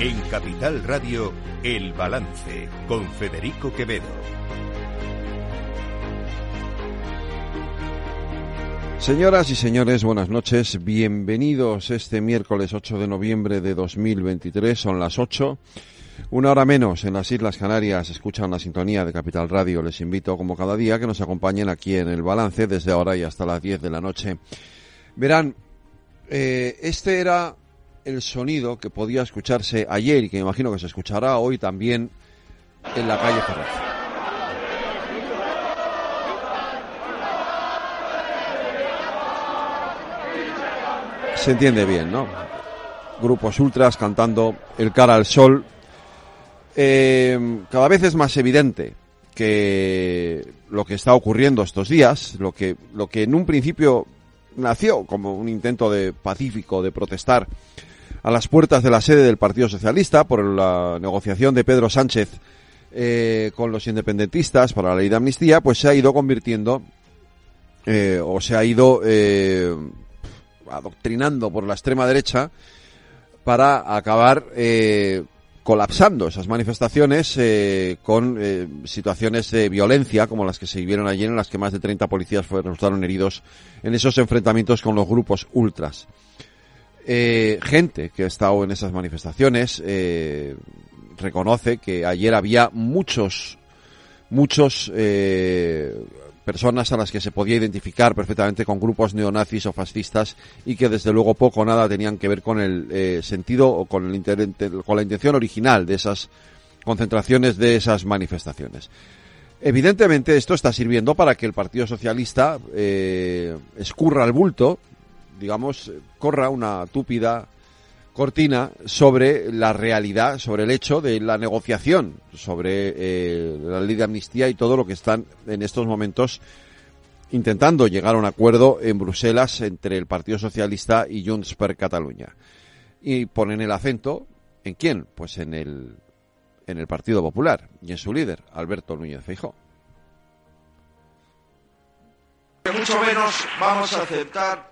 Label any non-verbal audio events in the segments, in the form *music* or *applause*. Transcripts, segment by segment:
En Capital Radio, El Balance, con Federico Quevedo. Señoras y señores, buenas noches. Bienvenidos este miércoles 8 de noviembre de 2023. Son las 8. Una hora menos en las Islas Canarias escuchan la sintonía de Capital Radio. Les invito, como cada día, que nos acompañen aquí en el balance desde ahora y hasta las 10 de la noche. Verán, eh, este era el sonido que podía escucharse ayer y que me imagino que se escuchará hoy también en la calle Ferraz. Se entiende bien, ¿no? Grupos ultras cantando el cara al sol. Eh, cada vez es más evidente que lo que está ocurriendo estos días, lo que, lo que en un principio nació como un intento de pacífico de protestar a las puertas de la sede del Partido Socialista por la negociación de Pedro Sánchez eh, con los independentistas para la ley de amnistía, pues se ha ido convirtiendo eh, o se ha ido eh, adoctrinando por la extrema derecha para acabar colapsando esas manifestaciones con situaciones de violencia como las que se vivieron ayer en las que más de 30 policías resultaron heridos en esos enfrentamientos con los grupos ultras. Eh, gente que ha estado en esas manifestaciones eh, reconoce que ayer había muchos, muchos eh, personas a las que se podía identificar perfectamente con grupos neonazis o fascistas y que desde luego poco o nada tenían que ver con el sentido o con, el con la intención original de esas concentraciones, de esas manifestaciones. Evidentemente esto está sirviendo para que el Partido Socialista escurra el bulto digamos, corra una túpida cortina sobre la realidad, sobre el hecho de la negociación, sobre eh, la ley de amnistía y todo lo que están en estos momentos intentando llegar a un acuerdo en Bruselas entre el Partido Socialista y Junts per Cataluña. Y ponen el acento en quién? Pues en el en el Partido Popular y en su líder, Alberto Núñez Feijóo. Mucho menos vamos a aceptar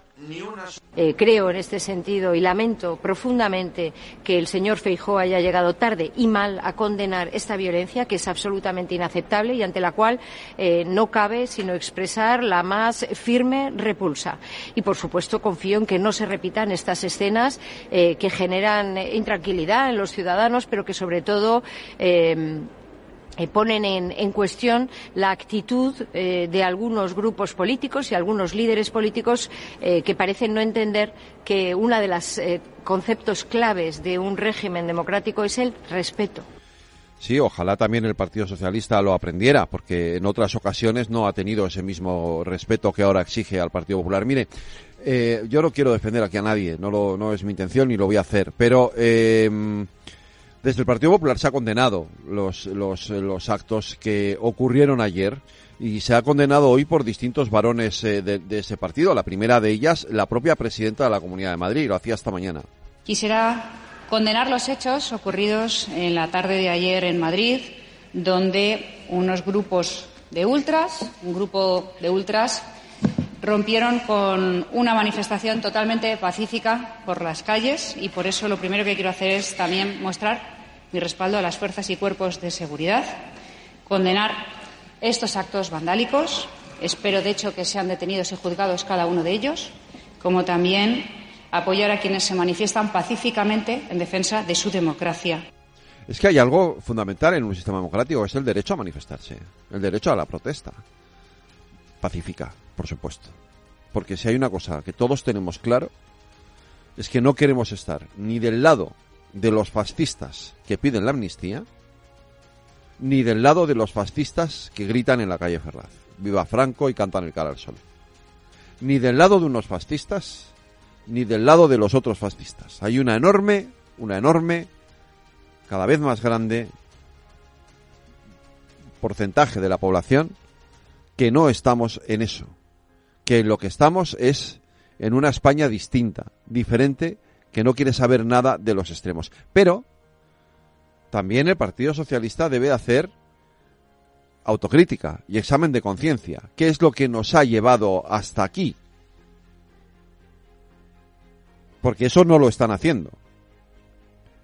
eh, creo en este sentido y lamento profundamente que el señor Feijóo haya llegado tarde y mal a condenar esta violencia, que es absolutamente inaceptable y ante la cual eh, no cabe sino expresar la más firme repulsa. Y, por supuesto, confío en que no se repitan estas escenas eh, que generan intranquilidad en los ciudadanos, pero que, sobre todo, eh, ponen en, cuestión la actitud eh, de algunos grupos políticos y algunos líderes políticos eh, que parecen no entender que uno de los conceptos claves de un régimen democrático es el respeto. Sí, ojalá también el Partido Socialista lo aprendiera, porque en otras ocasiones no ha tenido ese mismo respeto que ahora exige al Partido Popular. Mire, yo no quiero defender aquí a nadie, no, lo, no es mi intención ni lo voy a hacer, pero desde el Partido Popular se ha condenado los, los, actos que ocurrieron ayer y se ha condenado hoy por distintos varones eh, de, ese partido. La primera de ellas, la propia presidenta de la Comunidad de Madrid, lo hacía esta mañana. Quisiera condenar los hechos ocurridos en la tarde de ayer en Madrid, donde unos grupos de ultras, un grupo de ultras, rompieron con una manifestación totalmente pacífica por las calles y por eso lo primero que quiero hacer es también mostrar mi respaldo a las fuerzas y cuerpos de seguridad, condenar estos actos vandálicos. Espero, de hecho, que sean detenidos y juzgados cada uno de ellos, como también apoyar a quienes se manifiestan pacíficamente en defensa de su democracia. Es que hay algo fundamental en un sistema democrático, es el derecho a manifestarse, el derecho a la protesta. Pacífica, por supuesto. Porque si hay una cosa que todos tenemos claro, es que no queremos estar ni del lado de los fascistas que piden la amnistía, ni del lado de los fascistas que gritan en la calle Ferraz. Viva Franco y cantan el cara al sol. Ni del lado de unos fascistas, ni del lado de los otros fascistas. Hay una enorme, una enorme, cada vez más grande porcentaje de la población que no estamos en eso. Que lo que estamos es en una España distinta, diferente que no quiere saber nada de los extremos. Pero también el Partido Socialista debe hacer autocrítica y examen de conciencia. ¿Qué es lo que nos ha llevado hasta aquí? Porque eso no lo están haciendo.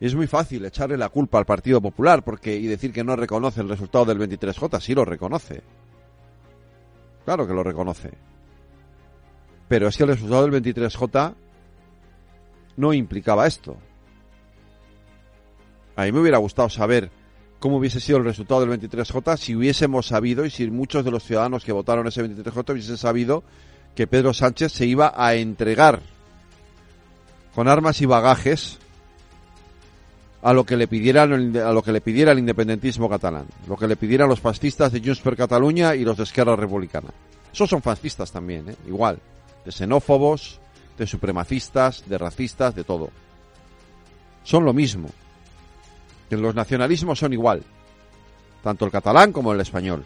Es muy fácil echarle la culpa al Partido Popular porque y decir que no reconoce el resultado del 23J. Sí lo reconoce. Claro que lo reconoce. Pero es que el resultado del 23J no implicaba esto. A mí me hubiera gustado saber cómo hubiese sido el resultado del 23J si hubiésemos sabido y si muchos de los ciudadanos que votaron ese 23J hubiesen sabido que Pedro Sánchez se iba a entregar con armas y bagajes a lo que le pidieran a lo que le pidiera el independentismo catalán, lo que le pidieran los fascistas de Junts per Cataluña y los de Esquerra Republicana. Esos son fascistas también, ¿eh? igual, de xenófobos, de supremacistas, de racistas, de todo. Son lo mismo. Los nacionalismos son igual, tanto el catalán como el español.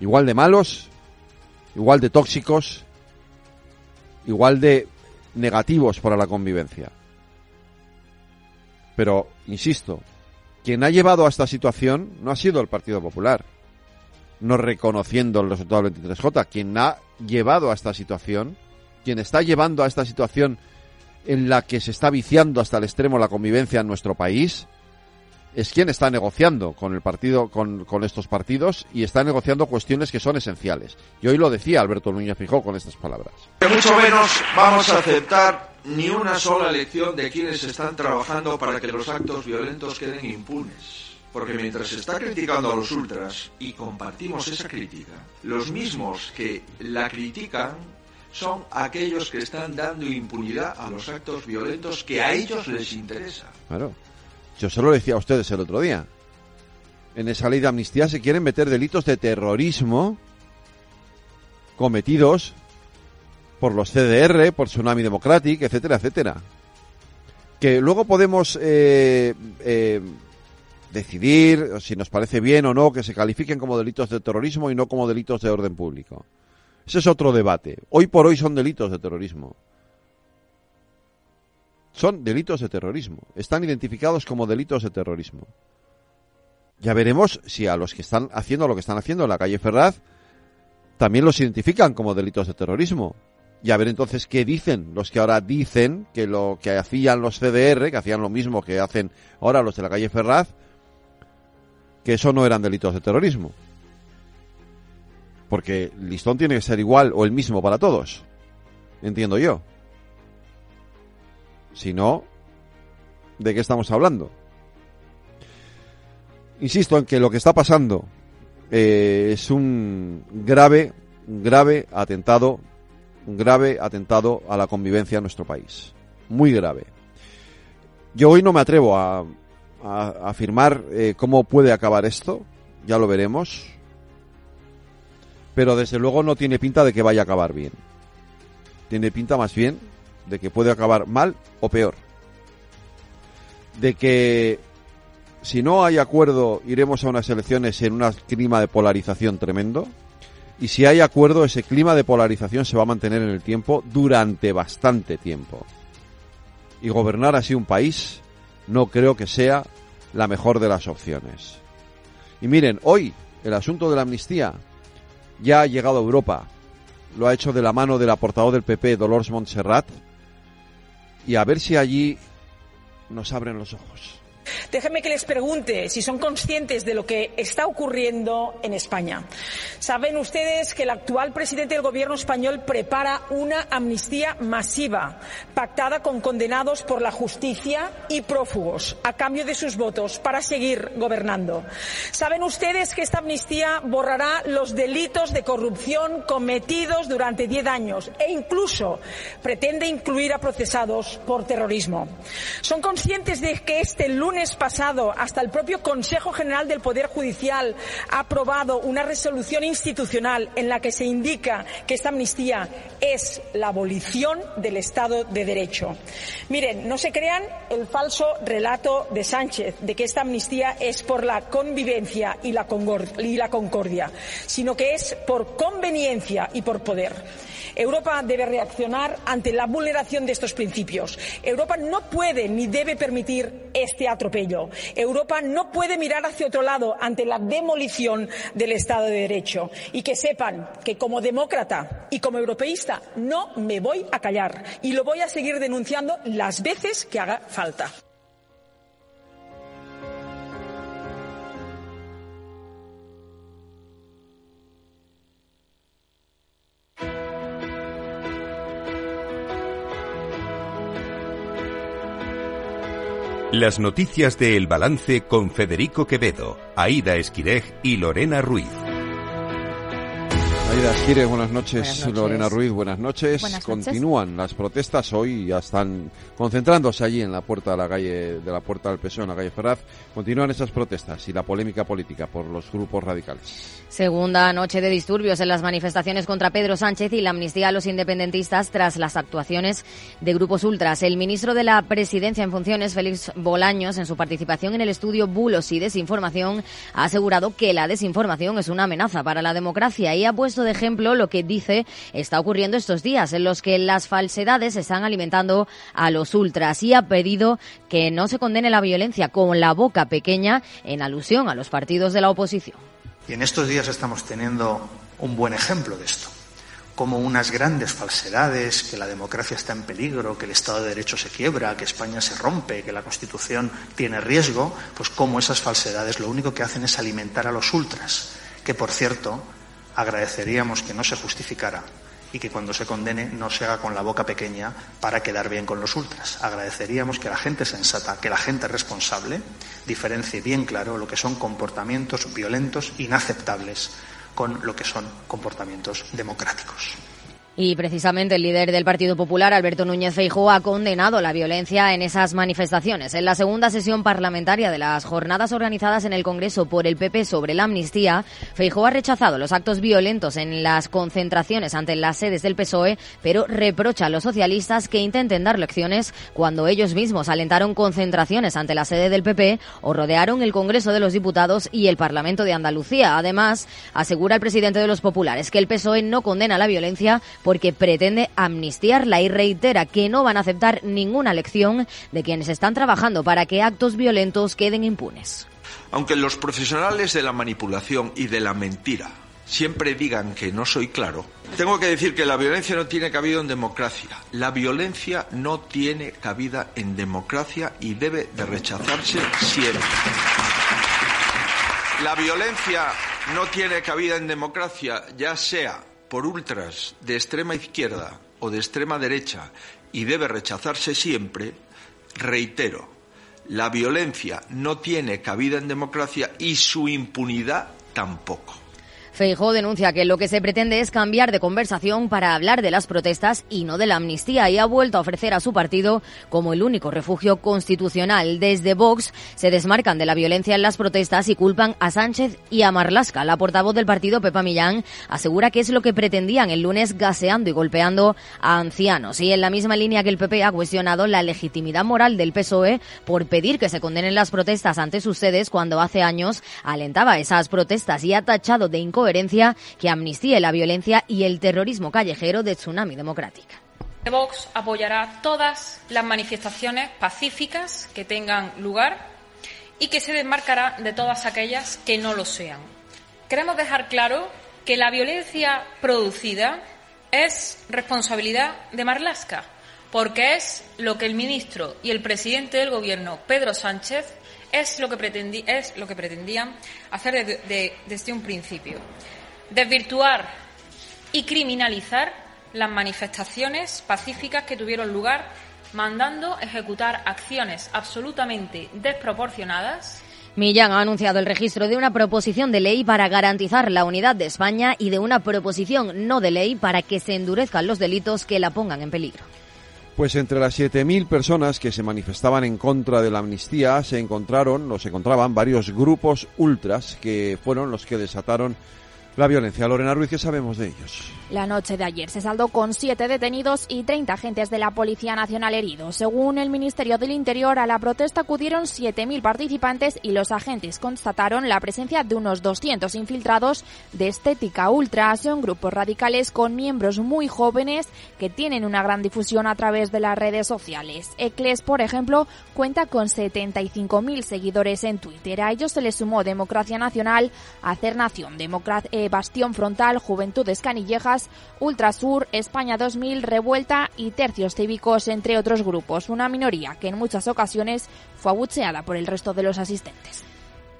Igual de malos, igual de tóxicos, igual de negativos para la convivencia. Pero, insisto, quien ha llevado a esta situación no ha sido el Partido Popular, no reconociendo el resultado del 23J. Quien ha llevado a esta situación, quien está llevando a esta situación en la que se está viciando hasta el extremo la convivencia en nuestro país, es quien está negociando con el partido, con, estos partidos y está negociando cuestiones que son esenciales. Y hoy lo decía Alberto Núñez Fijó con estas palabras. Mucho menos vamos a aceptar ni una sola lección de quienes están trabajando para que los actos violentos queden impunes. Porque mientras se está criticando a los ultras, y compartimos esa crítica, los mismos que la critican son aquellos que están dando impunidad a los actos violentos que a ellos les interesa. Claro. Yo se lo decía a ustedes el otro día. En esa ley de amnistía se quieren meter delitos de terrorismo cometidos por los CDR, por Tsunami Democratic, etcétera, etcétera. Que luego podemos eh, eh, decidir si nos parece bien o no que se califiquen como delitos de terrorismo y no como delitos de orden público. Ese es otro debate. Hoy por hoy son delitos de terrorismo. Son delitos de terrorismo. Están identificados como delitos de terrorismo. Ya veremos si a los que están haciendo lo que están haciendo en la calle Ferraz también los identifican como delitos de terrorismo. Y a ver entonces qué dicen los que ahora dicen que lo que hacían los CDR, que hacían lo mismo que hacen ahora los de la calle Ferraz, que eso no eran delitos de terrorismo. Porque listón tiene que ser igual o el mismo para todos. Entiendo yo. Si no, ¿de qué estamos hablando? Insisto en que lo que está pasando eh, es un grave, grave atentado, un grave atentado a la convivencia en nuestro país. Muy grave. Yo hoy no me atrevo a, afirmar eh, cómo puede acabar esto, ya lo veremos, pero desde luego no tiene pinta de que vaya a acabar bien. Tiene pinta más bien de que puede acabar mal o peor. De que si no hay acuerdo iremos a unas elecciones en un clima de polarización tremendo. Y si hay acuerdo, ese clima de polarización se va a mantener en el tiempo durante bastante tiempo. Y gobernar así un país no creo que sea la mejor de las opciones. Y miren, hoy el asunto de la amnistía ya ha llegado a Europa. Lo ha hecho de la mano del aportador del PP, Dolores Montserrat. Y a ver si allí nos abren los ojos. Déjenme que les pregunte si son conscientes de lo que está ocurriendo en España. Saben ustedes que el actual presidente del Gobierno español prepara una amnistía masiva, pactada con condenados por la justicia y prófugos, a cambio de sus votos, para seguir gobernando. Saben ustedes que esta amnistía borrará los delitos de corrupción cometidos durante diez años e incluso pretende incluir a procesados por terrorismo. Son conscientes de que este lunes pasado hasta el propio Consejo General del Poder Judicial ha aprobado una resolución institucional en la que se indica que esta amnistía es la abolición del Estado de Derecho. Miren, no se crean el falso relato de Sánchez de que esta amnistía es por la convivencia y la concordia, sino que es por conveniencia y por poder. Europa debe reaccionar ante la vulneración de estos principios. Europa no puede ni debe permitir este atropello. Europa no puede mirar hacia otro lado ante la demolición del Estado de Derecho. Y que sepan que como demócrata y como europeísta no me voy a callar y lo voy a seguir denunciando las veces que haga falta. Las noticias de El Balance con Federico Quevedo, Aida Esquirej y Lorena Ruiz. Aida Esquirej, buenas noches. Lorena Ruiz, buenas noches. Continúan las protestas hoy, ya están concentrándose allí en la puerta de la calle, de la puerta del PSOE, en la calle Ferraz. Continúan esas protestas y la polémica política por los grupos radicales. Segunda noche de disturbios en las manifestaciones contra Pedro Sánchez y la amnistía a los independentistas tras las actuaciones de grupos ultras. El ministro de la Presidencia en funciones, Félix Bolaños, en su participación en el estudio Bulos y Desinformación, ha asegurado que la desinformación es una amenaza para la democracia y ha puesto de ejemplo lo que dice está ocurriendo estos días, en los que las falsedades están alimentando a los ultras y ha pedido que no se condene la violencia con la boca pequeña en alusión a los partidos de la oposición. Y en estos días estamos teniendo un buen ejemplo de esto. Como unas grandes falsedades, que la democracia está en peligro, que el Estado de Derecho se quiebra, que España se rompe, que la Constitución tiene riesgo, pues como esas falsedades lo único que hacen es alimentar a los ultras, que por cierto agradeceríamos que no se justificara y que cuando se condene no se haga con la boca pequeña para quedar bien con los ultras. Agradeceríamos que la gente sensata, que la gente responsable diferencie bien claro lo que son comportamientos violentos inaceptables con lo que son comportamientos democráticos. Y precisamente el líder del Partido Popular, Alberto Núñez Feijóo, ha condenado la violencia en esas manifestaciones. En la segunda sesión parlamentaria de las jornadas organizadas en el Congreso por el PP sobre la amnistía, Feijóo ha rechazado los actos violentos en las concentraciones ante las sedes del PSOE, pero reprocha a los socialistas que intenten dar lecciones cuando ellos mismos alentaron concentraciones ante la sede del PP o rodearon el Congreso de los Diputados y el Parlamento de Andalucía. Además, asegura el presidente de los populares que el PSOE no condena la violencia porque pretende amnistiarla y reitera que no van a aceptar ninguna lección de quienes están trabajando para que actos violentos queden impunes. Aunque los profesionales de la manipulación y de la mentira siempre digan que no soy claro, tengo que decir que la violencia no tiene cabida en democracia. La violencia no tiene cabida en democracia y debe de rechazarse siempre. La violencia no tiene cabida en democracia, ya sea por ultras de extrema izquierda o de extrema derecha y debe rechazarse siempre, reitero, la violencia no tiene cabida en democracia y su impunidad tampoco. Feijó denuncia que lo que se pretende es cambiar de conversación para hablar de las protestas y no de la amnistía y ha vuelto a ofrecer a su partido como el único refugio constitucional. Desde Vox se desmarcan de la violencia en las protestas y culpan a Sánchez y a Marlasca. La portavoz del partido, Pepa Millán, asegura que es lo que pretendían el lunes gaseando y golpeando a ancianos. Y en la misma línea que el PP ha cuestionado la legitimidad moral del PSOE por pedir que se condenen las protestas ante sus sedes cuando hace años alentaba esas protestas y ha tachado de incoherencia coherencia que amnistíe la violencia y el terrorismo callejero de Tsunami Democrática. Vox apoyará todas las manifestaciones pacíficas que tengan lugar y que se desmarcará de todas aquellas que no lo sean. Queremos dejar claro que la violencia producida es responsabilidad de Marlasca, porque es lo que el ministro y el presidente del Gobierno, Pedro Sánchez, es lo que, es lo que pretendían hacer desde un principio. Desvirtuar y criminalizar las manifestaciones pacíficas que tuvieron lugar, mandando ejecutar acciones absolutamente desproporcionadas Millán ha anunciado el registro de una proposición de ley para garantizar la unidad de España y de una proposición no de ley para que se endurezcan los delitos que la pongan en peligro. Pues entre las 7.000 personas que se manifestaban en contra de la amnistía se encontraron o se encontraban varios grupos ultras que fueron los que desataron La violencia. Lorena Ruiz, ¿qué sabemos de ellos? La noche de ayer se saldó con siete detenidos y 30 agentes de la Policía Nacional heridos. Según el Ministerio del Interior, a la protesta acudieron 7.000 participantes y los agentes constataron la presencia de unos 200 infiltrados de estética ultra. Son grupos radicales con miembros muy jóvenes que tienen una gran difusión a través de las redes sociales. ECLES, por ejemplo, cuenta con 75.000 seguidores en Twitter. A ellos se les sumó Democracia Nacional, Hacer Nación, eh, Bastión Frontal, Juventudes Canillejas, Ultrasur, España 2000, Revuelta y Tercios Cívicos, entre otros grupos. Una minoría que en muchas ocasiones fue abucheada por el resto de los asistentes.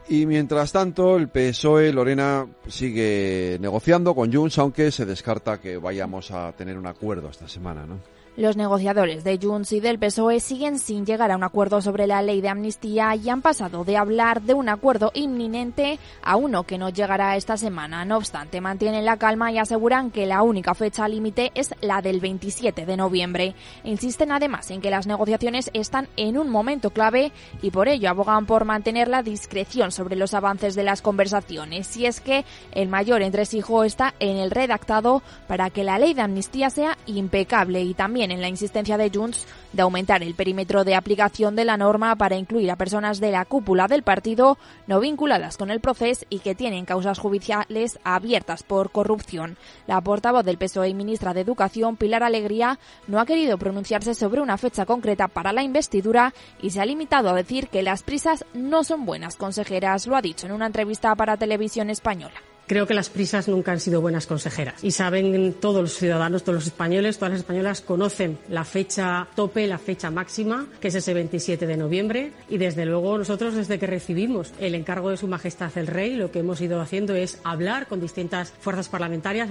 Y mientras tanto, el PSOE, Lorena, sigue negociando con Junts, aunque se descarta que vayamos a tener un acuerdo esta semana, ¿no? Los negociadores de Junts y del PSOE siguen sin llegar a un acuerdo sobre la ley de amnistía y han pasado de hablar de un acuerdo inminente a uno que no llegará esta semana. No obstante, mantienen la calma y aseguran que la única fecha límite es la del 27 de noviembre. Insisten además en que las negociaciones están en un momento clave y por ello abogan por mantener la discreción sobre los avances de las conversaciones. Si es que el mayor entresijo está en el redactado para que la ley de amnistía sea impecable y también en la insistencia de Junts de aumentar el perímetro de aplicación de la norma para incluir a personas de la cúpula del partido no vinculadas con el proceso y que tienen causas judiciales abiertas por corrupción. La portavoz del PSOE y ministra de Educación, Pilar Alegría, no ha querido pronunciarse sobre una fecha concreta para la investidura y se ha limitado a decir que las prisas no son buenas consejeras. Lo ha dicho en una entrevista para Televisión Española. Creo que las prisas nunca han sido buenas consejeras y saben todos los ciudadanos, todos los españoles, todas las españolas conocen la fecha tope, la fecha máxima, que es ese 27 de noviembre y desde luego nosotros desde que recibimos el encargo de Su Majestad el Rey lo que hemos ido haciendo es hablar con distintas fuerzas parlamentarias.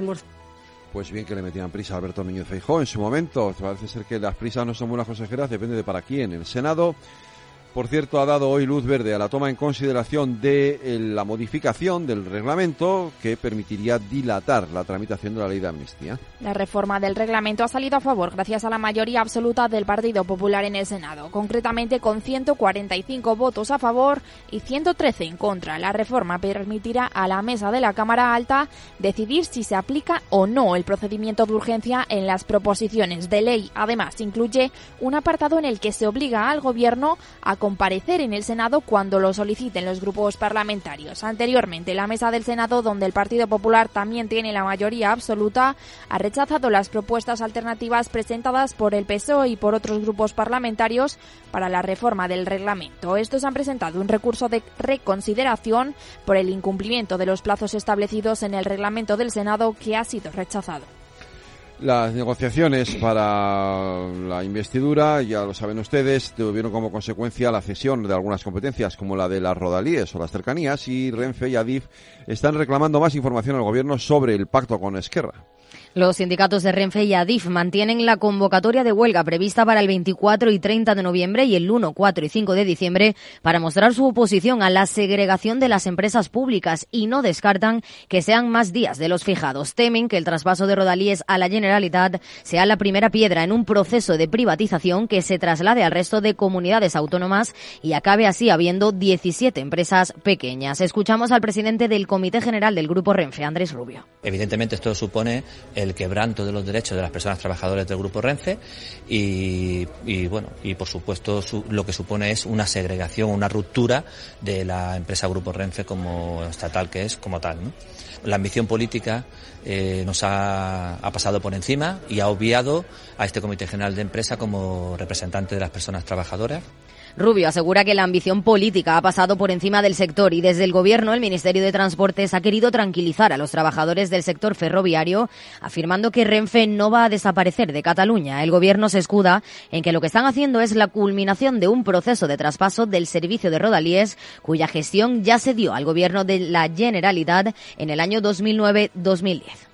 Pues bien que le metían prisa a Alberto Núñez Feijóo en su momento. Parece ser que las prisas no son buenas consejeras, depende de para quién. El Senado por cierto, ha dado hoy luz verde a la toma en consideración de eh, la modificación del reglamento que permitiría dilatar la tramitación de la ley de amnistía. La reforma del reglamento ha salido a favor gracias a la mayoría absoluta del Partido Popular en el Senado, concretamente con 145 votos a favor y 113 en contra. La reforma permitirá a la mesa de la Cámara Alta decidir si se aplica o no el procedimiento de urgencia en las proposiciones de ley. Además, incluye un apartado en el que se obliga al Gobierno a comparecer en el Senado cuando lo soliciten los grupos parlamentarios. Anteriormente, la mesa del Senado, donde el Partido Popular también tiene la mayoría absoluta, ha rechazado las propuestas alternativas presentadas por el PSOE y por otros grupos parlamentarios para la reforma del reglamento. Estos han presentado un recurso de reconsideración por el incumplimiento de los plazos establecidos en el reglamento del Senado que ha sido rechazado. Las negociaciones para la investidura, ya lo saben ustedes, tuvieron como consecuencia la cesión de algunas competencias como la de las rodalíes o las cercanías y Renfe y Adif están reclamando más información al gobierno sobre el pacto con Esquerra. Los sindicatos de Renfe y Adif mantienen la convocatoria de huelga prevista para el 24 y 30 de noviembre y el 1, 4 y 5 de diciembre para mostrar su oposición a la segregación de las empresas públicas y no descartan que sean más días de los fijados. Temen que el traspaso de Rodalíes a la Generalitat sea la primera piedra en un proceso de privatización que se traslade al resto de comunidades autónomas y acabe así habiendo 17 empresas pequeñas. Escuchamos al presidente del Comité General del Grupo Renfe, Andrés Rubio. Evidentemente esto supone el quebranto de los derechos de las personas trabajadoras del grupo Renfe y, bueno y por supuesto lo que supone es una segregación, una ruptura de la empresa Grupo Renfe como estatal que es como tal. La ambición política eh, nos ha, ha pasado por encima y ha obviado a este Comité General de Empresa como representante de las personas trabajadoras. Rubio asegura que la ambición política ha pasado por encima del sector y desde el Gobierno el Ministerio de Transportes ha querido tranquilizar a los trabajadores del sector ferroviario, afirmando que Renfe no va a desaparecer de Cataluña. El Gobierno se escuda en que lo que están haciendo es la culminación de un proceso de traspaso del servicio de Rodalíes, cuya gestión ya se dio al Gobierno de la Generalidad en el año 2009-2010.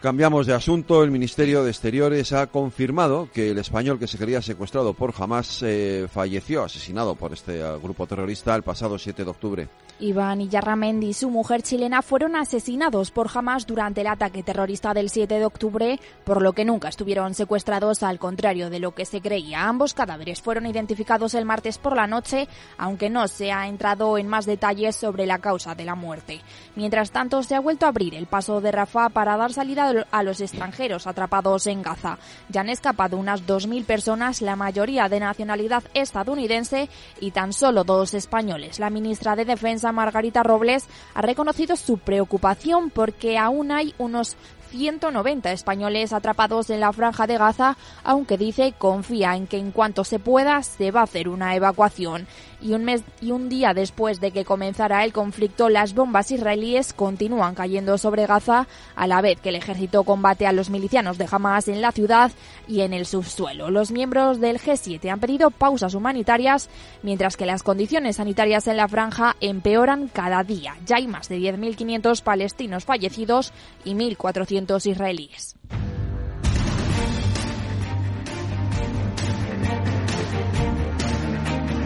Cambiamos de asunto. El Ministerio de Exteriores ha confirmado que el español que se creía secuestrado por Hamas eh, falleció, asesinado por este eh, grupo terrorista el pasado 7 de octubre. Iván Iyarramendi y su mujer chilena fueron asesinados por Hamas durante el ataque terrorista del 7 de octubre, por lo que nunca estuvieron secuestrados, al contrario de lo que se creía. Ambos cadáveres fueron identificados el martes por la noche, aunque no se ha entrado en más detalles sobre la causa de la muerte. Mientras tanto, se ha vuelto a abrir el paso de Rafah para dar salida a los extranjeros atrapados en Gaza. Ya han escapado unas 2.000 personas, la mayoría de nacionalidad estadounidense y tan solo dos españoles. La ministra de Defensa Margarita Robles ha reconocido su preocupación porque aún hay unos 190 españoles atrapados en la franja de Gaza, aunque dice confía en que en cuanto se pueda se va a hacer una evacuación. Y un mes y un día después de que comenzara el conflicto, las bombas israelíes continúan cayendo sobre Gaza, a la vez que el ejército combate a los milicianos de Hamas en la ciudad y en el subsuelo. Los miembros del G7 han pedido pausas humanitarias, mientras que las condiciones sanitarias en la franja empeoran cada día. Ya hay más de 10.500 palestinos fallecidos y 1.400 israelíes.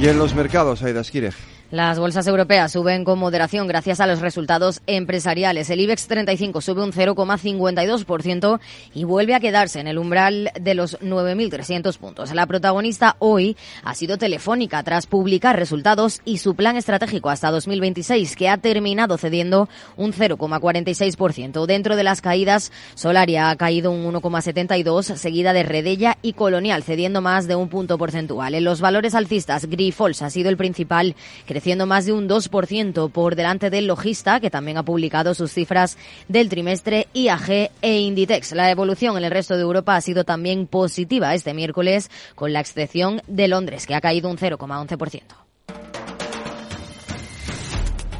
Y en los mercados, Aida Esquire. Las bolsas europeas suben con moderación gracias a los resultados empresariales. El IBEX 35 sube un 0,52% y vuelve a quedarse en el umbral de los 9.300 puntos. La protagonista hoy ha sido Telefónica tras publicar resultados y su plan estratégico hasta 2026 que ha terminado cediendo un 0,46%. Dentro de las caídas, Solaria ha caído un 1,72, seguida de Redella y Colonial cediendo más de un punto porcentual. En los valores alcistas, Grifols ha sido el principal creciendo más de un 2% por delante del Logista, que también ha publicado sus cifras del trimestre IAG e Inditex. La evolución en el resto de Europa ha sido también positiva este miércoles, con la excepción de Londres, que ha caído un 0,11%.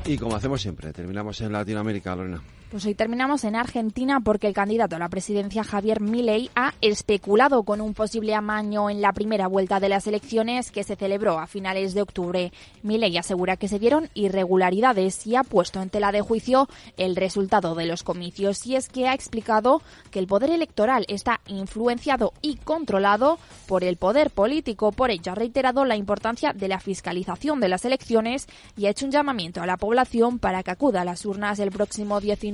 Y como hacemos siempre, terminamos en Latinoamérica, Lorena. Pues hoy terminamos en Argentina porque el candidato a la presidencia Javier Milei ha especulado con un posible amaño en la primera vuelta de las elecciones que se celebró a finales de octubre. Milei asegura que se dieron irregularidades y ha puesto en tela de juicio el resultado de los comicios y es que ha explicado que el poder electoral está influenciado y controlado por el poder político. Por ello ha reiterado la importancia de la fiscalización de las elecciones y ha hecho un llamamiento a la población para que acuda a las urnas el próximo 19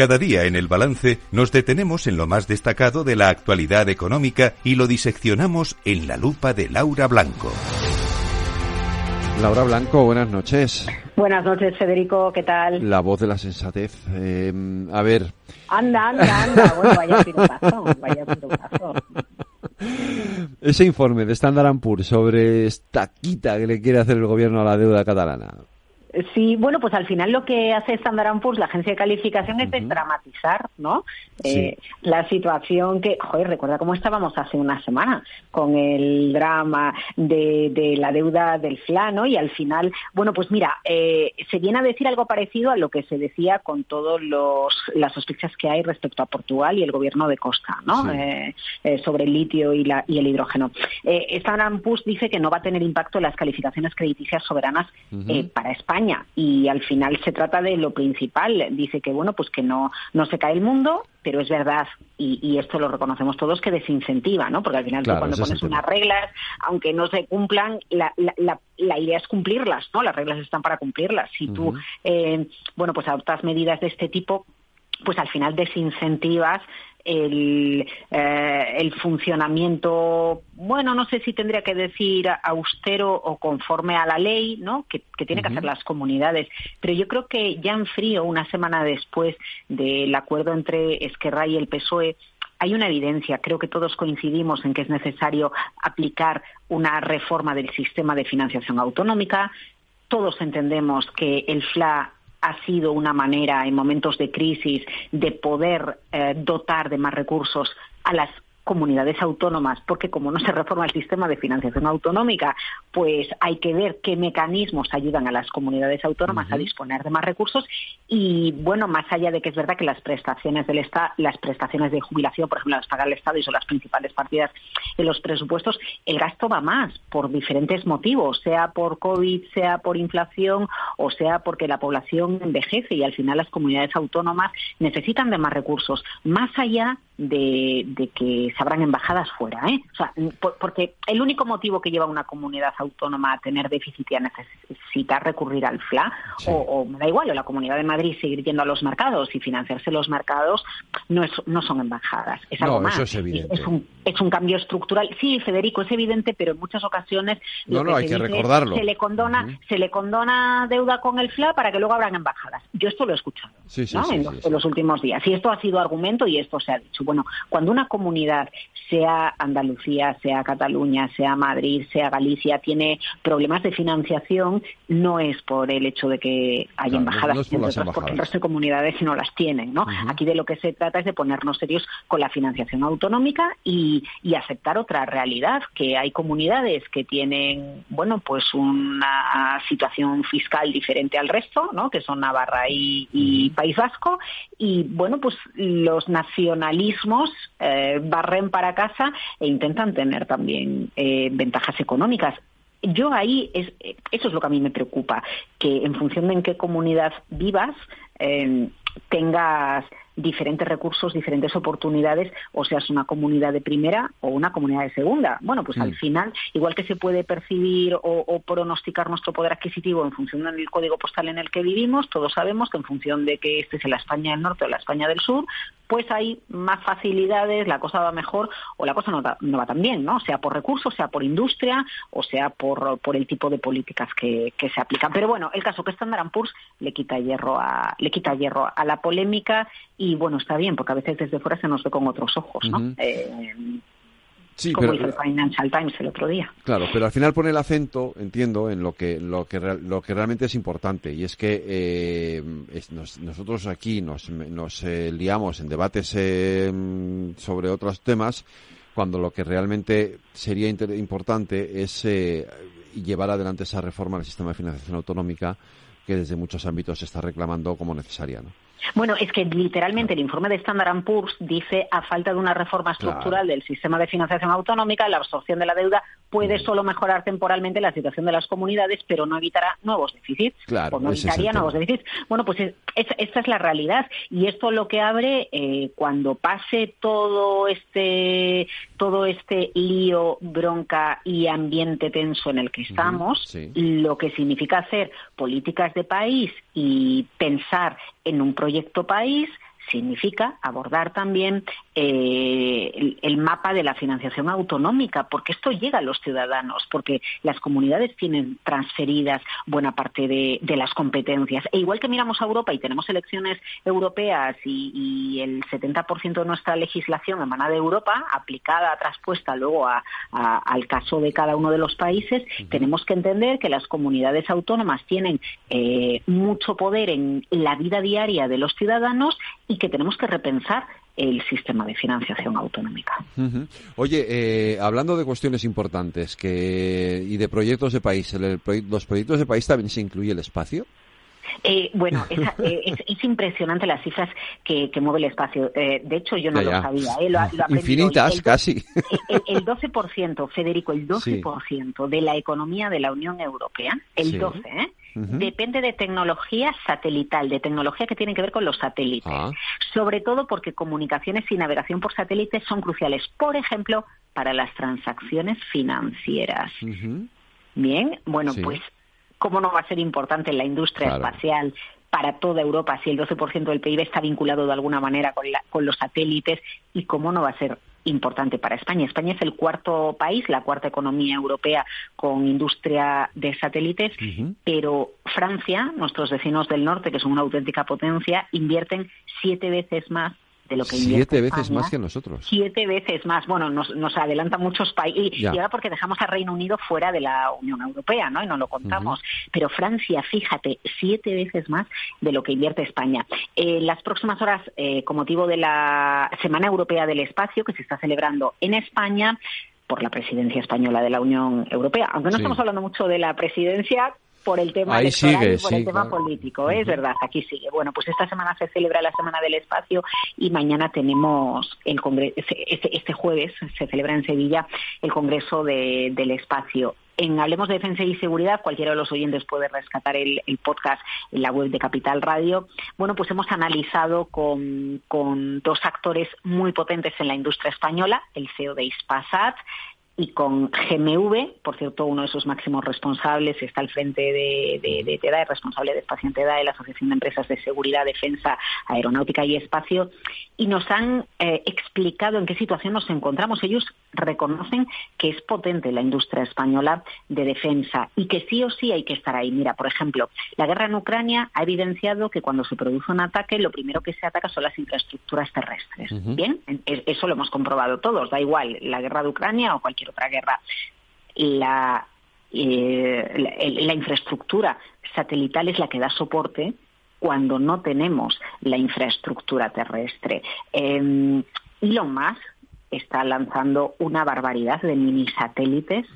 Cada día en el balance nos detenemos en lo más destacado de la actualidad económica y lo diseccionamos en la lupa de Laura Blanco. Laura Blanco, buenas noches. Buenas noches, Federico, ¿qué tal? La voz de la sensatez. Eh, a ver. Anda, anda, anda. *laughs* Bueno, vaya piropazo, vaya piropazo. Ese informe de Standard Poor's sobre esta quita que le quiere hacer el gobierno a la deuda catalana. Sí, bueno, pues al final lo que hace Standard Poor's, la agencia de calificación, es desdramatizar, ¿no? Eh, la situación que, joder, recuerda cómo estábamos hace una semana con el drama de, la deuda del FLA, ¿no? Y al final, bueno, pues mira, eh, se viene a decir algo parecido a lo que se decía con todas las sospechas que hay respecto a Portugal y el gobierno de Costa, ¿no? Eh, sobre el litio y, la, y el hidrógeno. Standard Poor's dice que no va a tener impacto en las calificaciones crediticias soberanas para España y al final se trata de lo principal. Dice que bueno, pues que no, no se cae el mundo, pero es verdad, y, esto lo reconocemos todos, que desincentiva, ¿no? Porque al final tú cuando pones unas reglas, aunque no se cumplan, la, la, la, idea es cumplirlas, ¿no? Las reglas están para cumplirlas. Si tú, eh, bueno, pues adoptas medidas de este tipo, pues al final desincentivas el, eh, el, funcionamiento, bueno, no sé si tendría que decir austero o conforme a la ley, ¿no? Que, tiene que hacer las comunidades. Pero yo creo que ya en frío, una semana después del acuerdo entre Esquerra y el PSOE, hay una evidencia, creo que todos coincidimos en que es necesario aplicar una reforma del sistema de financiación autonómica. Todos entendemos que el FLA ha sido una manera en momentos de crisis de poder eh, dotar de más recursos a las comunidades autónomas, porque como no se reforma el sistema de financiación autonómica, pues hay que ver qué mecanismos ayudan a las comunidades autónomas a disponer de más recursos. Y bueno, más allá de que es verdad que las prestaciones del Estado, las prestaciones de jubilación, por ejemplo, las paga el Estado y son las principales partidas en los presupuestos, el gasto va más por diferentes motivos, sea por COVID, sea por inflación o sea porque la población envejece y al final las comunidades autónomas necesitan de más recursos, más allá de, de que se abran embajadas fuera, ¿eh? O sea, porque el único motivo que lleva una comunidad autónoma a tener déficit y a necesitar recurrir al FLA, o, me da igual, o la Comunidad de Madrid seguir yendo a los mercados y financiarse los mercados, no, es, no son embajadas. Es algo más. es evidente. Es un, es un cambio estructural. Sí, Federico, es evidente, pero en muchas ocasiones. No, no, hay que recordarlo. Se le, condona, se le condona deuda con el FLA para que luego abran embajadas. Yo esto lo he escuchado en, los, últimos días. Y esto ha sido argumento y esto se ha dicho. Bueno, cuando una comunidad, sea Andalucía, sea Cataluña, sea Madrid, sea Galicia, tiene problemas de financiación, no es por el hecho de que haya embajadas, porque el resto de comunidades no las tienen. ¿no? Aquí de lo que se trata es de ponernos serios con la financiación autonómica y, aceptar otra realidad, que hay comunidades que tienen, bueno, pues una situación fiscal diferente al resto, ¿no? que son Navarra y, País Vasco, y bueno, pues los nacionalismos eh, barren para casa e intentan tener también eh, ventajas económicas. Yo ahí, es, eso es lo que a mí me preocupa, que en función de en qué comunidad vivas, eh, tengas diferentes recursos, diferentes oportunidades, o seas una comunidad de primera o una comunidad de segunda. Bueno, pues al mm. final, igual que se puede percibir o, pronosticar nuestro poder adquisitivo en función del código postal en el que vivimos, todos sabemos que en función de que este es la España del norte o la España del sur, pues hay más facilidades, la cosa va mejor o la cosa no, va tan bien, ¿no? Sea por recursos, sea por industria o sea por, por el tipo de políticas que, se aplican. Pero bueno, el caso que Standard Poor's le quita hierro a, le quita hierro a la polémica y bueno, está bien, porque a veces desde fuera se nos ve con otros ojos, ¿no? Sí, como hizo el Financial Times el otro día. Claro, pero al final pone el acento, entiendo, en lo que lo que lo que realmente es importante y es que eh, nosotros aquí nos, nos eh, liamos en debates eh, sobre otros temas cuando lo que realmente sería importante es llevar adelante esa reforma del sistema de financiación autonómica que desde muchos ámbitos se está reclamando como necesaria, ¿no? Bueno, es que literalmente el informe de Standard Poor's dice a falta de una reforma estructural del sistema de financiación autonómica, la absorción de la deuda puede mm. solo mejorar temporalmente la situación de las comunidades, pero no evitará nuevos déficits. Claro, o no evitaría nuevos déficits. Bueno, pues esta es la realidad y esto lo que abre eh, cuando pase todo este todo este lío, bronca y ambiente tenso en el que estamos, lo que significa hacer políticas de país y pensar en un proyecto país significa abordar también eh, el, mapa de la financiación autonómica, porque esto llega a los ciudadanos, porque las comunidades tienen transferidas buena parte de, las competencias. E igual que miramos a Europa y tenemos elecciones europeas y, el 70% de nuestra legislación emana de Europa, aplicada, traspuesta luego al caso de cada uno de los países, tenemos que entender que las comunidades autónomas tienen eh, mucho poder en la vida diaria de los ciudadanos y que tenemos que repensar el sistema de financiación autonómica. Oye, eh, hablando de cuestiones importantes que y de proyectos de país, ¿los proyectos de país también se incluye el espacio? Eh, bueno, *laughs* eh, es, impresionante las cifras que, mueve el espacio. de hecho, yo no lo sabía. Infinitas, casi. El, 12%, Federico, el 12% de la economía de la Unión Europea, el 12%, depende de tecnología satelital, de tecnología que tiene que ver con los satélites. Ah. Sobre todo porque comunicaciones y navegación por satélites son cruciales, por ejemplo, para las transacciones financieras. Bien, bueno, pues cómo no va a ser importante en la industria espacial para toda Europa si el 12% del PIB está vinculado de alguna manera con, con los satélites y cómo no va a ser importante para España. España es el cuarto país, la cuarta economía europea con industria de satélites, pero Francia, nuestros vecinos del norte, que son una auténtica potencia, invierten siete veces más Siete veces más que nosotros. Siete veces más. Bueno, nos, nos adelanta muchos países. Y, ahora porque dejamos a Reino Unido fuera de la Unión Europea, ¿no? Y no lo contamos. Pero Francia, fíjate, siete veces más de lo que invierte España. En las próximas horas, eh, con motivo de la Semana Europea del Espacio, que se está celebrando en España, por la presidencia española de la Unión Europea. Aunque no estamos hablando mucho de la presidencia, por el tema Ahí electoral y por el tema político, ¿eh? es verdad, aquí sigue. Bueno, pues esta semana se celebra la Semana del Espacio y mañana tenemos el Congreso, este, este, jueves se celebra en Sevilla el Congreso del Espacio. En Hablemos de Defensa y Seguridad, cualquiera de los oyentes puede rescatar el, podcast en la web de Capital Radio. Bueno, pues hemos analizado con, con dos actores muy potentes en la industria española, el CEO de Ispasat y con GMV, por cierto, uno de sus máximos responsables está al frente de, de, de TEDA, el responsable de Espacio en TEDA, de la Asociación de Empresas de Seguridad, Defensa, Aeronáutica y Espacio, y nos han eh, explicado en qué situación nos encontramos. Ellos reconocen que es potente la industria española de defensa y que sí o sí hay que estar ahí. Mira, por ejemplo, la guerra en Ucrania ha evidenciado que cuando se produce un ataque, lo primero que se ataca son las infraestructuras terrestres. Bien, eso lo hemos comprobado todos, da igual la guerra de Ucrania o cualquier otra guerra. La, eh, la, infraestructura satelital es la que da soporte cuando no tenemos la infraestructura terrestre. Eh, Elon Musk está lanzando una barbaridad de mini satélites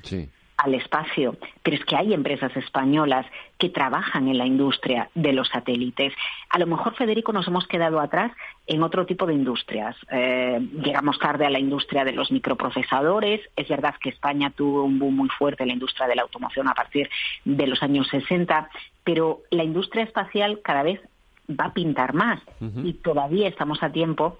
al espacio, pero es que hay empresas españolas que trabajan en la industria de los satélites. A lo mejor, Federico, nos hemos quedado atrás en otro tipo de industrias. Eh, llegamos tarde a la industria de los microprocesadores. Es verdad que España tuvo un boom muy fuerte en la industria de la automoción a partir de los años 60, pero la industria espacial cada vez va a pintar más y todavía estamos a tiempo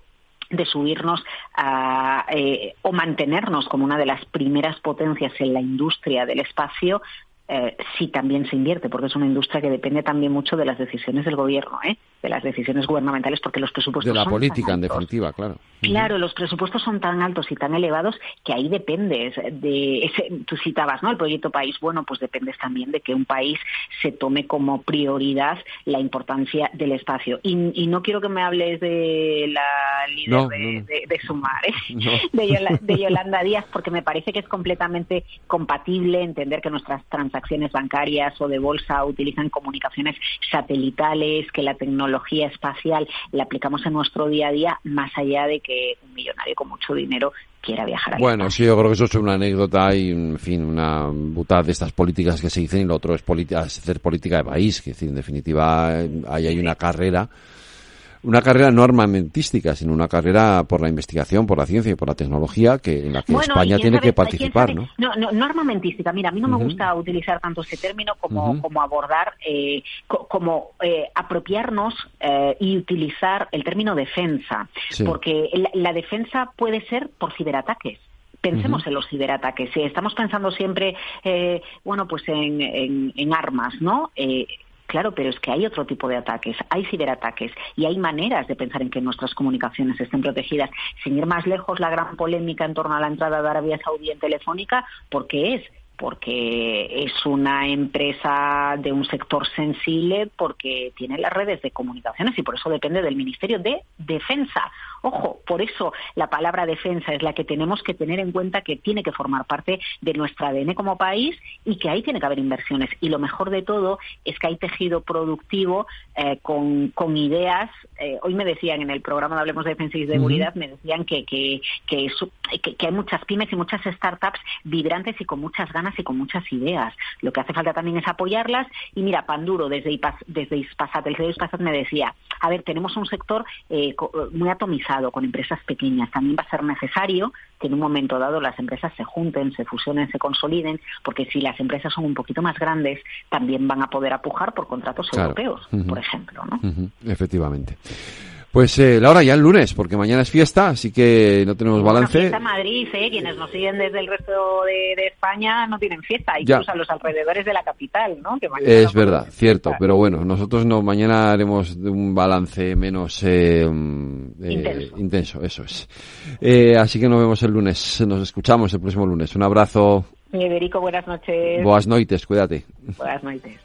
de subirnos a, eh, o mantenernos como una de las primeras potencias en la industria del espacio eh, si también se invierte, porque es una industria que depende también mucho de las decisiones del gobierno, ¿eh? de las decisiones gubernamentales, porque los presupuestos. De la política, en definitiva, claro. Claro, los presupuestos son tan altos y tan elevados que ahí dependes de. Ese, tú citabas, ¿no? El proyecto país. Bueno, pues dependes también de que un país se tome como prioridad la importancia del espacio. Y, no quiero que me hables de la líder de, Sumar, ¿eh? *laughs* de, Yolanda, Díaz, porque me parece que es completamente compatible entender que nuestras transacciones bancarias o de bolsa utilizan comunicaciones satelitales, que la tecnología espacial la aplicamos en nuestro día a día, más allá de que un millonario con mucho dinero quiera viajar. Bueno, sí, yo creo que eso es una anécdota y, en fin, una butada de estas políticas que se dicen y lo otro es hacer política de país, que en definitiva ahí hay una carrera una carrera no armamentística, sino una carrera por la investigación, por la ciencia y por la tecnología que en la que España tiene que participar, ¿no? ¿no? No, armamentística. Mira, a mí no me gusta utilizar tanto ese término como, como abordar, eh, como eh, apropiarnos eh, y utilizar el término defensa, porque la, defensa puede ser por ciberataques pensemos en los ciberataques. Estamos pensando siempre, bueno, pues en, en, en armas, ¿no? Claro, pero es que hay otro tipo de ataques, hay ciberataques y hay maneras de pensar en que nuestras comunicaciones estén protegidas. Sin ir más lejos, la gran polémica en torno a la entrada de Arabia Saudí en Telefónica, porque es porque es una empresa de un sector sensible, porque tiene las redes de comunicaciones y por eso depende del Ministerio de Defensa. Ojo, por eso la palabra defensa es la que tenemos que tener en cuenta que tiene que formar parte de nuestra ADN como país y que ahí tiene que haber inversiones. Y lo mejor de todo es que hay tejido productivo eh, con, con, ideas. Eh, hoy me decían en el programa de Hablemos de Defensa y Seguridad, me decían que, que, que, que, hay muchas pymes y muchas startups vibrantes y con muchas ganas y con muchas ideas. Lo que hace falta también es apoyarlas. Y mira, Panduro, desde, IPAS, desde Ispasat, el CEO de Ispasat me decía, a ver, tenemos un sector eh, muy atomizado con empresas pequeñas. También va a ser necesario que en un momento dado las empresas se junten, se fusionen, se consoliden, porque si las empresas son un poquito más grandes, también van a poder apujar por contratos europeos, por ejemplo. ¿no? Efectivamente. Pues eh, Laura, ya el lunes, porque mañana es fiesta, así que no tenemos balance. Fiesta Madrid, ¿eh? Quienes nos siguen desde el resto de, España no tienen fiesta, incluso a los alrededores de la capital, ¿no? es verdad, cierto, pero bueno, nosotros no, mañana haremos un balance menos eh, eh intenso. eso es. Eh, así que nos vemos el lunes, nos escuchamos el próximo lunes. Un abrazo. Buenas noches. Buenas noches, cuídate. Buenas noches.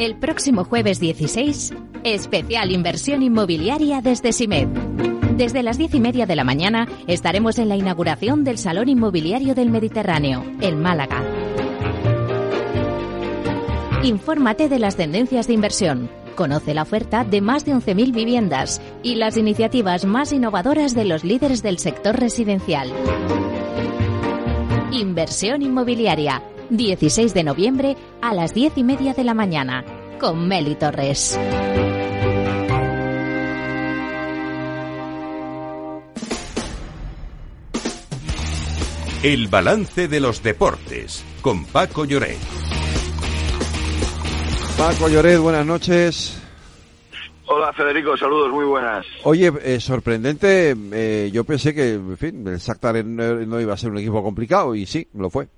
El próximo jueves 16, especial inversión inmobiliaria desde SIMED. Desde las diez y media de la mañana estaremos en la inauguración del Salón Inmobiliario del Mediterráneo, en Málaga. Infórmate de las tendencias de inversión. Conoce la oferta de más de 11.000 viviendas y las iniciativas más innovadoras de los líderes del sector residencial. Inversión inmobiliaria 16 de noviembre a las 10 y media de la mañana, con Meli Torres. El balance de los deportes, con Paco Lloret. Paco Lloret, buenas noches. Hola Federico, saludos, muy buenas. Oye, eh, sorprendente, eh, yo pensé que, en fin, el Shakhtar no iba a ser un equipo complicado y sí, lo fue.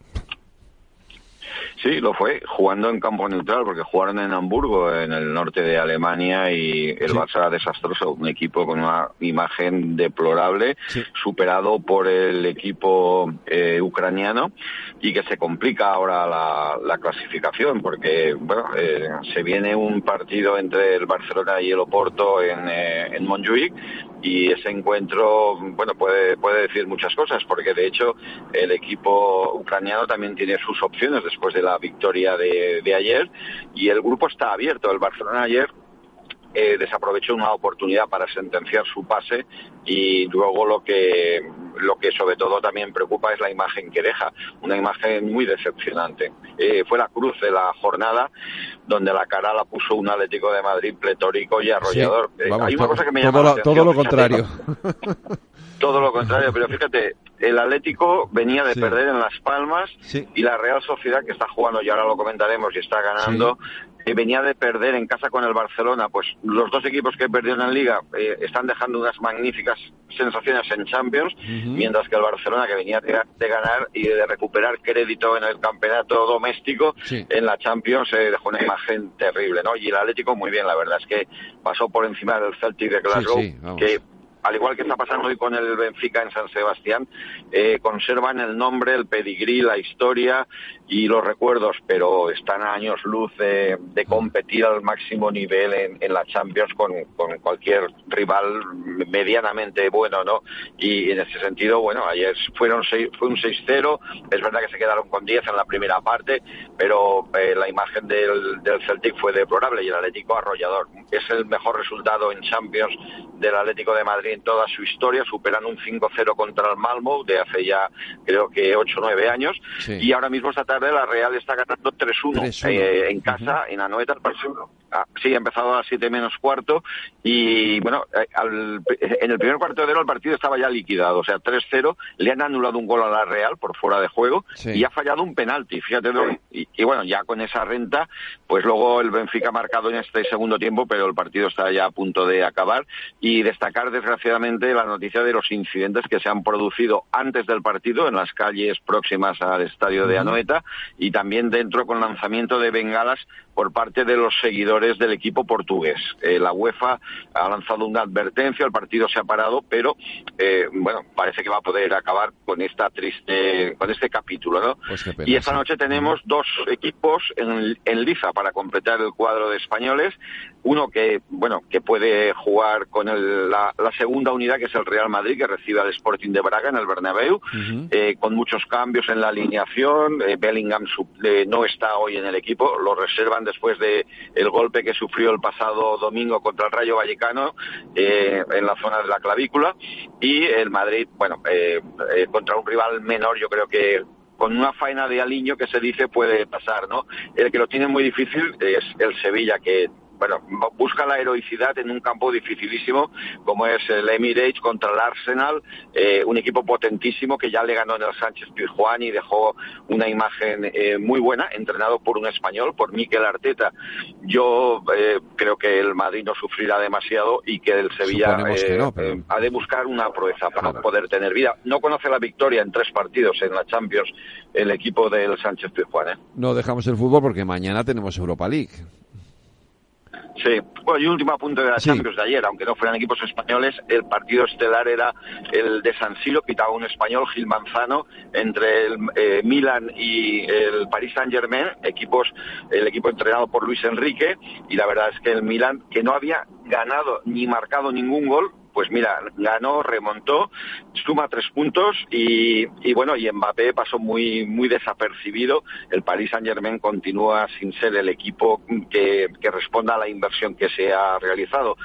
Sí, lo fue, jugando en campo neutral, porque jugaron en Hamburgo, en el norte de Alemania, y el Barça era desastroso, un equipo con una imagen deplorable, superado por el equipo eh, ucraniano, y que se complica ahora la, clasificación, porque bueno, eh, se viene un partido entre el Barcelona y el Oporto en, eh, en Montjuic, y ese encuentro, bueno, puede, puede decir muchas cosas, porque de hecho el equipo ucraniano también tiene sus opciones después de la victoria de, de ayer y el grupo está abierto. El Barcelona ayer eh, desaprovechó una oportunidad para sentenciar su pase y luego lo que lo que sobre todo también preocupa es la imagen que deja, una imagen muy decepcionante. Eh, fue la cruz de la jornada donde la cara la puso un Atlético de Madrid pletórico y arrollador. Eh, hay una cosa que me llama todo, la atención, todo lo contrario. *laughs* todo lo contrario, pero fíjate, el Atlético venía de perder en Las Palmas y la Real Sociedad que está jugando, y ahora lo comentaremos, y está ganando, eh, venía de perder en casa con el Barcelona, pues los dos equipos que perdieron en Liga eh, están dejando unas magníficas sensaciones en Champions, mientras que el Barcelona que venía de, ganar y de recuperar crédito en el campeonato doméstico, en la Champions se dejó una imagen terrible, ¿no? Y el Atlético muy bien, la verdad es que pasó por encima del Celtic de Glasgow, que al igual que está pasando hoy con el Benfica en San Sebastián, eh, conservan el nombre, el pedigrí, la historia y los recuerdos, pero están a años luz de, competir al máximo nivel en, la Champions con, cualquier rival medianamente bueno, ¿no? Y en ese sentido, bueno, ayer fueron fue un 6-0, es verdad que se quedaron con 10 en la primera parte, pero eh, la imagen del, del Celtic fue deplorable y el Atlético arrollador. Es el mejor resultado en Champions del Atlético de Madrid en toda su historia, superan un 5-0 contra el Malmo de hace ya creo que 8 o 9 años y ahora mismo esta tarde la Real está ganando 3-1 eh, en casa, en Anoeta, el partido. Sí, ha empezado a las 7 menos cuarto y bueno, eh, en el primer cuarto de hora el partido estaba ya liquidado, o sea, 3-0, le han anulado un gol a la Real por fuera de juego y ha fallado un penalti, fíjate, y, y, bueno, ya con esa renta, pues luego el Benfica ha marcado en este segundo tiempo, pero el partido está ya a punto de acabar y destacar desgraciadamente la noticia de los incidentes que se han producido antes del partido en las calles próximas al estadio de Anoeta y también dentro con lanzamiento de bengalas por parte de los seguidores del equipo portugués. Eh, la UEFA ha lanzado una advertencia, el partido se ha parado, pero eh, bueno, parece que va a poder acabar con esta triste, con este capítulo, ¿no? Pues y esta noche tenemos dos equipos en, en liza para completar el cuadro de españoles. Uno que, bueno, que puede jugar con la, segunda unidad, que es el Real Madrid, que recibe al Sporting de Braga en el Bernabéu, eh, con muchos cambios en la alineación. Bellingham no está hoy en el equipo, lo reservan después de el golpe que sufrió el pasado domingo contra el Rayo Vallecano eh, en la zona de la clavícula y el Madrid, bueno, eh, eh, contra un rival menor, yo creo que con una faena de aliño que se dice puede pasar, ¿no? El que lo tiene muy difícil es el Sevilla, que bueno, busca la heroicidad en un campo dificilísimo como es el Emirates contra el Arsenal, eh, un equipo potentísimo que ya le ganó en el Sánchez Pizjuán y dejó una imagen eh, muy buena, entrenado por un español, por Miquel Arteta. Yo eh, creo que el Madrid no sufrirá demasiado y que el Sevilla ha de buscar una proeza para poder tener vida. No conoce la victoria en tres partidos en la Champions el equipo del Sánchez Pizjuán. No dejamos el fútbol porque mañana tenemos Europa League. Sí, bueno, y último apunte de la Champions de ayer, aunque no fueran equipos españoles, el partido estelar era el de San Siro, quitaba un español, Gil Manzano, entre el eh, Milan y el Paris Saint Germain, equipos, el equipo entrenado por Luis Enrique, y la verdad es que el Milan, que no había ganado ni marcado ningún gol, pues mira, ganó, remontó, suma tres puntos y, bueno, y Mbappé pasó muy, muy desapercibido. El Paris Saint Germain continúa sin ser el equipo que, responda a la inversión que se ha realizado.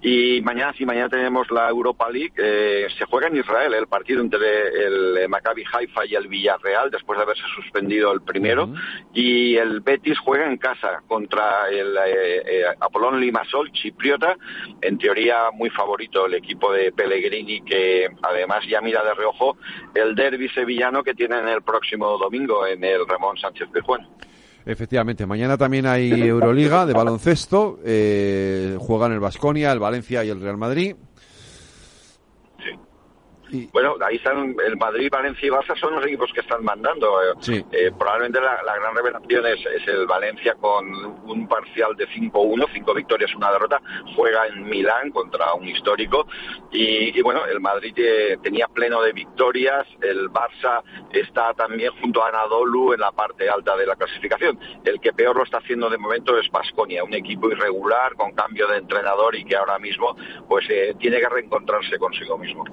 Y mañana, sí, mañana tenemos la Europa League, eh, se juega en Israel el partido entre el Maccabi Haifa y el Villarreal, después de haberse suspendido el primero, y el Betis juega en casa contra el eh, eh, Apolón Limasol, chipriota, en teoría muy favorito el equipo de Pellegrini, que además ya mira de reojo el derby sevillano que tienen el próximo domingo en el Ramón Sánchez Juan. Efectivamente, mañana también hay Euroliga de baloncesto, eh, juegan el Vasconia, el Valencia y el Real Madrid. Bueno, ahí están el Madrid, Valencia y Barça son los equipos que están mandando. Eh, eh, probablemente la, gran revelación es, el Valencia con un parcial de 5-1, cinco victorias, una derrota. Juega en Milán contra un histórico. Y, bueno, el Madrid eh, tenía pleno de victorias. El Barça está también junto a Anadolu en la parte alta de la clasificación. El que peor lo está haciendo de momento es Pasconia, un equipo irregular con cambio de entrenador y que ahora mismo pues tiene que reencontrarse consigo mismo.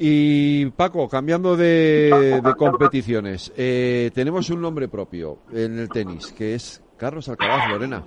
Y Paco, cambiando de, competiciones, eh, tenemos un nombre propio en el tenis, que es Carlos Alcaraz Lorena.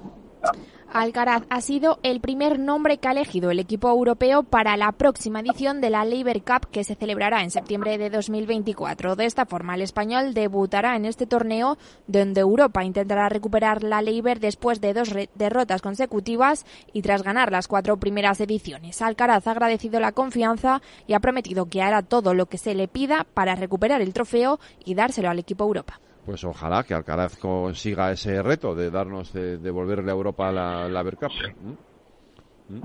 Alcaraz ha sido el primer nombre que ha elegido el equipo europeo para la próxima edición de la Labour Cup que se celebrará en septiembre de 2024. De esta forma, el español debutará en este torneo donde Europa intentará recuperar la Labour después de dos derrotas consecutivas y tras ganar las cuatro primeras ediciones. Alcaraz ha agradecido la confianza y ha prometido que hará todo lo que se le pida para recuperar el trofeo y dárselo al equipo Europa pues ojalá que Alcaraz consiga ese reto de darnos, de devolverle a Europa la, la ¿Mm? ¿Mm?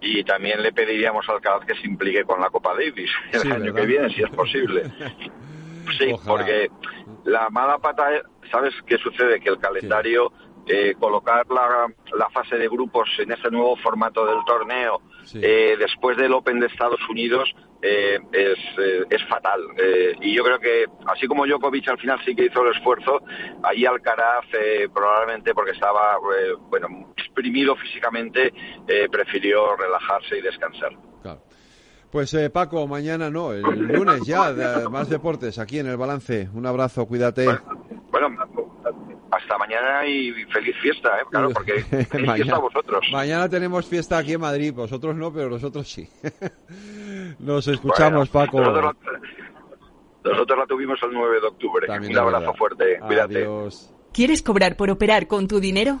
Y también le pediríamos a Alcaraz que se implique con la Copa Davis el año que viene, si es posible. *laughs* sí, porque la mala pata, ¿sabes qué sucede? Que el calendario, eh, colocar la, la, fase de grupos en ese nuevo formato del torneo, eh, después del Open de Estados Unidos, eh, es, es, fatal. Y yo creo que, así como Djokovic al final sí que hizo el esfuerzo, ahí Alcaraz, probablemente porque estaba bueno exprimido físicamente, prefirió relajarse y descansar. Pues Paco, mañana no, el lunes ya, *laughs* más deportes aquí en el balance. Un abrazo, cuídate. Bueno, hasta mañana y feliz fiesta, ¿eh? claro, porque *laughs* feliz fiesta a vosotros. Mañana tenemos fiesta aquí en Madrid, vosotros no, pero *laughs* nosotros sí. Nos escuchamos, Paco. Nosotros la, tuvimos el 9 de octubre. Un abrazo fuerte, cuídate. ¿Quieres cobrar por operar con tu dinero?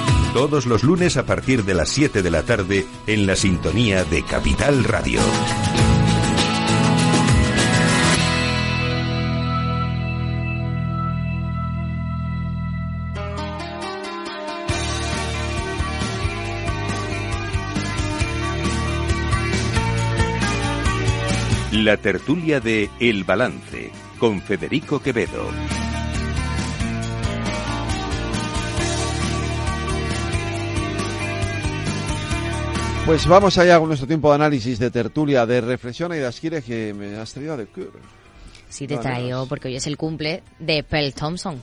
Todos los lunes a partir de las 7 de la tarde en la sintonía de Capital Radio. La tertulia de El Balance con Federico Quevedo. Pues vamos allá con nuestro tiempo de análisis, de tertulia, de reflexión y de asquire que me has traído de cure. Sí, te traigo porque hoy es el cumple de Pearl Thompson,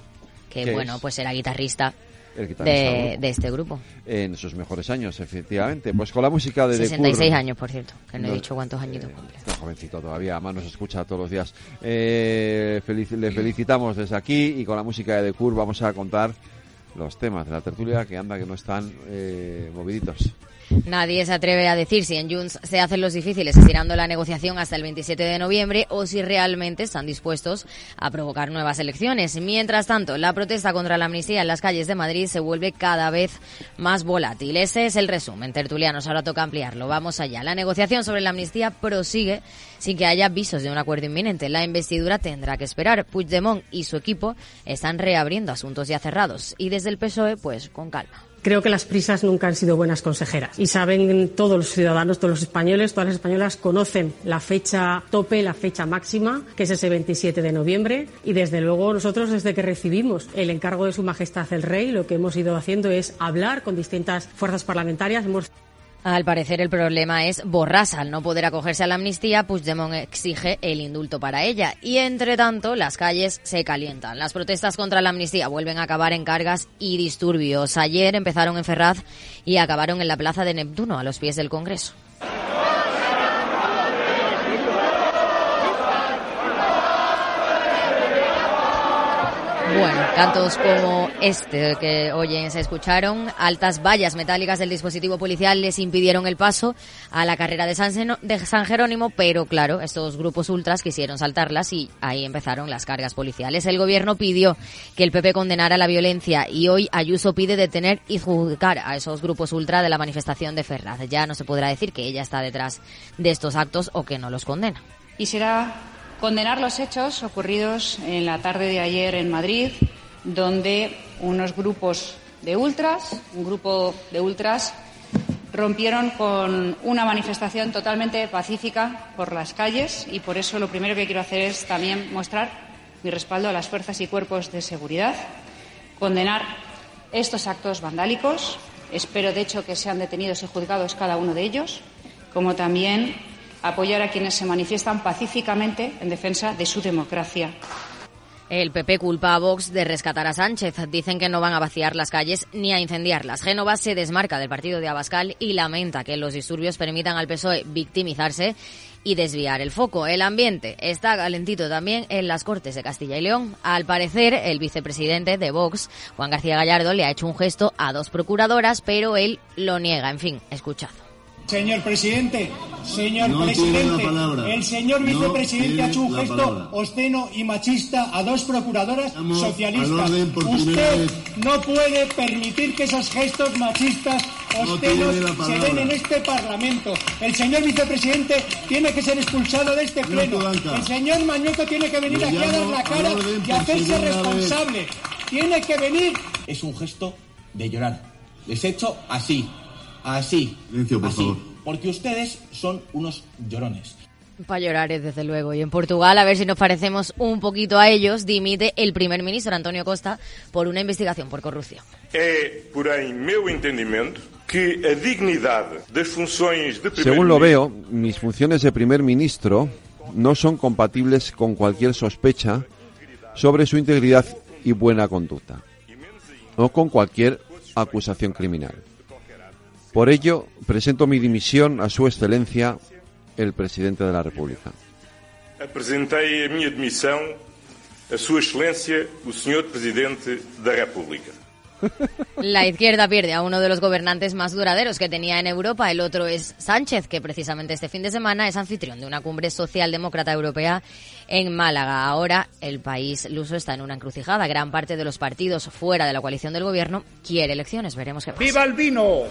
que bueno, pues era guitarrista, de, de, este grupo. En sus mejores años, efectivamente. Pues con la música de 66 años, por cierto, que no, he dicho cuántos añitos cumple. Está jovencito todavía, además nos escucha todos los días. Eh, le felicitamos desde aquí y con la música de The Cure vamos a contar los temas de la tertulia que anda que no están eh, moviditos. Nadie se atreve a decir si en Junts se hacen los difíciles estirando la negociación hasta el 27 de noviembre o si realmente están dispuestos a provocar nuevas elecciones. Mientras tanto, la protesta contra la amnistía en las calles de Madrid se vuelve cada vez más volátil. Ese es el resumen. Tertulianos, ahora toca ampliarlo. Vamos allá. La negociación sobre la amnistía prosigue sin que haya visos de un acuerdo inminente. La investidura tendrá que esperar. Puigdemont y su equipo están reabriendo asuntos ya cerrados y desde el PSOE, pues con calma. Creo que las prisas nunca han sido buenas consejeras. Y saben todos los ciudadanos, todos los españoles, todas las españolas conocen la fecha tope, la fecha máxima, que es ese 27 de noviembre. Y desde luego nosotros, desde que recibimos el encargo de Su Majestad el Rey, lo que hemos ido haciendo es hablar con distintas fuerzas parlamentarias. Al parecer el problema es Borrasa. Al no poder acogerse a la amnistía, Puigdemont exige el indulto para ella. Y entre tanto, las calles se calientan. Las protestas contra la amnistía vuelven a acabar en cargas y disturbios. Ayer empezaron en Ferraz y acabaron en la plaza de Neptuno, a los pies del Congreso. Bueno, cantos como este que oyen se escucharon. Altas vallas metálicas del dispositivo policial les impidieron el paso a la carrera de San, de San Jerónimo, pero claro, estos grupos ultras quisieron saltarlas y ahí empezaron las cargas policiales. El gobierno pidió que el PP condenara la violencia y hoy Ayuso pide detener y juzgar a esos grupos ultra de la manifestación de Ferraz. Ya no se podrá decir que ella está detrás de estos actos o que no los condena. Y será condenar los hechos ocurridos en la tarde de ayer en Madrid, donde unos grupos de ultras, un grupo de ultras, rompieron con una manifestación totalmente pacífica por las calles y por eso lo primero que quiero hacer es también mostrar mi respaldo a las fuerzas y cuerpos de seguridad, condenar estos actos vandálicos. Espero, de hecho, que sean detenidos y juzgados cada uno de ellos, como también apoyar a quienes se manifiestan pacíficamente en defensa de su democracia. El PP culpa a Vox de rescatar a Sánchez. Dicen que no van a vaciar las calles ni a incendiarlas. Génova se desmarca del partido de Abascal y lamenta que los disturbios permitan al PSOE victimizarse y desviar el foco. El ambiente está calentito también en las Cortes de Castilla y León. Al parecer, el vicepresidente de Vox, Juan García Gallardo, le ha hecho un gesto a dos procuradoras, pero él lo niega. En fin, escuchad. Señor presidente, señor presidente, el señor vicepresidente ha hecho un gesto obsceno y machista a dos procuradoras socialistas. Usted no puede permitir que esos gestos machistas obscenos se den en este Parlamento. El señor vicepresidente tiene que ser expulsado de este pleno. El señor Mañoto tiene que venir aquí a dar la cara y hacerse responsable. Tiene que venir. Es un gesto de llorar. Les he hecho así Así. por así. Porque ustedes son unos llorones. Para llorar, desde luego. Y en Portugal, a ver si nos parecemos un poquito a ellos, dimite el primer ministro Antonio Costa por una investigación por corrupción. É, porém, meu entendimento que a dignidade das funções de Según lo veo, mis funciones de primer ministro no son compatibles con cualquier sospecha sobre su integridad y buena conducta, o con cualquier acusación criminal. Por ello, presento mi dimisión a Su Excelencia, el Presidente de la República. apresentei a minha demissão a Sua Excelência, o Senhor Presidente da República. *laughs* La izquierda pierde a uno de los gobernantes más duraderos que tenía en Europa. El otro es Sánchez, que precisamente este fin de semana es anfitrión de una cumbre socialdemócrata europea en Málaga. Ahora el país luso está en una encrucijada. Gran parte de los partidos fuera de la coalición del gobierno quiere elecciones. Veremos qué pasa. ¡Viva el vino!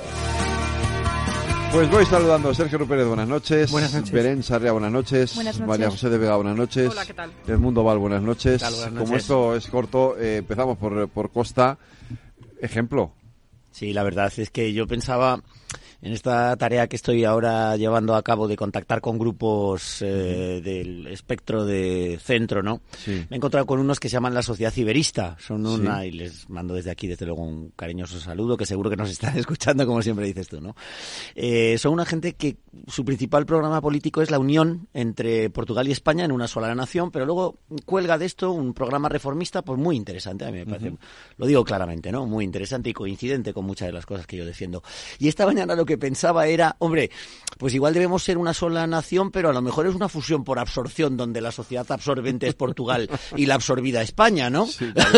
Pues voy saludando a Sergio Pérez, buenas noches. Buenas noches. Belén Sarria, buenas noches. Buenas noches. María José de Vega, buenas noches. Hola, ¿qué tal? El Mundo Val, buenas noches. ¿Qué tal? Buenas Como esto es corto, eh, empezamos por, por Costa. Ejemplo. Sí, la verdad es que yo pensaba en esta tarea que estoy ahora llevando a cabo de contactar con grupos eh, del espectro de centro, ¿no? Sí. Me he encontrado con unos que se llaman la Sociedad Ciberista. Son una, Sí. y les mando desde aquí, desde luego, un cariñoso saludo, que seguro que nos están *laughs* escuchando, como siempre dices tú, ¿no? Eh, son una gente que su principal programa político es la unión entre Portugal y España en una sola nación, pero luego cuelga de esto un programa reformista, pues muy interesante, a mí me parece. Lo digo claramente, ¿no? Muy interesante y coincidente con muchas de las cosas que yo defiendo. Y esta mañana lo que pensaba era, hombre, pues igual debemos ser una sola nación, pero a lo mejor es una fusión por absorción, donde la sociedad absorbente es Portugal y la absorbida España, ¿no?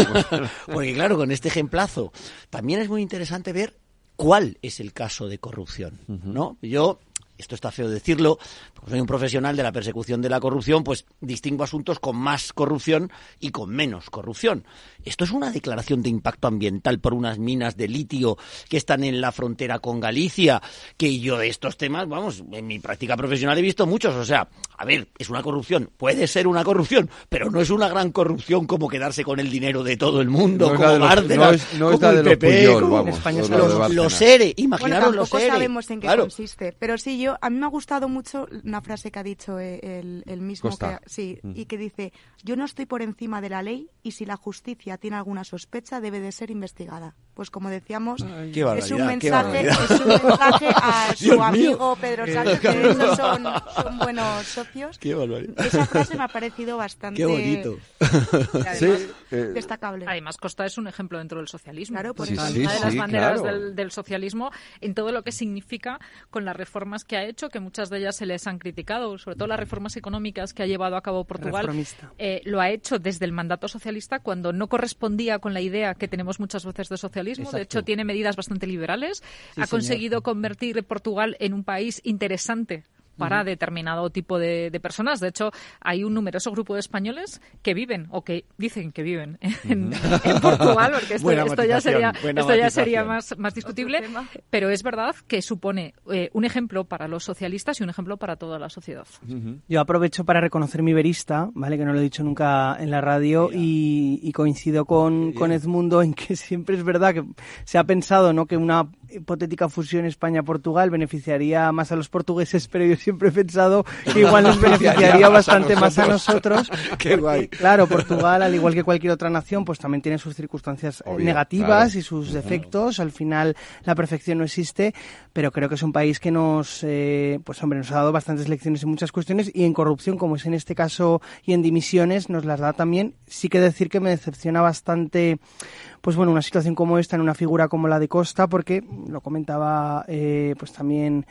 *laughs* Porque claro, con este ejemplazo, también es muy interesante ver cuál es el caso de corrupción, ¿no? Yo esto está feo decirlo, porque soy un profesional de la persecución de la corrupción, pues distingo asuntos con más corrupción y con menos corrupción. Esto es una declaración de impacto ambiental por unas minas de litio que están en la frontera con Galicia, que yo de estos temas, vamos, en mi práctica profesional he visto muchos. O sea, a ver, es una corrupción, puede ser una corrupción, pero no es una gran corrupción como quedarse con el dinero de todo el mundo, No como los- Bárcenas, no no como el los PP, Puyol, como- vamos, España los, los ERE, Bueno, imaginaros los tampoco ERE. sabemos en qué Claro. consiste, pero sí yo a mí me ha gustado mucho una frase que ha dicho eh, el, el mismo que sí Mm. y que dice yo no estoy por encima de la ley y si la justicia tiene alguna sospecha debe de ser investigada. Pues como decíamos es un mensaje barbaridad. es un mensaje a *laughs* su Dios mío. amigo Pedro Sánchez que de hecho son, son buenos socios. Qué. Esa frase me ha parecido bastante Qué bonito. además, *laughs* Sí, eh, destacable. Además, Costa es un ejemplo dentro del socialismo. Claro, por Sí, eso. sí, una de las sí, banderas claro. del, del socialismo en todo lo que significa con las reformas que ha hecho, que muchas de ellas se les han criticado, sobre todo las reformas económicas que ha llevado a cabo Portugal. Reformista. eh, lo ha hecho desde el mandato socialista cuando no correspondía con la idea que tenemos muchas veces de socialismo. De hecho, tiene medidas bastante liberales. Sí, ha señor. conseguido convertir Portugal en un país interesante para determinado tipo de, de personas. De hecho, hay un numeroso grupo de españoles que viven o que dicen que viven *laughs* en, en Portugal, porque esto, ya sería, esto ya sería más, más discutible, pero es verdad que supone eh, un ejemplo para los socialistas y un ejemplo para toda la sociedad. Yo aprovecho para reconocer mi verista, ¿vale? Que no lo he dicho nunca en la radio y, y coincido con, con Edmundo en que *laughs* siempre es verdad que se ha pensado, ¿no? Que una hipotética fusión España-Portugal beneficiaría más a los portugueses, pero yo siempre he pensado *laughs* que igual nos beneficiaría bastante más a nosotros. *laughs* Qué guay. Claro, Portugal, al igual que cualquier otra nación, pues también tiene sus circunstancias eh, Obvio, negativas claro. y sus defectos. Al final, la perfección no existe, pero creo que es un país que nos, eh, pues hombre, nos ha dado bastantes lecciones en muchas cuestiones y en corrupción, como es en este caso, y en dimisiones, nos las da también. Sí que decir que me decepciona bastante, pues bueno, una situación como esta en una figura como la de Costa, porque lo comentaba, eh, pues también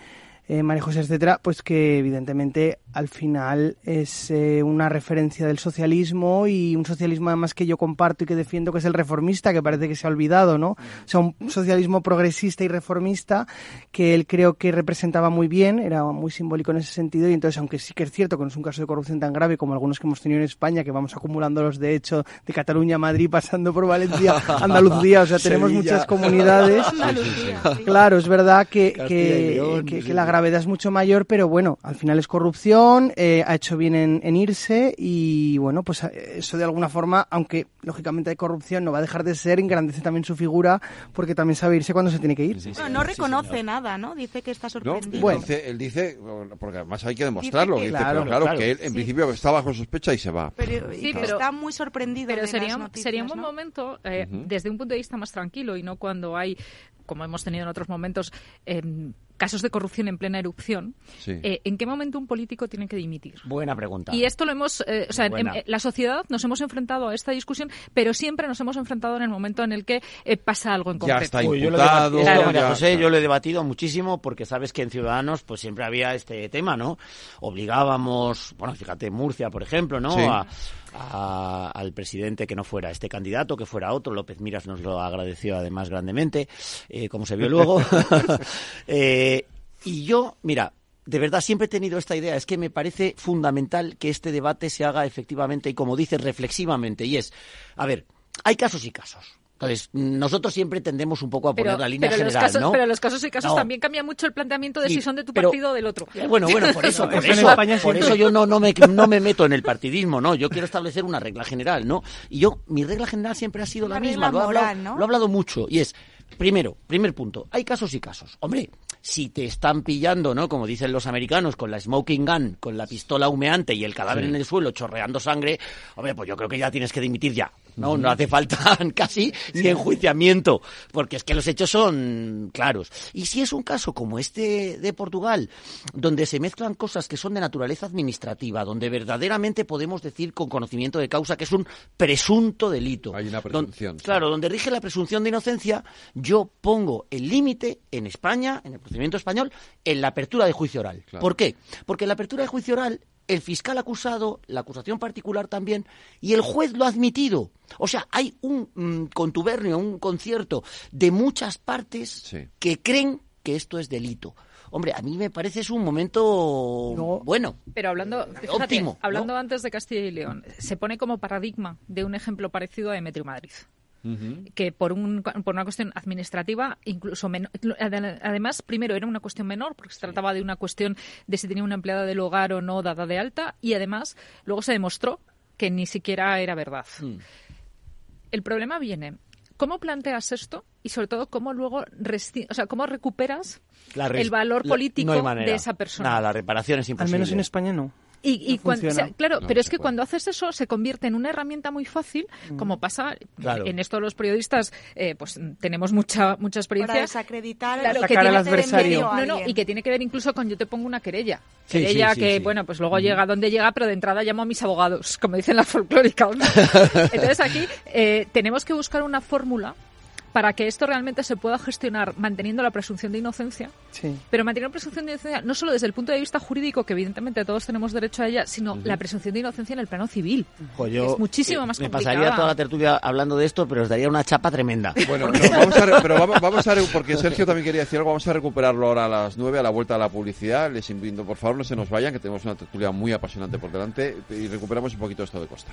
eh, María José, etcétera, pues que evidentemente al final es eh, una referencia del socialismo y un socialismo además que yo comparto y que defiendo, que es el reformista, que parece que se ha olvidado, ¿no? O sea, un socialismo progresista y reformista que él creo que representaba muy bien, era muy simbólico en ese sentido y entonces, aunque sí que es cierto que no es un caso de corrupción tan grave como algunos que hemos tenido en España, que vamos acumulándolos de hecho de Cataluña a Madrid, pasando por Valencia, *laughs* Andalucía, o sea, tenemos Sevilla. muchas comunidades. *laughs* Andalucía, Claro, es verdad que, que, que- sí, que la sí. Gravedad es mucho mayor, pero bueno, al final es corrupción, eh, ha hecho bien en, irse y bueno, pues eh, eso de alguna forma, aunque lógicamente hay corrupción, no va a dejar de ser, engrandece también su figura porque también sabe irse cuando se tiene que ir. no reconoce nada, ¿no? Dice que está sorprendido. bueno, él dice, porque además hay que demostrarlo, que, claro, que él en principio está bajo sospecha y se va. Pero, está muy sorprendido. Pero sería, sería un buen momento, eh, desde un punto de vista más tranquilo y no cuando hay como hemos tenido en otros momentos, em, casos de corrupción en plena erupción, eh, ¿en qué momento un político tiene que dimitir? Buena pregunta. Y esto lo hemos, eh, o sea, en, la sociedad nos hemos enfrentado a esta discusión, pero siempre nos hemos enfrentado en el momento en el que eh, pasa algo en concreto. Ya está imputado. José, yo lo he debatido muchísimo porque sabes que en Ciudadanos pues siempre había este tema, ¿no? Obligábamos, bueno, fíjate, Murcia, por ejemplo, ¿no? al presidente que no fuera este candidato, que fuera otro. López Miras nos lo agradeció además grandemente, como se vio luego. *laughs* *laughs* y yo, mira, de verdad siempre he tenido esta idea, es que me parece fundamental que este debate se haga efectivamente y como dices, reflexivamente. Y es, a ver, hay casos y casos. Entonces, nosotros siempre tendemos un poco a poner la línea general, casos, ¿no? Pero los casos y casos también cambia mucho el planteamiento de si son de tu partido o del otro. Eh, bueno, bueno, por eso, *laughs* por eso, por eso yo no, no, me, no me meto en el partidismo, ¿no? Yo quiero establecer una regla general, ¿no? Y yo, mi regla general siempre ha sido la misma, lo, he hablado, lo he hablado mucho, y es, primero, primer punto, hay casos y casos. Hombre, si te están pillando, ¿no? Como dicen los americanos, con la smoking gun, con la pistola humeante y el cadáver en el suelo chorreando sangre, hombre, pues yo creo que ya tienes que dimitir ya. No, no hace falta *laughs* casi ni enjuiciamiento, porque es que los hechos son claros. Y si es un caso como este de Portugal, donde se mezclan cosas que son de naturaleza administrativa, donde verdaderamente podemos decir con conocimiento de causa que es un presunto delito. Hay una presunción. Claro, donde rige la presunción de inocencia, yo pongo el límite en España, en el procedimiento español, en la apertura de juicio oral. ¿Por qué? Porque la apertura de juicio oral el fiscal acusado, la acusación particular también, y el juez lo ha admitido. O sea, hay un mm, contubernio, un concierto de muchas partes que creen que esto es delito. Hombre, a mí me parece es un momento bueno. Pero hablando, óptimo, hablando antes de Castilla y León, se pone como paradigma de un ejemplo parecido a Demetrio Madrid que por, un, por una cuestión administrativa, incluso además, primero era una cuestión menor, porque se trataba de una cuestión de si tenía una empleada del hogar o no dada de alta, y además luego se demostró que ni siquiera era verdad. Mm. El problema viene ¿Cómo planteas esto y sobre todo cómo luego o sea, cómo recuperas el valor político de esa persona? Nada, la reparación es imposible. Al menos en España no. Y, claro, pero es que cuando haces eso se convierte en una herramienta muy fácil, mm. como pasa en esto los periodistas, eh, pues tenemos mucha mucha experiencia. Para desacreditar, claro, que al adversario. No, no, y que tiene que ver incluso con yo te pongo una querella. querella que, bueno, pues luego llega donde llega, pero de entrada llamo a mis abogados, como dicen la folclórica. *laughs* Entonces aquí eh, tenemos que buscar una fórmula para que esto realmente se pueda gestionar manteniendo la presunción de inocencia, pero manteniendo la presunción de inocencia no solo desde el punto de vista jurídico, que evidentemente todos tenemos derecho a ella, sino la presunción de inocencia en el plano civil. Pues yo, es muchísimo más me pasaría toda la tertulia hablando de esto, pero os daría una chapa tremenda. Bueno, vamos a, pero vamos, a, porque Sergio también quería decir algo, vamos a recuperarlo ahora a las 9, a la vuelta a la publicidad. Les invito, por favor, no se nos vayan, que tenemos una tertulia muy apasionante por delante y recuperamos un poquito esto de costa.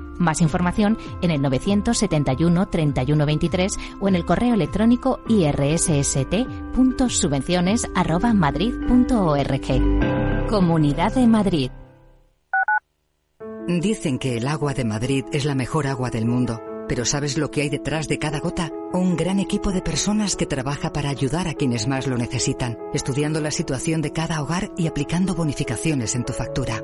Más información en el 971 31 23 o en el correo electrónico irsst.subvenciones@madrid.org. Comunidad de Madrid. Dicen que el agua de Madrid es la mejor agua del mundo, pero ¿sabes lo que hay detrás de cada gota? Un gran equipo de personas que trabaja para ayudar a quienes más lo necesitan, estudiando la situación de cada hogar y aplicando bonificaciones en tu factura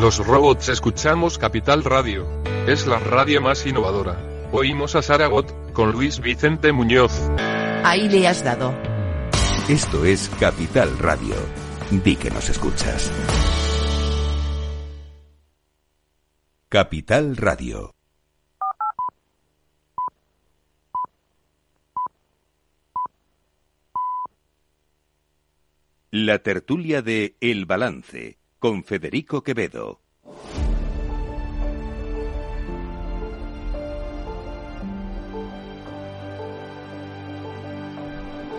Los robots escuchamos Capital Radio. Es la radio más innovadora. Oímos a Saragot, con Luis Vicente Muñoz. Ahí le has dado. Esto es Capital Radio. Di que nos escuchas. Capital Radio. La tertulia de El Balance con Federico Quevedo.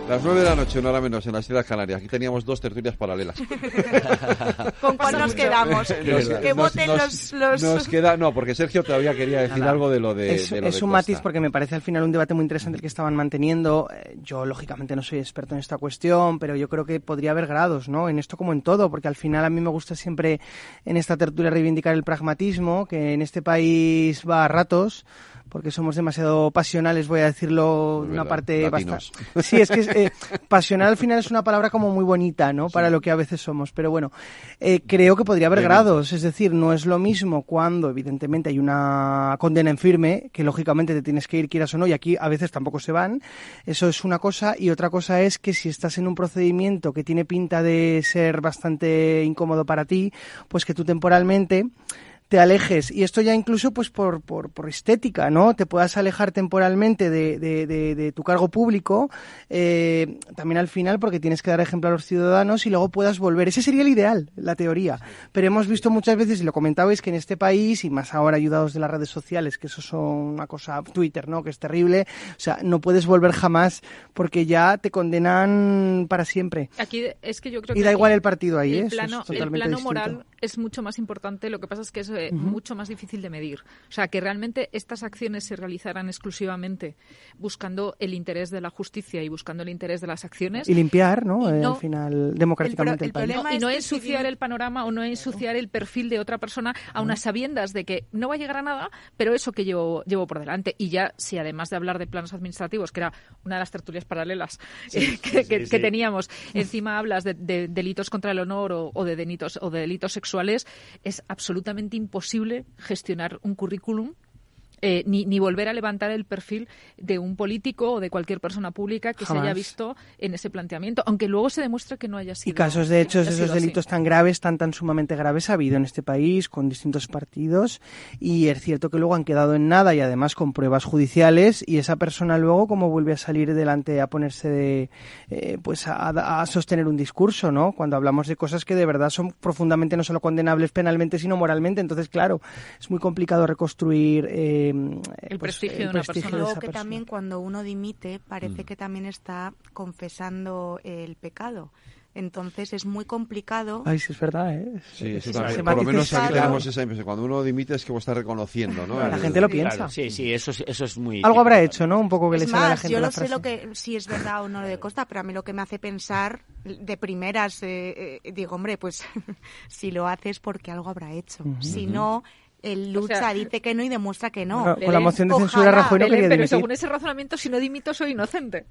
Las nueve de la noche, una hora menos, en las Islas Canarias. Aquí teníamos dos tertulias paralelas. *laughs* ¿Con cuál nos quedamos? que voten los, Nos queda... No, porque Sergio todavía quería decir algo de lo de Es, de lo es de un Costa. matiz porque me parece al final un debate muy interesante el que estaban manteniendo. Eh, Yo, lógicamente, no soy experto en esta cuestión, pero yo creo que podría haber grados, ¿no? En esto como en todo, porque al final a mí me gusta siempre en esta tertulia reivindicar el pragmatismo, que en este país va a ratos porque somos demasiado pasionales, voy a decirlo de una verdad, parte bastante... Sí, es que eh, pasional al final es una palabra como muy bonita, ¿no? Para lo que a veces somos. Pero bueno, eh, creo que podría haber Bien. grados. Es decir, no es lo mismo cuando evidentemente hay una condena en firme, que lógicamente te tienes que ir, quieras o no, y aquí a veces tampoco se van. Eso es una cosa. Y otra cosa es que si estás en un procedimiento que tiene pinta de ser bastante incómodo para ti, pues que tú temporalmente te alejes y esto ya incluso pues por, por, por estética, ¿no? Te puedas alejar temporalmente de, de, de- de tu cargo público, eh, también al final porque tienes que dar ejemplo a los ciudadanos y luego puedas volver. Ese sería el ideal, la teoría. Pero hemos visto muchas veces, y lo comentabais, que en este país, y más ahora ayudados de las redes sociales, que eso son una cosa, Twitter, ¿no? Que es terrible, o sea, no puedes volver jamás porque ya te condenan para siempre. Aquí es que yo creo Y que da igual el partido ahí, ¿eh? el Eso es plano, el totalmente plano distinto. moral es mucho más importante, lo que pasa es que es eh, mucho más difícil de medir. O sea, que realmente estas acciones se realizaran exclusivamente buscando el interés de la justicia y buscando el interés de las acciones. Y limpiar, ¿no? Y Eh, no- al final, democráticamente el, Y país. no, y no ensuciar el panorama o no ensuciar el perfil de otra persona a unas sabiendas de que no va a llegar a nada, pero eso que llevo, llevo por delante. Y ya, si además de hablar de planos administrativos, que era una de las tertulias paralelas Sí, eh, que, sí, que- sí. que teníamos, *laughs* encima hablas de, de delitos contra el honor o, o de delitos, o de delitos sexuales, es absolutamente imposible gestionar un currículum eh, ni, ni volver a levantar el perfil de un político o de cualquier persona pública que se haya visto en ese planteamiento, aunque luego se demuestre que no haya sido. Y casos de hechos, no esos así. delitos tan graves, tan tan sumamente graves, ha habido en este país con distintos partidos y es cierto que luego han quedado en nada y además con pruebas judiciales y esa persona luego cómo vuelve a salir delante a ponerse de, eh, pues a, a sostener un discurso, ¿no? Cuando hablamos de cosas que de verdad son profundamente no solo condenables penalmente sino moralmente, entonces claro, es muy complicado reconstruir eh, El pues, prestigio de una prestigio persona. de Luego esa que persona. también cuando uno dimite Mm. parece que también está confesando el pecado. Entonces es muy complicado. Ay, sí, es verdad, ¿eh? Sí, también. ese Por lo menos aquí claro. tenemos esa impresión. Cuando uno dimite es que está reconociendo, ¿no? La gente lo Claro, piensa. sí, sí, eso, es- eso es muy... Algo habrá hecho, ¿no? Un poco que Es le sale a la más, gente yo la no sé lo que si es verdad o no lo de Costa, pero a mí lo que me hace pensar de primeras, eh, eh, digo, hombre, pues *laughs* si lo haces porque algo habrá hecho. Si no, el lucha dice que no y demuestra que no. con la moción de censura Rajoy no quería Pero según ese razonamiento, si no dimito soy inocente.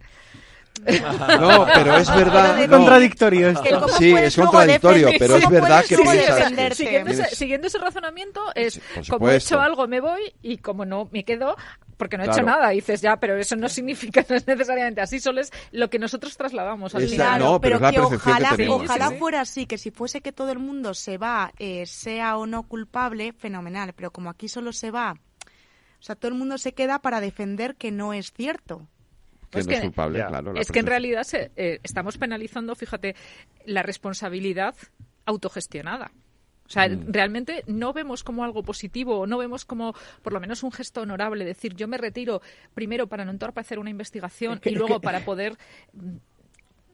No, pero es verdad. Es contradictorio. Sí, es contradictorio, pero es verdad que siguiendo, ese, siguiendo ese razonamiento es como he hecho algo me voy y como no me quedo porque no he hecho nada. Y dices, ya, pero eso no significa, no es *laughs* necesariamente así, solo es lo que nosotros trasladamos al final. No, pero, que ojalá, ojalá fuera así, que si fuese que todo el mundo se va, eh, sea o no culpable, fenomenal. Pero como aquí solo se va, o sea, todo el mundo se queda para defender que no es cierto. Que es no que, es culpable, claro. Es que en realidad eh, estamos penalizando, fíjate, la responsabilidad autogestionada. O sea, mm. realmente no vemos como algo positivo, no vemos como por lo menos un gesto honorable, decir yo me retiro primero para no entorpecer una investigación y luego para *laughs* poder mm,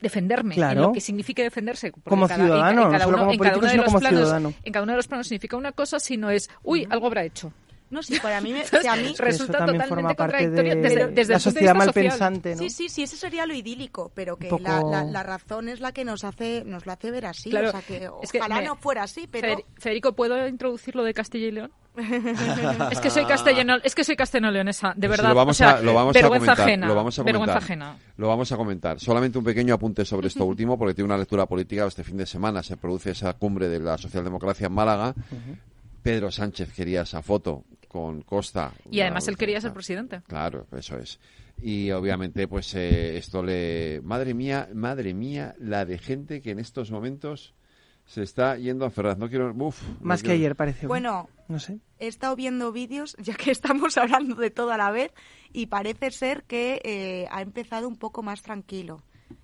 defenderme en lo que signifique defenderse como ciudadano en, cada uno, de los planos en cada uno de los planos significa una cosa sino es uy algo habrá hecho no, sí, para mí, *laughs* a mí resulta totalmente contradictorio de, desde, la sociedad malpensante, ¿no? Sí, sí, sí, eso sería lo idílico, pero que la, la, razón es la que nos hace nos lo hace ver así, o sea que ojalá no fuera así, pero Federico, ¿puedo introducir lo de Castilla y León? *laughs* es que soy castellano, es que soy castellano-leonesa, de verdad. lo vamos, a, lo vamos vergüenza a comentar, ajena, lo vamos a comentar, vergüenza ajena. Lo vamos a comentar. Solamente un pequeño apunte sobre esto *laughs* último, porque tiene una lectura política. Este fin de semana se produce esa cumbre de la socialdemocracia en Málaga. Pedro Sánchez quería esa foto con Costa. Y además él quería ser presidente. Claro, eso es. Y obviamente, pues eh, esto le. Madre mía, madre mía, la de gente que en estos momentos se está yendo a Ferraz. No quiero. Uf, Más que ayer, parece. Bueno, no sé. He estado viendo vídeos, ya que *laughs* estamos hablando de todo a la vez, y parece ser que eh, ha empezado un poco más tranquilo.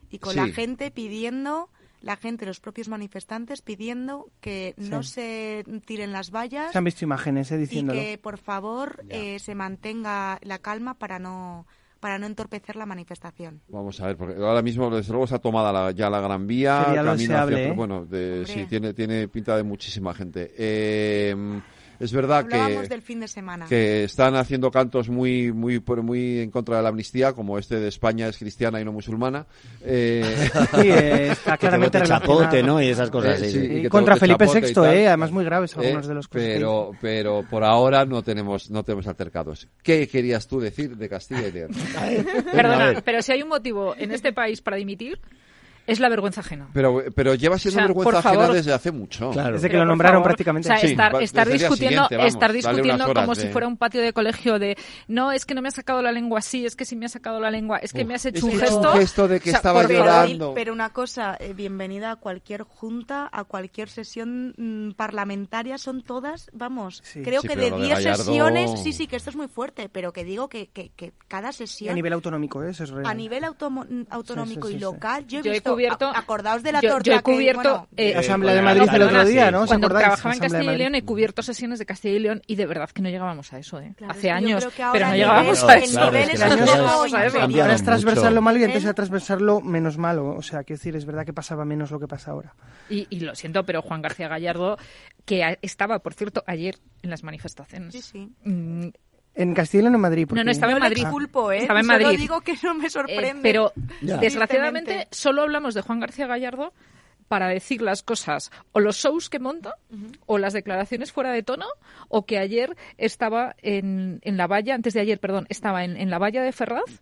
Y con la gente pidiendo la gente, los propios manifestantes, pidiendo que no se tiren las vallas. Se han visto imágenes, eh, diciéndolo. Y que, por favor, eh, se mantenga la calma para no para no entorpecer la manifestación. Vamos a ver, porque ahora mismo desde luego se ha tomado ya la Gran Vía, camino hacia, ¿eh? bueno, sí tiene tiene pinta de muchísima gente. Eh, es verdad que, del fin de semana. que están haciendo cantos muy, muy, muy en contra de la amnistía, como este de España es cristiana y no musulmana. Eh... Sí, está *laughs* claramente que chapote, ¿no? Y esas cosas. Eh, contra Felipe VI, eh, además muy graves algunos de los pero, pero por ahora no tenemos, no tenemos altercados. ¿Qué querías tú decir de Castilla y León? *laughs* Perdona, pero si hay un motivo en este país para dimitir, es la vergüenza ajena. Pero, pero lleva siendo vergüenza ajena desde hace mucho. desde que lo nombraron prácticamente. O sea, estar, discutiendo, estar discutiendo como si fuera un patio de colegio de no, es que no me has sacado la lengua así, es que si me has sacado la lengua, es que me has hecho un gesto. Un gesto de que estaba llorando. Pero una cosa, eh, bienvenida a cualquier junta, a cualquier sesión mm, parlamentaria, son todas, vamos, creo que de 10 sesiones, sí, sí, que esto es muy fuerte, pero que digo que, que, cada sesión. a nivel autonómico, ¿eh? eso es real. A nivel autonómico y local, yo he visto acordaos de la torta yo he cubierto eh, Asamblea de Madrid el otro día, ¿no? Cuando trabajaba en Castilla y León he cubierto sesiones de Castilla y León y de verdad que no llegábamos a eso, ¿eh? Hace años, pero no llegábamos a eso. Ahora es transversar lo malo y antes era transversarlo menos malo, o sea, quiero decir, es verdad que pasaba menos lo que pasa ahora. Y, y lo siento, pero Juan García Gallardo, que estaba, por cierto, ayer en las manifestaciones. Sí, sí. En Castilla o en Madrid. No, no, estaba en Madrid. ¿eh? Estaba en Madrid. Solo digo que no me sorprende. Eh, pero, desgraciadamente, solo hablamos de Juan García Gallardo para decir las cosas o los shows que monta o las declaraciones fuera de tono o que ayer estaba en, en la valla, antes de ayer, perdón, estaba en, en la valla de Ferraz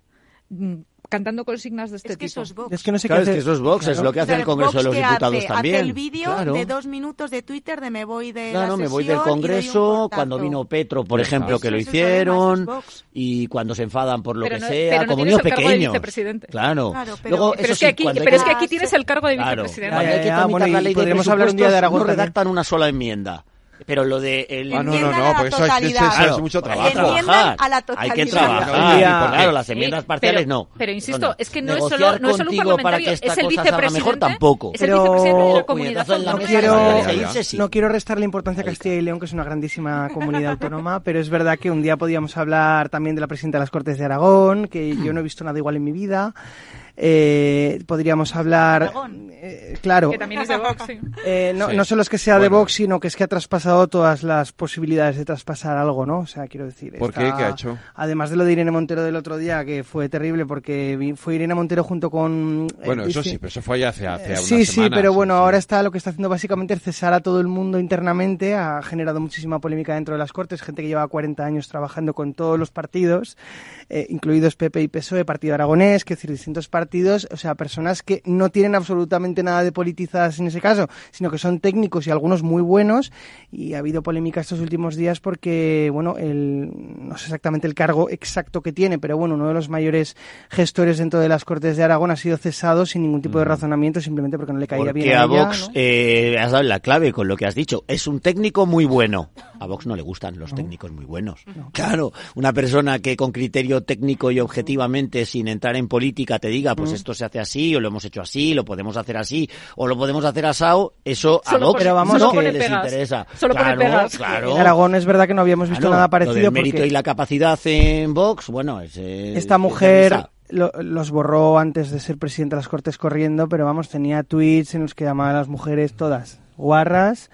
mm, cantando consignas de este tipo. Es que no sé qué es que eso es Vox, es lo que hace el Congreso de los Diputados también. Hace el vídeo de dos minutos de Twitter de me voy de No, no, me voy del Congreso, cuando vino Petro, por ejemplo, que lo hicieron, y cuando se enfadan por lo que sea, como niños pequeños. Claro. pero, es que aquí, pero es que aquí tienes el cargo de vicepresidente. Que tramitar la ley de no redactan una sola enmienda. Pero lo de el ah, no, no, no, porque eso, es, eso es mucho trabajo. Hay que trabajar. A la hay que trabajar. claro, las enmiendas parciales no. Pero insisto, es que no es solo, no es solo un parlamentario, es el vicepresidente. mejor tampoco. Es el vicepresidente de la comunidad no quiero, no quiero restarle importancia a Castilla y León, que es una grandísima comunidad autónoma, pero es verdad que un día podíamos hablar también de la presidenta de las Cortes de Aragón, que yo no he visto nada igual en mi vida. Eh, podríamos hablar... Eh, claro. Que también es de Vox, sí. *laughs* Eh, no, no solo es que sea de Vox, sino que es que ha traspasado todas las posibilidades de traspasar algo, ¿no? O sea, quiero decir. ¿Por qué? ¿Qué ha hecho? Además de lo de Irene Montero del otro día, que fue terrible, porque fue Irene Montero junto con. Bueno, eso sí, pero eso fue ya hace, hace Sí, sí, pero bueno, ahora está lo que está haciendo básicamente es cesar a todo el mundo internamente. Ha generado muchísima polémica dentro de las Cortes. Gente que lleva 40 años trabajando con todos los partidos, eh, incluidos PP y PSOE, Partido Aragonés, que decir, distintos partidos. O sea, personas que no tienen absolutamente nada de politizadas en ese caso, sino que son técnicos y algunos muy buenos. Y ha habido polémica estos últimos días porque, bueno, el, no sé exactamente el cargo exacto que tiene, pero bueno, uno de los mayores gestores dentro de las Cortes de Aragón ha sido cesado sin ningún tipo de razonamiento, simplemente porque no le caía bien a, a Vox eh, has dado la clave con lo que has dicho. Es un técnico muy bueno. A Vox no le gustan los técnicos muy buenos. Claro, una persona que con criterio técnico y objetivamente, sin entrar en política, te diga, pues esto se hace así, o lo hemos hecho así, lo podemos hacer así, o lo podemos hacer asado, eso a Vox pero vamos, no les interesa. Solo claro, pegas. Claro. En Aragón es verdad que no habíamos visto nada parecido. Lo del mérito y la capacidad en Vox, bueno, es, Esta mujer los borró antes de ser presidente de las Cortes corriendo, pero vamos, tenía tweets en los que llamaba a las mujeres todas guarras,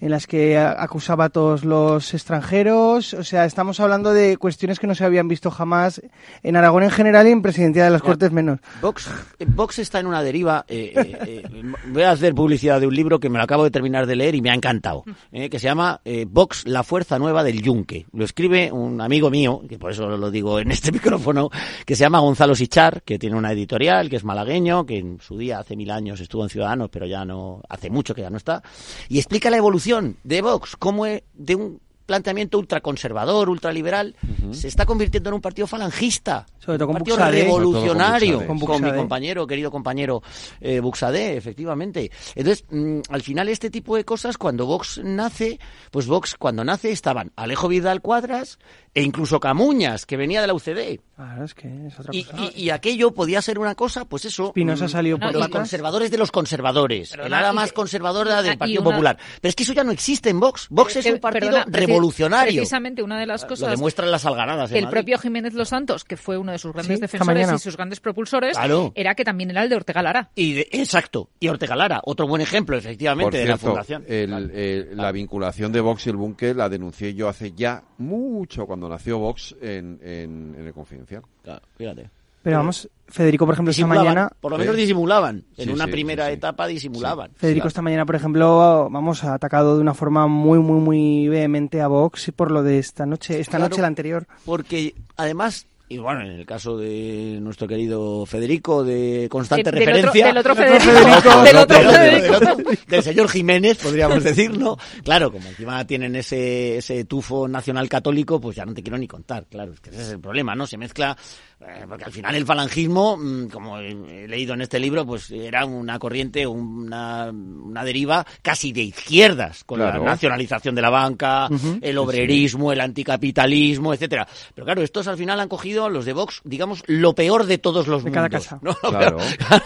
en las que acusaba a todos los extranjeros. O sea, estamos hablando de cuestiones que no se habían visto jamás en Aragón en general y en presidencia de las Cortes menos. Vox, Vox está en una deriva. Eh, eh, eh, voy a hacer publicidad de un libro que me lo acabo de terminar de leer y me ha encantado, que se llama Vox, la fuerza nueva del yunque. Lo escribe un amigo mío, que por eso lo digo en este *laughs* micrófono, que se llama Gonzalo Sichar, que tiene una editorial, que es malagueño, que en su día, hace mil años, estuvo en Ciudadanos, pero ya no, hace mucho que ya no está y explica la evolución de Vox, cómo de un planteamiento ultraconservador, ultraliberal, se está convirtiendo en un partido falangista, Sobre todo un partido revolucionario, con, con, mi compañero, querido compañero eh, Buxadé, efectivamente. Entonces, mm, al final este tipo de cosas, cuando Vox nace, pues Vox cuando nace estaban Alejo Vidal Cuadras e incluso Camuñas, que venía de la UCD. Claro, es que es otra y, cosa. y, y, aquello podía ser una cosa, pues eso. Spinoza salió por los conservadores de los conservadores, Perdona, el ala más conservadora del Partido una- Popular. Pero es que eso ya no existe en Vox. Vox es un partido perdona, preci- revolucionario. Precisamente una de las Lo cosas demuestran las algaradas. el Madrid. propio Jiménez Los Santos, que fue uno de sus grandes Sí, defensores y sus grandes propulsores, Claro. era que también era el de Ortega Lara. Y de- exacto. Y Ortega Lara, otro buen ejemplo, efectivamente, Por de la fundación. el- eh, la vinculación de Vox y el búnker la denuncié yo hace ya mucho cuando nació Vox en, en, en el Confidencial. Claro, fíjate. Pero vamos, Federico, por ejemplo, esta mañana... por lo menos Sí. disimulaban. En Sí, una sí, primera etapa disimulaban. Federico esta mañana, por ejemplo, vamos, ha atacado de una forma muy, muy, muy vehemente a Vox por lo de esta noche, esta Claro. noche, la anterior. Porque además, y bueno, en el caso de nuestro querido Federico, de constante Del- otro- referencia. del otro Del Federico, del otro del Federico. del otro- del señor Jiménez, podríamos decir, ¿no? Claro, como encima tienen ese, ese tufo nacional católico, pues ya no te quiero ni contar, claro, es que ese es el problema, ¿no? Se mezcla, eh, porque al final el falangismo, mm, como he leído en este libro, pues era una corriente, una, una deriva casi de izquierdas, con Claro. la nacionalización de la banca, el obrerismo, el anticapitalismo, etcétera. Pero claro, estos al final han cogido los de Vox, digamos, lo peor de todos los De cada mundos, casa. ¿no? *laughs* Claro.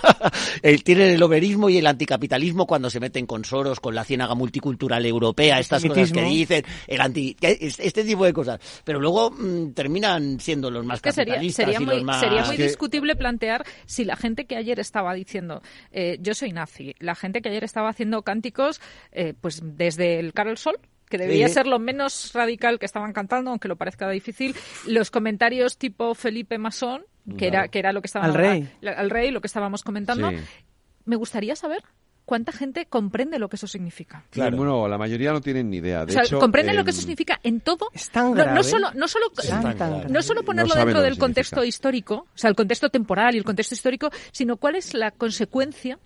*laughs* El- tienen el obrerismo y el anticapitalismo cuando se meten con Soros, con la ciénaga multicultural europea, estas cosas que dicen, el anti, este tipo de cosas. Pero luego mm, terminan siendo los más que sería, capitalistas sería y muy, los más... sería muy discutible plantear si la gente que ayer estaba diciendo eh, yo soy nazi, la gente que ayer estaba haciendo cánticos eh, pues desde el Carol Sol que debería Sí. ser lo menos radical que estaban cantando, aunque lo parezca difícil, los comentarios tipo Felipe Masón, que era que era lo que estaba Al rey. al rey, lo que estábamos comentando. Sí. Me gustaría saber cuánta gente comprende lo que eso significa. Claro. Bueno, la mayoría no tienen ni idea. De o sea, hecho, comprenden lo que eso significa en todo. Es tan No- grave. no, solo, no solo, no solo ponerlo No dentro del contexto histórico, o sea, el contexto temporal y el contexto histórico, sino cuál es la consecuencia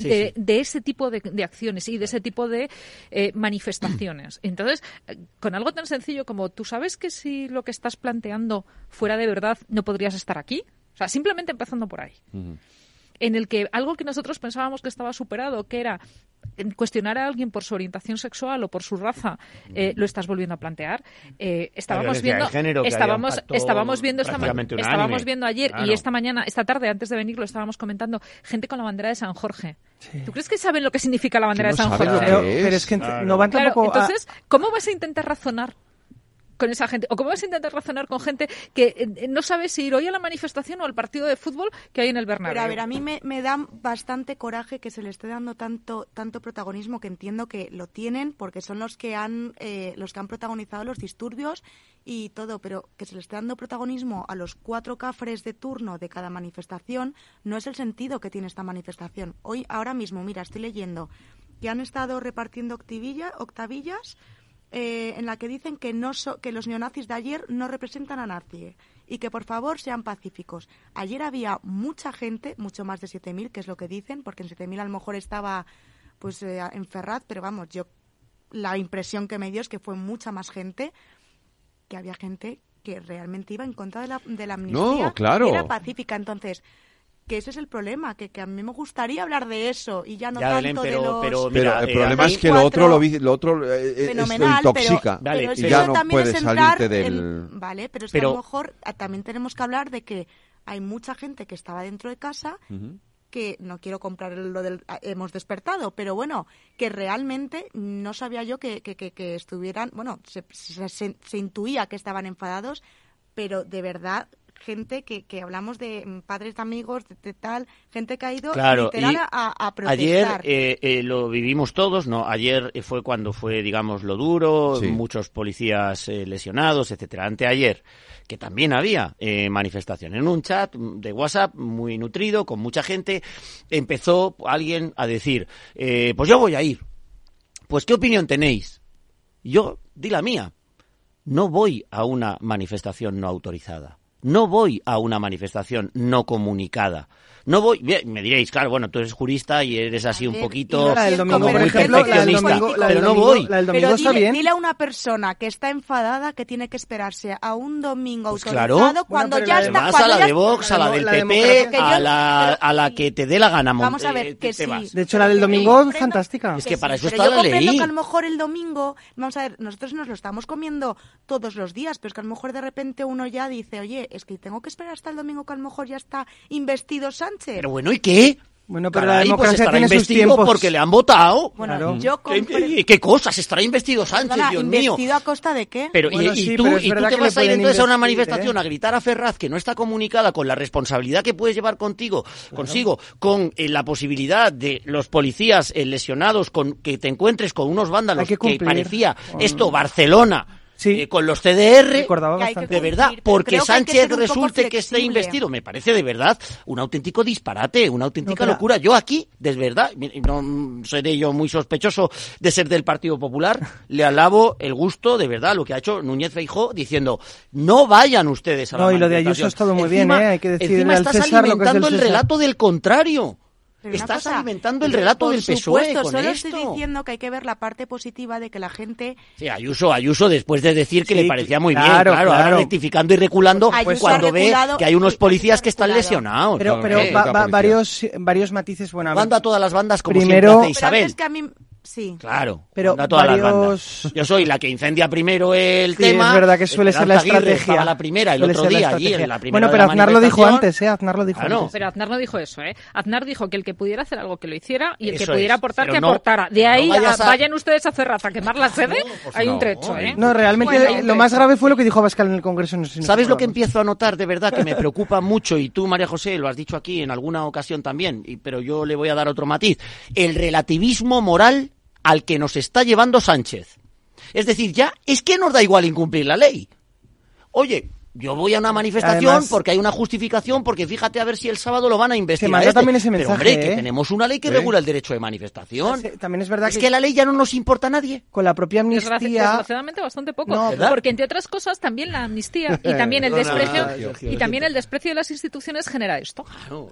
Sí, de, sí. de ese tipo de, de acciones y de ese tipo de eh, manifestaciones. *clears throat* Entonces, eh, con algo tan sencillo como tú sabes que si lo que estás planteando fuera de verdad, no podrías estar aquí. O sea, simplemente empezando por ahí. En el que algo que nosotros pensábamos que estaba superado, que era cuestionar a alguien por su orientación sexual o por su raza, eh, lo estás volviendo a plantear. Eh, estábamos viendo, género, estábamos, estábamos viendo esta estábamos viendo ayer Claro. y esta mañana, esta tarde antes de venir lo estábamos comentando, gente con la bandera de San Jorge. ¿Tú crees que saben lo que significa la bandera no de San Jorge? Pero, pero es que Claro. no van Claro, tampoco a- entonces, ¿cómo vas a intentar razonar con esa gente? ¿O cómo vas a intentar razonar con gente que eh, no sabe si ir hoy a la manifestación o al partido de fútbol que hay en el Bernabéu? Pero a ver, a mí me, me da bastante coraje que se le esté dando tanto, tanto protagonismo que entiendo que lo tienen porque son los que han, eh, los que han protagonizado los disturbios y todo, pero que se le esté dando protagonismo a los cuatro cafres de turno de cada manifestación no es el sentido que tiene esta manifestación. Hoy, ahora mismo, mira, estoy leyendo que han estado repartiendo octavillas eh, en la que dicen que, no que los neonazis de ayer no representan a nadie y que por favor sean pacíficos. Ayer había mucha gente, mucho más de 7.000, que es lo que dicen, porque en 7.000 a lo mejor estaba pues eh, en Ferraz, pero vamos, yo la impresión que me dio es que fue mucha más gente, que había gente que realmente iba en contra de la, de la amnistía. No, claro. Era pacífica, entonces que ese es el problema, que, que, a mí me gustaría hablar de eso y ya no tanto de los... Pero, el eh, problema es que lo otro lo, lo otro eh, es, lo intoxica. Y ya no puedes salirte del... vale, pero es que a lo mejor ah, también tenemos que hablar de que hay mucha gente que estaba dentro de casa que no quiero comprar lo del ah, hemos despertado, pero bueno, que realmente no sabía yo que, que, que, estuvieran, bueno, se, se, se, intuía que estaban enfadados, pero de verdad gente que, que hablamos de mm, padres de amigos, de, tal, gente que ha ido literal a, protestar. Ayer eh, eh, lo vivimos todos, ¿no? Ayer fue cuando fue, digamos, lo duro, muchos policías eh, lesionados, etcétera. Anteayer, que también había manifestación en un chat de WhatsApp muy nutrido, con mucha gente, empezó alguien a decir, pues yo voy a ir. Pues, ¿qué opinión tenéis? Yo di la mía. No voy a una manifestación no autorizada. No voy a una manifestación no comunicada. No voy, me diréis, claro, bueno, tú eres jurista y eres así un poquito domingo, como muy perfeccionista, pero no voy. pero dile, dile, a una persona que está enfadada que tiene que esperarse a un domingo pues autorizado cuando ya está a la de Vox, a la del PP, a la, a la que te dé la gana. Vamos a ver, que sí. De hecho, la del domingo es fantástica. Es que para eso está la ley. que a lo mejor el domingo, vamos a ver, nosotros nos lo estamos comiendo todos los días, pero es que a lo mejor de repente uno ya dice, oye, es que tengo que esperar hasta el domingo que a lo mejor ya está investido Sánchez. Pero bueno, ¿y qué? Bueno, pero la pues democracia pues estará investido porque le han votado. Bueno, yo ¿Qué, ¿Qué, cosas? Estará investido Sánchez, Dios mío. ¿Investido a costa de qué? Pero, y, tú, y tú te vas a ir entonces a una manifestación ¿eh? a gritar a Ferraz que no está comunicada con la responsabilidad que puedes llevar contigo, consigo, con eh, la posibilidad de los policías eh, lesionados, con que te encuentres con unos vándalos que, que, parecía esto Barcelona sí. Eh, con los CDR, de verdad, porque Sánchez resulte que esté investido, me parece de verdad un auténtico disparate, una auténtica locura. Yo aquí, de verdad, no seré yo muy sospechoso de ser del Partido Popular, le alabo el gusto, de verdad, lo que ha hecho Núñez Feijó diciendo, no vayan ustedes a la No, y lo de Ayuso es todo muy bien, ¿eh? hay que decirle al César alimentando el relato del contrario. Estás alimentando el relato del PSOE con solo esto. estoy diciendo que hay que ver la parte positiva de que la gente... Sí, Ayuso, Ayuso, después de decir que le parecía muy bien, claro, ahora rectificando y reculando cuando ve que hay unos policías que están lesionados. Pero, pero varios, varios matices, bueno, Banda a todas las bandas como Primero, siempre hace Isabel. Es que a mí Sí. Claro, pero a todas las bandas. Yo soy la que incendia primero el sí, tema. Es verdad que suele ser la estrategia. la primera, el otro día, allí en la primera Bueno, pero Aznar lo dijo antes, ¿eh? Aznar lo dijo antes. Pero Aznar no dijo eso, ¿eh? Aznar dijo que el que pudiera hacer algo que lo hiciera y el que pudiera aportar que aportara. De ahí vayan ustedes a Ferraz a quemar la sede, pues hay un trecho, ¿eh? No, realmente lo más grave fue lo que dijo Bascal en el Congreso. ¿Sabes lo que empiezo a notar de verdad que me preocupa mucho? Y tú, María José, lo has dicho aquí en alguna ocasión también, pero yo le voy a dar otro matiz. El relativismo moral al que nos está llevando Sánchez. Es decir, ya es que nos da igual incumplir la ley. Oye, yo voy a una manifestación porque hay una justificación, porque fíjate a ver si el sábado lo van a investigar. Este. también ese mensaje, Pero hombre, que ¿eh? tenemos una ley que regula el derecho de manifestación. también es verdad es que... la ley ya no nos importa a nadie. Con la propia amnistía. Desgraciadamente bastante poco. porque entre otras cosas también la amnistía *laughs* y también el desprecio y también el desprecio de las instituciones genera esto.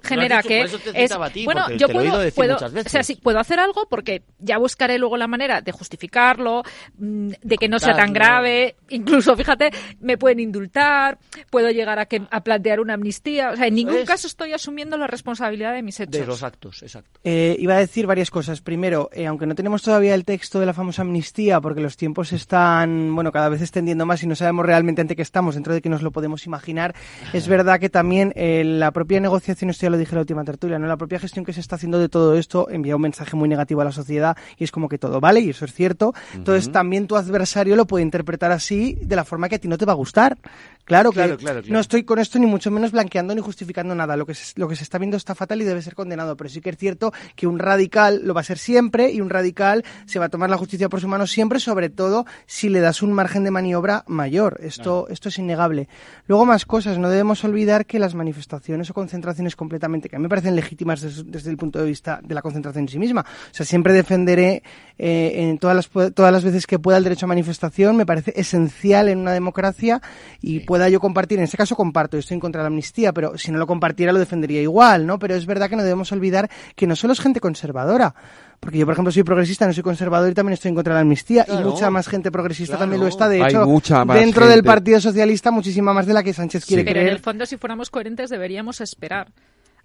genera que es bueno, yo puedo, puedo o sea, sí, puedo hacer algo porque ya buscaré luego la manera de justificarlo, mm, de que no sea tan grave, incluso fíjate, me pueden indultar puedo llegar a, que, a plantear una amnistía. O sea, en ningún caso estoy asumiendo la responsabilidad de mis hechos. De los actos, exacto. Eh, iba a decir varias cosas. Primero, eh, aunque no tenemos todavía el texto de la famosa amnistía, porque los tiempos están, bueno, cada vez extendiendo más y no sabemos realmente ante qué estamos, dentro de que nos lo podemos imaginar, es verdad que también eh, la propia negociación, esto ya lo dije en la última tertulia, ¿no? la propia gestión que se está haciendo de todo esto envía un mensaje muy negativo a la sociedad y es como que todo vale, y eso es cierto. Entonces, también tu adversario lo puede interpretar así, de la forma que a ti no te va a gustar. Claro, que no estoy con esto ni mucho menos blanqueando ni justificando nada. Lo que, se, lo que se está viendo está fatal y debe ser condenado. Pero sí que es cierto que un radical lo va a ser siempre y un radical se va a tomar la justicia por su mano siempre, sobre todo si le das un margen de maniobra mayor. Esto, esto es innegable. Luego más cosas. No debemos olvidar que las manifestaciones o concentraciones completamente, que a mí me parecen legítimas desde, el punto de vista de la concentración en sí misma. O sea, siempre defenderé eh, en todas las, todas las veces que pueda el derecho a manifestación. Me parece esencial en una democracia y pueda yo compartir, en este caso comparto, estoy en contra de la amnistía, pero si no lo compartiera lo defendería igual, ¿no? Pero es verdad que no debemos olvidar que no solo es gente conservadora, porque yo, por ejemplo, soy progresista, no soy conservador y también estoy en contra de la amnistía. Y mucha más gente progresista también lo está. De hecho, dentro del Partido Socialista, muchísima más de la que Sánchez quiere creer. Pero en el fondo, si fuéramos coherentes, deberíamos esperar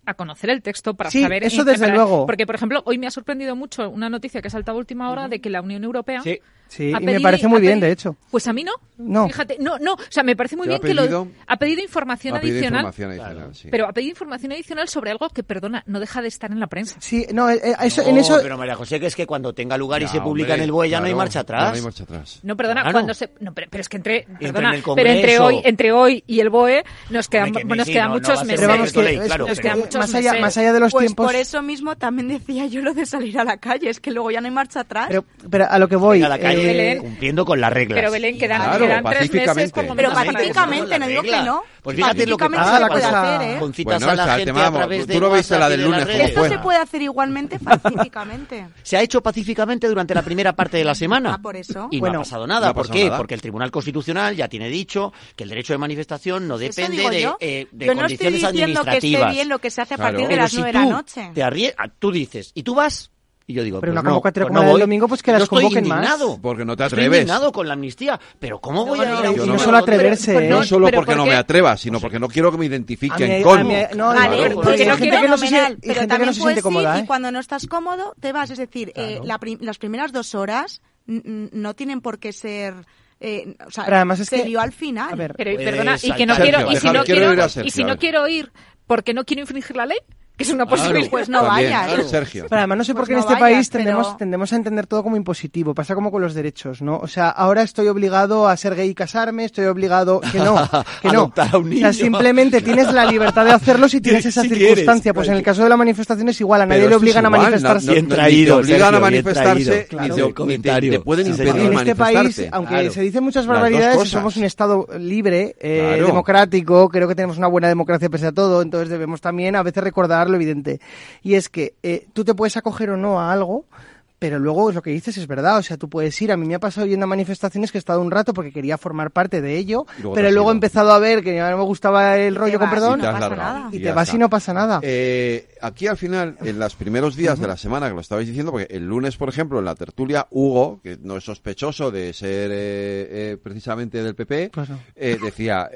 a conocer el texto para sí, saber eso desde luego porque por ejemplo hoy me ha sorprendido mucho una noticia que ha saltado a última hora de que la Unión Europea sí. Sí, y me parece muy bien, de hecho. Pues a mí no. No. Fíjate, no, no. O sea, me parece muy bien que lo. Ha pedido información ha pedido adicional. Información adicional sí. Pero ha pedido información adicional sobre algo que, perdona, no deja de estar en la prensa. Sí, no, eh, eh, eso, no, en eso. Pero María José, que es que cuando tenga lugar y se publica en el BOE ya no hay marcha atrás. No hay marcha atrás. No, perdona, cuando se. No, pero, pero, es que entre. Perdona, pero entre hoy, entre hoy y el BOE nos quedan, nos quedan muchos meses. Pero vamos, que, nos quedan muchos más allá, más allá de los pues tiempos. Por eso mismo también decía yo lo de salir a la calle, es que luego ya no hay marcha atrás. Pero, pero a lo que voy. Calle cumpliendo con las reglas. Pero Belén, quedan, claro, quedan tres meses por Pero pacíficamente, no digo que no. Pues fíjate lo que pasa la cosa. Hacer, ¿eh? Con citas bueno, a la gente tema, a través tú lo viste la del lunes como Esto se puede hacer igualmente pacíficamente. *laughs* Se ha hecho pacíficamente durante la primera parte de la semana. Ah, por eso. Y bueno, no ha pasado nada. No ¿Por qué? Nada. Porque el Tribunal Constitucional ya tiene dicho que el derecho de manifestación no depende de, eh, de yo no condiciones estoy diciendo administrativas. que esté bien lo que se hace a partir de las nueve de la noche. Te arrie... Tú dices, ¿y tú vas? Y yo digo, pero pues una convocatoria no, como pues no del domingo, pues que las estoy convoquen indignado, más. Porque no te Estoy atreves. indignado con la amnistía. Pero ¿cómo voy no, a ir a Y un no solo atreverse, ¿eh? No solo porque ¿por no me atreva, sino porque no quiero que me identifiquen con. no, Vale, porque no quiero fenomenal, pero gente que también no se puedes siente cómoda, ir ¿eh? y cuando no estás cómodo te vas. Es decir, eh, la prim- las primeras dos horas no tienen por qué ser... Eh, o sea, Pero además es se que- dio al final. A ver, Pero, Puedes perdona, y que no Sergio, quiero, y si no quiero y si no quiero ir porque no quiero infringir la ley, que es una Claro, posibilidad. Pues no también, vayas. claro, Sergio. Pero además no sé Pues por qué no en este vayas, país pero- tendemos, tendemos a entender todo como impositivo. Pasa como con los derechos, ¿no? O sea, ahora estoy obligado a ser gay y casarme, estoy obligado... Que no, *laughs* que no. Adoptar a un O sea, simplemente tienes la libertad de hacerlo si tienes *laughs* esa Si circunstancia. quieres. Pues en el caso de la manifestación es igual, a nadie Pero le obligan a manifestarse. no- Bien no- ni traído, te obligan Sergio, a manifestarse, Claro, ni te, comentario. te pueden impedir en este país, aunque se dicen muchas barbaridades, somos un Estado libre, eh, democrático, creo que tenemos una buena democracia pese a todo, entonces debemos también a veces recordar lo evidente. Y es que eh, tú te puedes acoger o no a algo, pero luego lo que dices es verdad, o sea, tú puedes ir, a mí me ha pasado yendo a manifestaciones que he estado un rato porque quería formar parte de ello, luego pero luego he empezado a ver que no me gustaba el rollo, con vas perdón, Y no pasa nada. y te vas y no pasa nada. Eh, aquí al final, en los primeros días de la semana, que lo estabais diciendo, porque el lunes, por ejemplo, en la tertulia, Hugo, que no es sospechoso de ser eh, eh, precisamente del PP, Claro. eh, decía,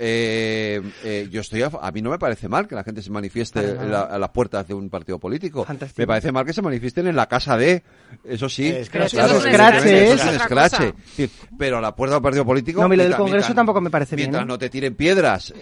yo estoy a, a mí no me parece mal que la gente se manifieste la- a las puertas de un partido político. Fantástico. Me parece mal que se manifiesten en la casa de, eso sí, es escrache, eso es escrache. Pero a la puerta del partido político. No, lo del mientras- Congreso mientras- tampoco me parece bien, Mientras ¿eh? no te tiren piedras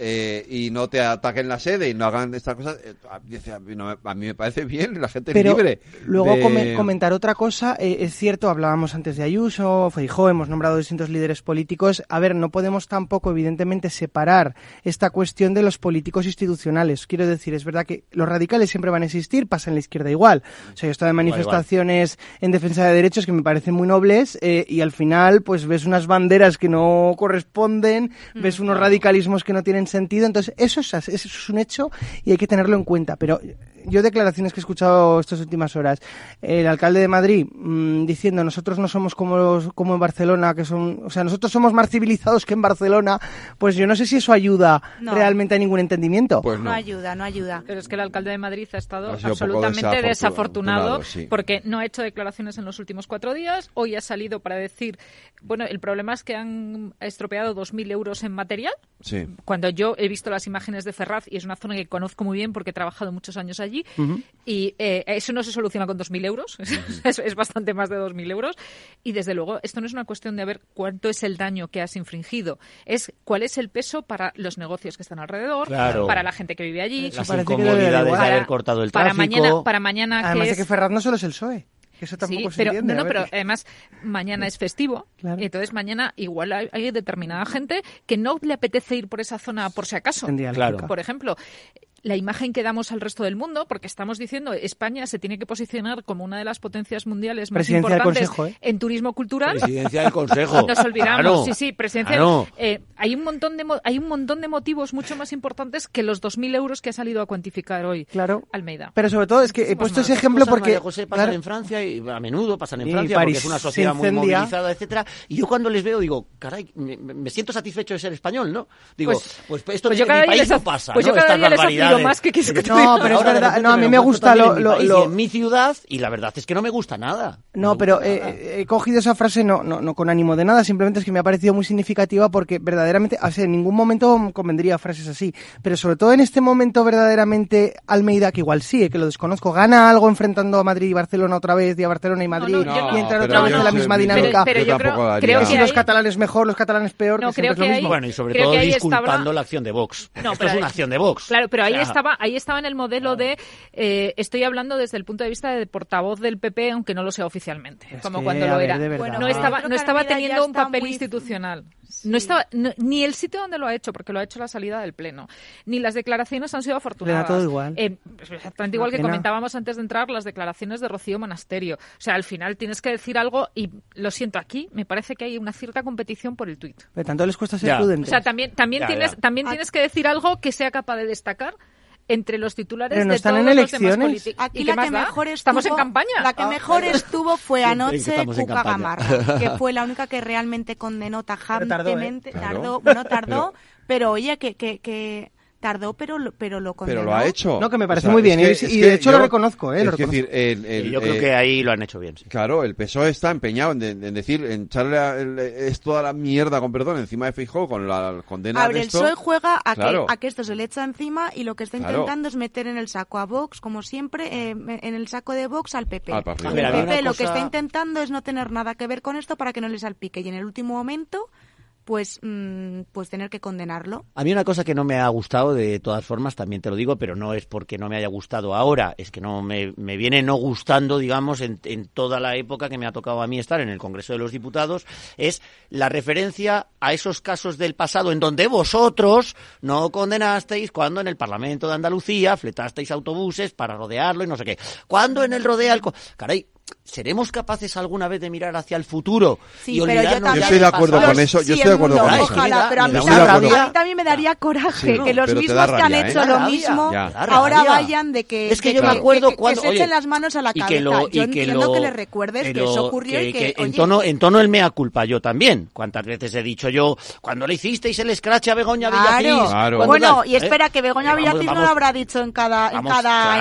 y no te ataquen la sede y no hagan estas cosas, a, dice, a mí no me- a mí me parece bien, la gente Pero es libre. luego de- come- comentar otra cosa, eh, es cierto, hablábamos antes de Ayuso, Feijó, hemos nombrado distintos líderes políticos. A ver, no podemos tampoco, evidentemente, separar esta cuestión de los políticos institucionales. Quiero decir, es verdad que los radicales siempre van a existir, pasa en la izquierda igual. O sea, yo he estado en Igual, igual. manifestaciones en defensa de derechos que me parecen muy nobles eh, y al final, pues ves unas banderas que no corresponden, ves unos radicalismos que no tienen sentido. Entonces, eso es, eso es un hecho y hay que tenerlo en cuenta. Pero yo declaraciones que he escuchado estas últimas horas. El alcalde de Madrid mmm, diciendo nosotros no somos como los, como en Barcelona, que son, o sea, nosotros somos más civilizados que en Barcelona. Pues yo no sé si eso ayuda No. realmente a ningún entendimiento. Pues no. ayuda, no ayuda. Pero es que el alcalde de Madrid ha estado Ha absolutamente desafortu- desafortunado sí. porque no ha hecho declaraciones en los últimos cuatro días. Hoy ha salido para decir, bueno, el problema es que han estropeado 2.000 euros en material. Sí. Cuando yo he visto las imágenes de Ferraz, y es una zona que conozco muy bien porque he trabajado muchos años allí, Y eh, eso no se soluciona con 2.000 euros, *laughs* es, es bastante más de 2.000 euros. Y desde luego, esto no es una cuestión de ver cuánto es el daño que has infringido, es cuál es el peso para los negocios que están alrededor, Claro. para la gente que vive allí. Las de incomodidades de igual. haber cortado el para tráfico. mañana, para mañana Además que de que es... Ferraz no solo es el PSOE. Eso tampoco Sí, se pero, entiende. no, no, a ver. pero además mañana es festivo y entonces mañana igual hay, hay determinada gente que no le apetece ir por esa zona por si acaso. Claro. Por ejemplo, la imagen que damos al resto del mundo, porque estamos diciendo España se tiene que posicionar como una de las potencias mundiales más Presidencia del importantes Consejo, ¿eh? en turismo cultural. Presidencia del Consejo. Nos olvidamos, Claro. sí, sí, presidencia. Claro. Eh, hay un montón de hay un montón de motivos mucho más importantes que los 2.000 euros que ha salido a cuantificar hoy Claro. Almeida. Pero sobre todo es que he puesto ese ejemplo cosas, porque... María José pasan claro, en Francia y a menudo pasan en Y Francia París porque es una sociedad muy movilizada, etcétera. Y yo cuando les veo digo, caray, me, me siento satisfecho de ser español, ¿no? Digo, Pues- pues, esto pues en yo cada mi día país les no pasa, pues ¿no? yo cada Estas día les más que quieres que te No, diga. pero es verdad, no, a mí me gusta lo- en mi lo- país y lo- en mi ciudad y la verdad es que no me gusta nada. No, pero eh, eh, he cogido esa frase no, no, no con ánimo de nada, simplemente es que me ha parecido muy significativa porque verdaderamente, o sea, en ningún momento convendría frases así, pero sobre todo en este momento verdaderamente Almeida, que igual sí, eh, que lo desconozco, gana algo enfrentando a Madrid y Barcelona otra vez, y a Barcelona y Madrid, no, y entrar no, otra vez en la misma pero- dinámica. pero yo creo- que si los catalanes mejor, los catalanes peor, No, que siempre creo es lo mismo. Bueno, y sobre todo disculpando la acción de Vox. No, Esto pero es una acción de Vox. Claro, pero ahí Sea, estaba, ahí estaba en el modelo de eh, estoy hablando desde el punto de vista de portavoz del PP, aunque no lo sea oficialmente, como que, cuando lo ver, era. de verdad. Bueno, no estaba, no estaba teniendo un papel muy- institucional. No estaba no- ni el sitio donde lo ha hecho, porque lo ha hecho la salida del pleno, ni las declaraciones han sido afortunadas. todo igual. Eh, exactamente igual que comentábamos antes de entrar las declaraciones de Rocío Monasterio. O sea, al final tienes que decir algo y lo siento aquí, me parece que hay una cierta competición por el tuit. Pero tanto les cuesta ser Ya. O sea, también, también, Ya, tienes, ya. también Ah. tienes que decir algo que sea capaz de destacar entre los titulares Pero no de están todos en los demás elecciones. políticos. Aquí ¿Y la que da? mejor Estamos en estuvo- campaña. La que Ah, mejor estuvo fue anoche Cuca. Gamarra, *laughs* que fue la única que realmente condenó tajantemente. Claro. Tardó, bueno, tardó, pero oye, que, que, que tardó, pero, lo- pero lo condenó. Pero lo ha hecho. No, que me parece O sea, muy bien, es y- que- y es de hecho lo reconozco, ¿eh? es Lo reconozco. decir, el- el- Y yo creo eh, que ahí lo han hecho bien. sí. Claro, el PSOE está empeñado en, en decir, en echarle a- el- es toda la mierda, con perdón, encima de Feijóo con la condena A ver, de el esto. PSOE juega a, Claro. que, a que esto se le echa encima y lo que está Claro. intentando es meter en el saco a Vox, como siempre, eh, en el saco de Vox al PP. Al. Y el PP una lo que cosa- está intentando es no tener nada que ver con esto para que no le salpique y en el último momento, pues, mm, pues tener que condenarlo. A mí una cosa que no me ha gustado, de todas formas, también te lo digo, pero no es porque no me haya gustado ahora, es que no me, me viene no gustando, digamos, en, en toda la época que me ha tocado a mí estar en el Congreso de los Diputados, es la referencia a esos casos del pasado en donde vosotros no condenasteis cuando en el Parlamento de Andalucía fletasteis autobuses para rodearlo y no sé qué. Cuando en el rodea el... Caray, ¿seremos capaces alguna vez de mirar hacia el futuro? Sí, y pero yo también- Yo estoy de acuerdo con eso, yo sí, estoy de acuerdo mundo, con eso. Ojalá, pero a mí, también, una rabia. a mí también me daría coraje Sí, que los mismos da que han rabia, ¿eh? hecho lo rabia. mismo Ya. Ahora rabia. vayan de que Es que de yo me que- acuerdo que- que cuando- se oye, echen las manos a la y cabeza. que lo- yo y que entiendo lo- que le recuerdes que, lo- eso ocurrió y que, en oye, tono en tono el mea culpa yo también cuántas veces he dicho yo cuando le hicisteis el scratch a Begoña Claro. Villacís Claro. Bueno, y espera, ¿eh? que Begoña Villacís no lo habrá dicho en cada,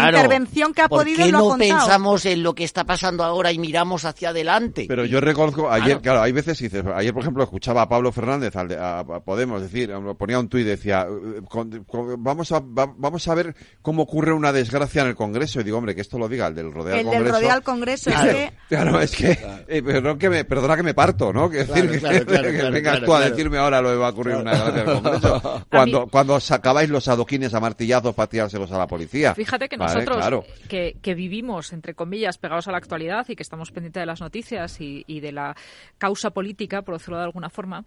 intervención que ha ¿Por podido qué y lo ha no pensamos en lo que está pasando ahora y miramos hacia adelante? Pero yo reconozco, ayer, Claro. claro, hay veces, dices, ayer por ejemplo escuchaba a Pablo Fernández, al de- a, a Podemos, decir, ponía un tuit, decía, eh, con- con- vamos, a, va- vamos a ver cómo ocurre una desgracia en el Congreso. Y digo, hombre, que esto lo diga el del rodeo al El del Congreso. rodeo al Congreso, es Claro, que- claro, es que, eh, perdón que me, perdona que me parto, ¿no? Que decir Claro, que, claro, claro, *laughs* que claro, vengas claro, tú a decirme ahora lo que va a ocurrir una desgracia en el Congreso. *laughs* Cuando, cuando sacabais los adoquines a martillazos para tirárselos a la policía. Fíjate que Vale, nosotros, claro. que, que vivimos, entre comillas, pegados a la actualidad y que estamos pendientes de las noticias y, y de la causa política, por decirlo de alguna forma,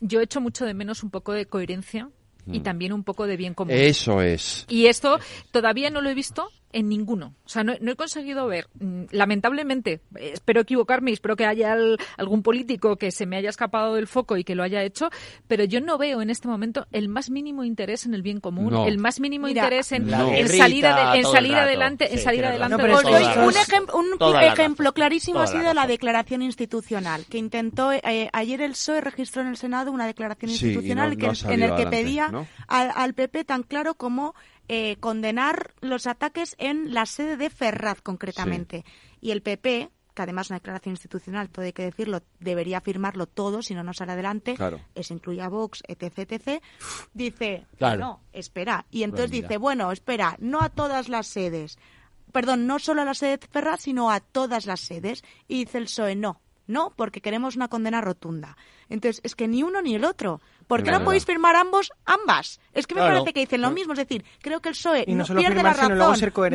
yo echo mucho de menos un poco de coherencia y Mm. también un poco de bien común. Eso es. Y esto todavía no lo he visto en ninguno. O sea, no, he conseguido ver, mm, lamentablemente, espero equivocarme y espero que haya algún político que se me haya escapado del foco y que lo haya hecho, pero yo no veo en este momento el más mínimo interés en el bien común, el más mínimo interés en, salir, en salir adelante, en salir adelante. un, ejemplo clarísimo ha sido la declaración institucional que intentó eh, ayer el PSOE registró en el Senado una declaración institucional que, en el que pedía al, PP tan claro como eh, condenar los ataques en la sede de Ferraz, concretamente. Y el PP, que además una declaración institucional, todo hay que decirlo, debería firmarlo todo, si no, no sale adelante, eso incluye a Vox, etc., etc., dice, no, espera. Y entonces dice, bueno, espera, no a todas las sedes, perdón, no solo a la sede de Ferraz, sino a todas las sedes. Y dice el PSOE, no, no, porque queremos una condena rotunda. Entonces, es que ni uno ni el otro. ¿Por qué no, podéis firmar ambos, ambas? Es que me parece que dicen lo mismo. Es decir, creo que el PSOE no, pierde la razón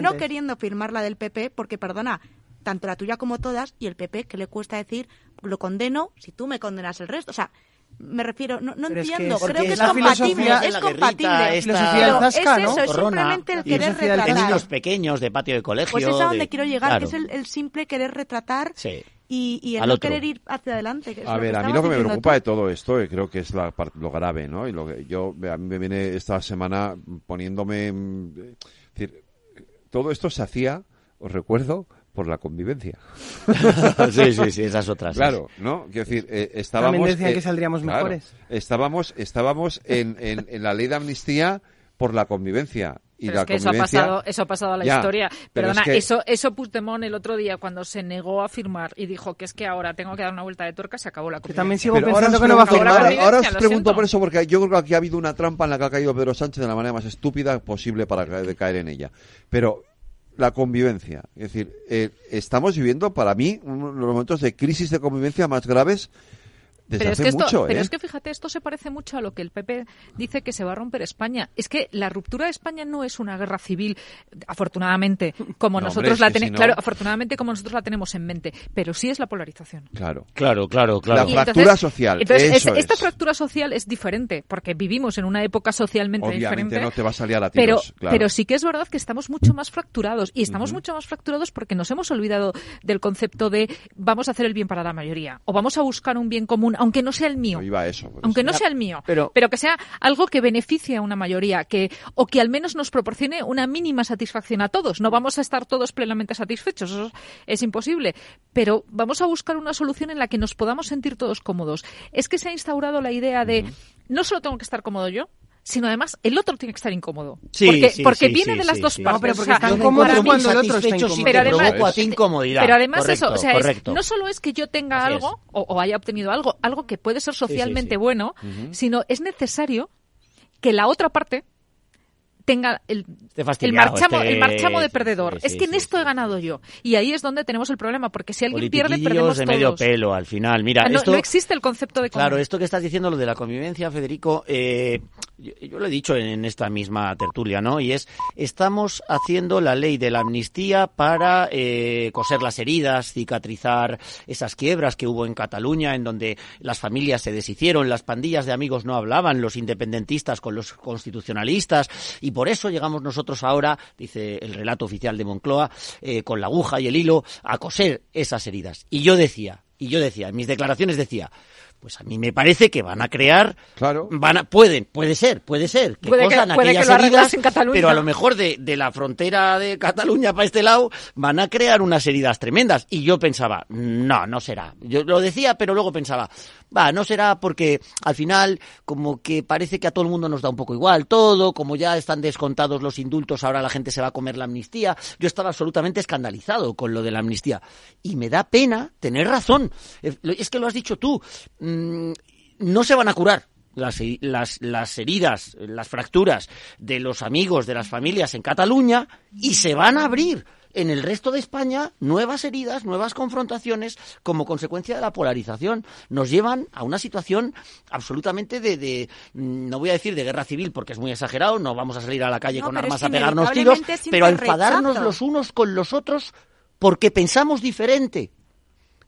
no queriendo firmar la del PP, porque, perdona, tanto la tuya como todas, y el PP, que le cuesta decir, lo condeno si tú me condenas el resto. O sea, me refiero, no, entiendo, creo que es compatible, es compatible. es eso, es simplemente el querer retratar. De niños pequeños de patio de colegio. Pues es a donde quiero llegar, que es el, simple querer retratar sí y, el no querer ir hacia adelante. a ver, a mí lo que me preocupa de todo esto, y creo que es lo grave, ¿no? Y lo que yo, a mí me viene esta semana poniéndome, mm, es decir, todo esto se hacía, os recuerdo, por la convivencia. *laughs* sí, sí, sí, esas otras. Claro, ¿no? Quiero decir, eh, estábamos... También decían que saldríamos mejores. Estábamos, estábamos en, en, en la ley de amnistía por la convivencia pero es que eso ha pasado, eso ha pasado a la historia. Perdona, eso, eso Puigdemont el otro día cuando se negó a firmar y dijo que es que ahora tengo que dar una vuelta de tuerca, se acabó la convivencia. también sigo pensando que no va a firmar. Ahora, os pregunto por eso, porque yo creo que aquí ha habido una trampa en la que ha caído Pedro Sánchez de la manera más estúpida posible para caer en ella. Pero la convivencia, es decir, eh, estamos viviendo para mí uno de los momentos de crisis de convivencia más graves pero, es que esto, pero ¿eh? es que fíjate, esto se parece mucho a lo que el PP dice que se va a romper España. Es que la ruptura de España no es una guerra civil, afortunadamente, como *laughs* nosotros la tenemos, claro, afortunadamente como nosotros la tenemos en mente, pero sí es la polarización. Claro, claro, claro, claro. La fractura social. Entonces, esta fractura social es diferente, porque vivimos en una época socialmente Obviamente diferente. no te va a salir a la pero, pero sí que es verdad que estamos mucho más fracturados y estamos mucho más fracturados porque nos hemos olvidado del concepto de vamos a hacer el bien para la mayoría o vamos a buscar un bien común aunque no sea el mío. aunque no sea el mío, pero, que sea algo que beneficie a una mayoría, que o que al menos nos proporcione una mínima satisfacción a todos. No vamos a estar todos plenamente satisfechos, eso es imposible, pero vamos a buscar una solución en la que nos podamos sentir todos cómodos. Es que se ha instaurado la idea de no solo tengo que estar cómodo yo, sino además el otro tiene que estar incómodo. Sí, porque sí, porque viene de las dos partes. No, pero porque están cómodos cuando el otro está incómodo. Pero además, incomodidad. Pero además eso, o sea, no solo es que yo tenga algo o, haya obtenido algo, algo que puede ser socialmente bueno, sino es necesario que la otra parte tenga el, el, marchamo, el marchamo de perdedor. es que en esto he ganado yo. Y ahí es donde tenemos el problema, porque si alguien pierde, perdemos de medio pelo al final. Mira, no, esto, existe el concepto de Claro, esto que estás diciendo, lo de la convivencia, Federico, eh, yo, lo he dicho en, esta misma tertulia, ¿no? Y es, estamos haciendo la ley de la amnistía para eh, coser las heridas, cicatrizar esas quiebras que hubo en Cataluña, en donde las familias se deshicieron, las pandillas de amigos no hablaban, los independentistas con los constitucionalistas, y por eso llegamos nosotros ahora, dice el relato oficial de Moncloa, eh, con la aguja y el hilo, a coser esas heridas. Y yo decía, y yo decía, en mis declaraciones decía, pues a mí me parece que van a crear, claro. van a, pueden, puede ser, puede ser, que puede cosan aquellas heridas, pero a lo mejor de, de, la frontera de Cataluña para este lado van a crear unas heridas tremendas. Y yo pensaba, no, no será. Yo lo decía, pero luego pensaba, va, no será porque al final como que parece que a todo el mundo nos da un poco igual todo, como ya están descontados los indultos, ahora la gente se va a comer la amnistía. Yo estaba absolutamente escandalizado con lo de la amnistía. Y me da pena tener razón. Es que lo has dicho tú Mm, no se van a curar. Las, las, las, heridas, las fracturas de los amigos, de las familias en Cataluña y se van a abrir en el resto de España nuevas heridas, nuevas confrontaciones como consecuencia de la polarización. Nos llevan a una situación absolutamente de, de mm, no voy a decir de guerra civil porque es muy exagerado, no vamos a salir a la calle con armas a pegarnos tiros, pero a enfadarnos los unos con los otros porque pensamos diferente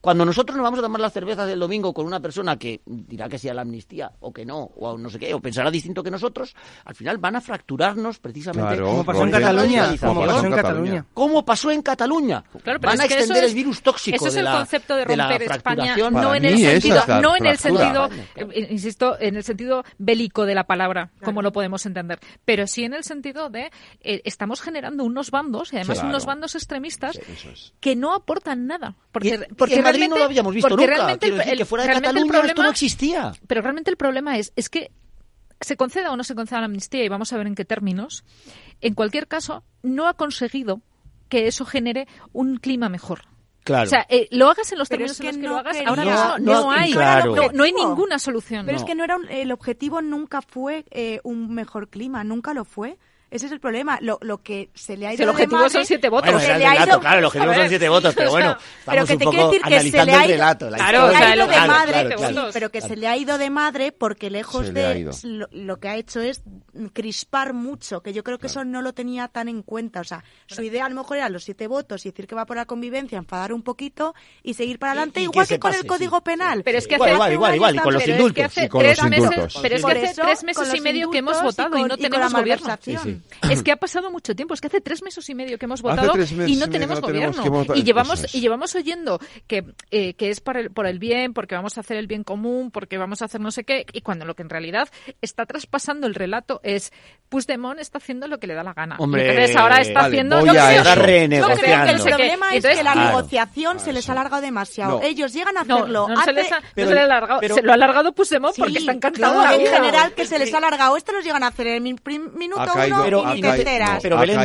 cuando nosotros nos vamos a tomar las cervezas del domingo con una persona que dirá que sea la amnistía o que no, o no sé qué, o pensará distinto que nosotros, al final van a fracturarnos precisamente. Claro, como pasó en Cataluña. Como pasó en Cataluña. Como pasó en Cataluña. Claro, van a extender el virus tóxico. Eso es el de la, concepto de romper España. No en, el sentido, no en el sentido, insisto, en el sentido bélico de la palabra, como lo podemos entender, pero sí en el sentido de eh, estamos generando unos bandos, y además unos bandos extremistas, que no aportan nada. Porque, y, porque Madrid no lo habíamos visto nunca. Realmente que fuera de Cataluña problema, esto no existía. Pero realmente el problema es, es que se conceda o no se conceda la amnistía, y vamos a ver en qué términos, en cualquier caso, no ha conseguido que eso genere un clima mejor. Claro. O sea, eh, lo hagas en los términos en los que lo hagas, quería, ahora mismo no, no, hay, no, hay ninguna solución. Pero es que no era un, el objetivo nunca fue eh, un mejor clima, nunca lo fue. Ese es el problema. Lo, lo que se le ha ido si el objetivo de madre, son siete votos. Bueno, *laughs* se le ha ido... claro, el objetivo son siete votos, pero bueno, estamos pero que te un decir que analizando se le ha ido... el relato. Claro, ha ido de madre, claro, claro, sí, pero que se le ha ido de madre porque lejos de lo, lo, que ha hecho es crispar mucho, que yo creo que eso no lo tenía tan en cuenta. O sea, su idea a lo mejor era los siete votos y decir que va por la convivencia, enfadar un poquito y seguir para adelante, y, y igual que, que con pase, el Código sí, Penal. Pero es que hace igual, igual, igual, y con los indultos. Pero es que hace tres meses y medio que hemos votado y no tenemos gobierno. Es que ha pasado mucho tiempo, es que hace tres meses y medio que hemos votado y no tenemos gobierno. Y, llevamos, y llevamos oyendo que, eh, que es para el, por el bien, porque vamos a hacer el bien común, porque vamos a hacer no sé qué, y cuando lo que en realidad está traspasando el relato es pues Puigdemont está haciendo lo que le da la gana. Entonces ahora está haciendo... Voy no a creo, creo que el problema es entonces, que la ah, negociación se les ha alargado demasiado. Ellos llegan a hacerlo. No, se les ha, le ha alargado, pero, se lo ha alargado Puigdemont sí, porque está encantado. En general que se les ha alargado. Esto los llegan a hacer en el minuto uno pero, pero Belén,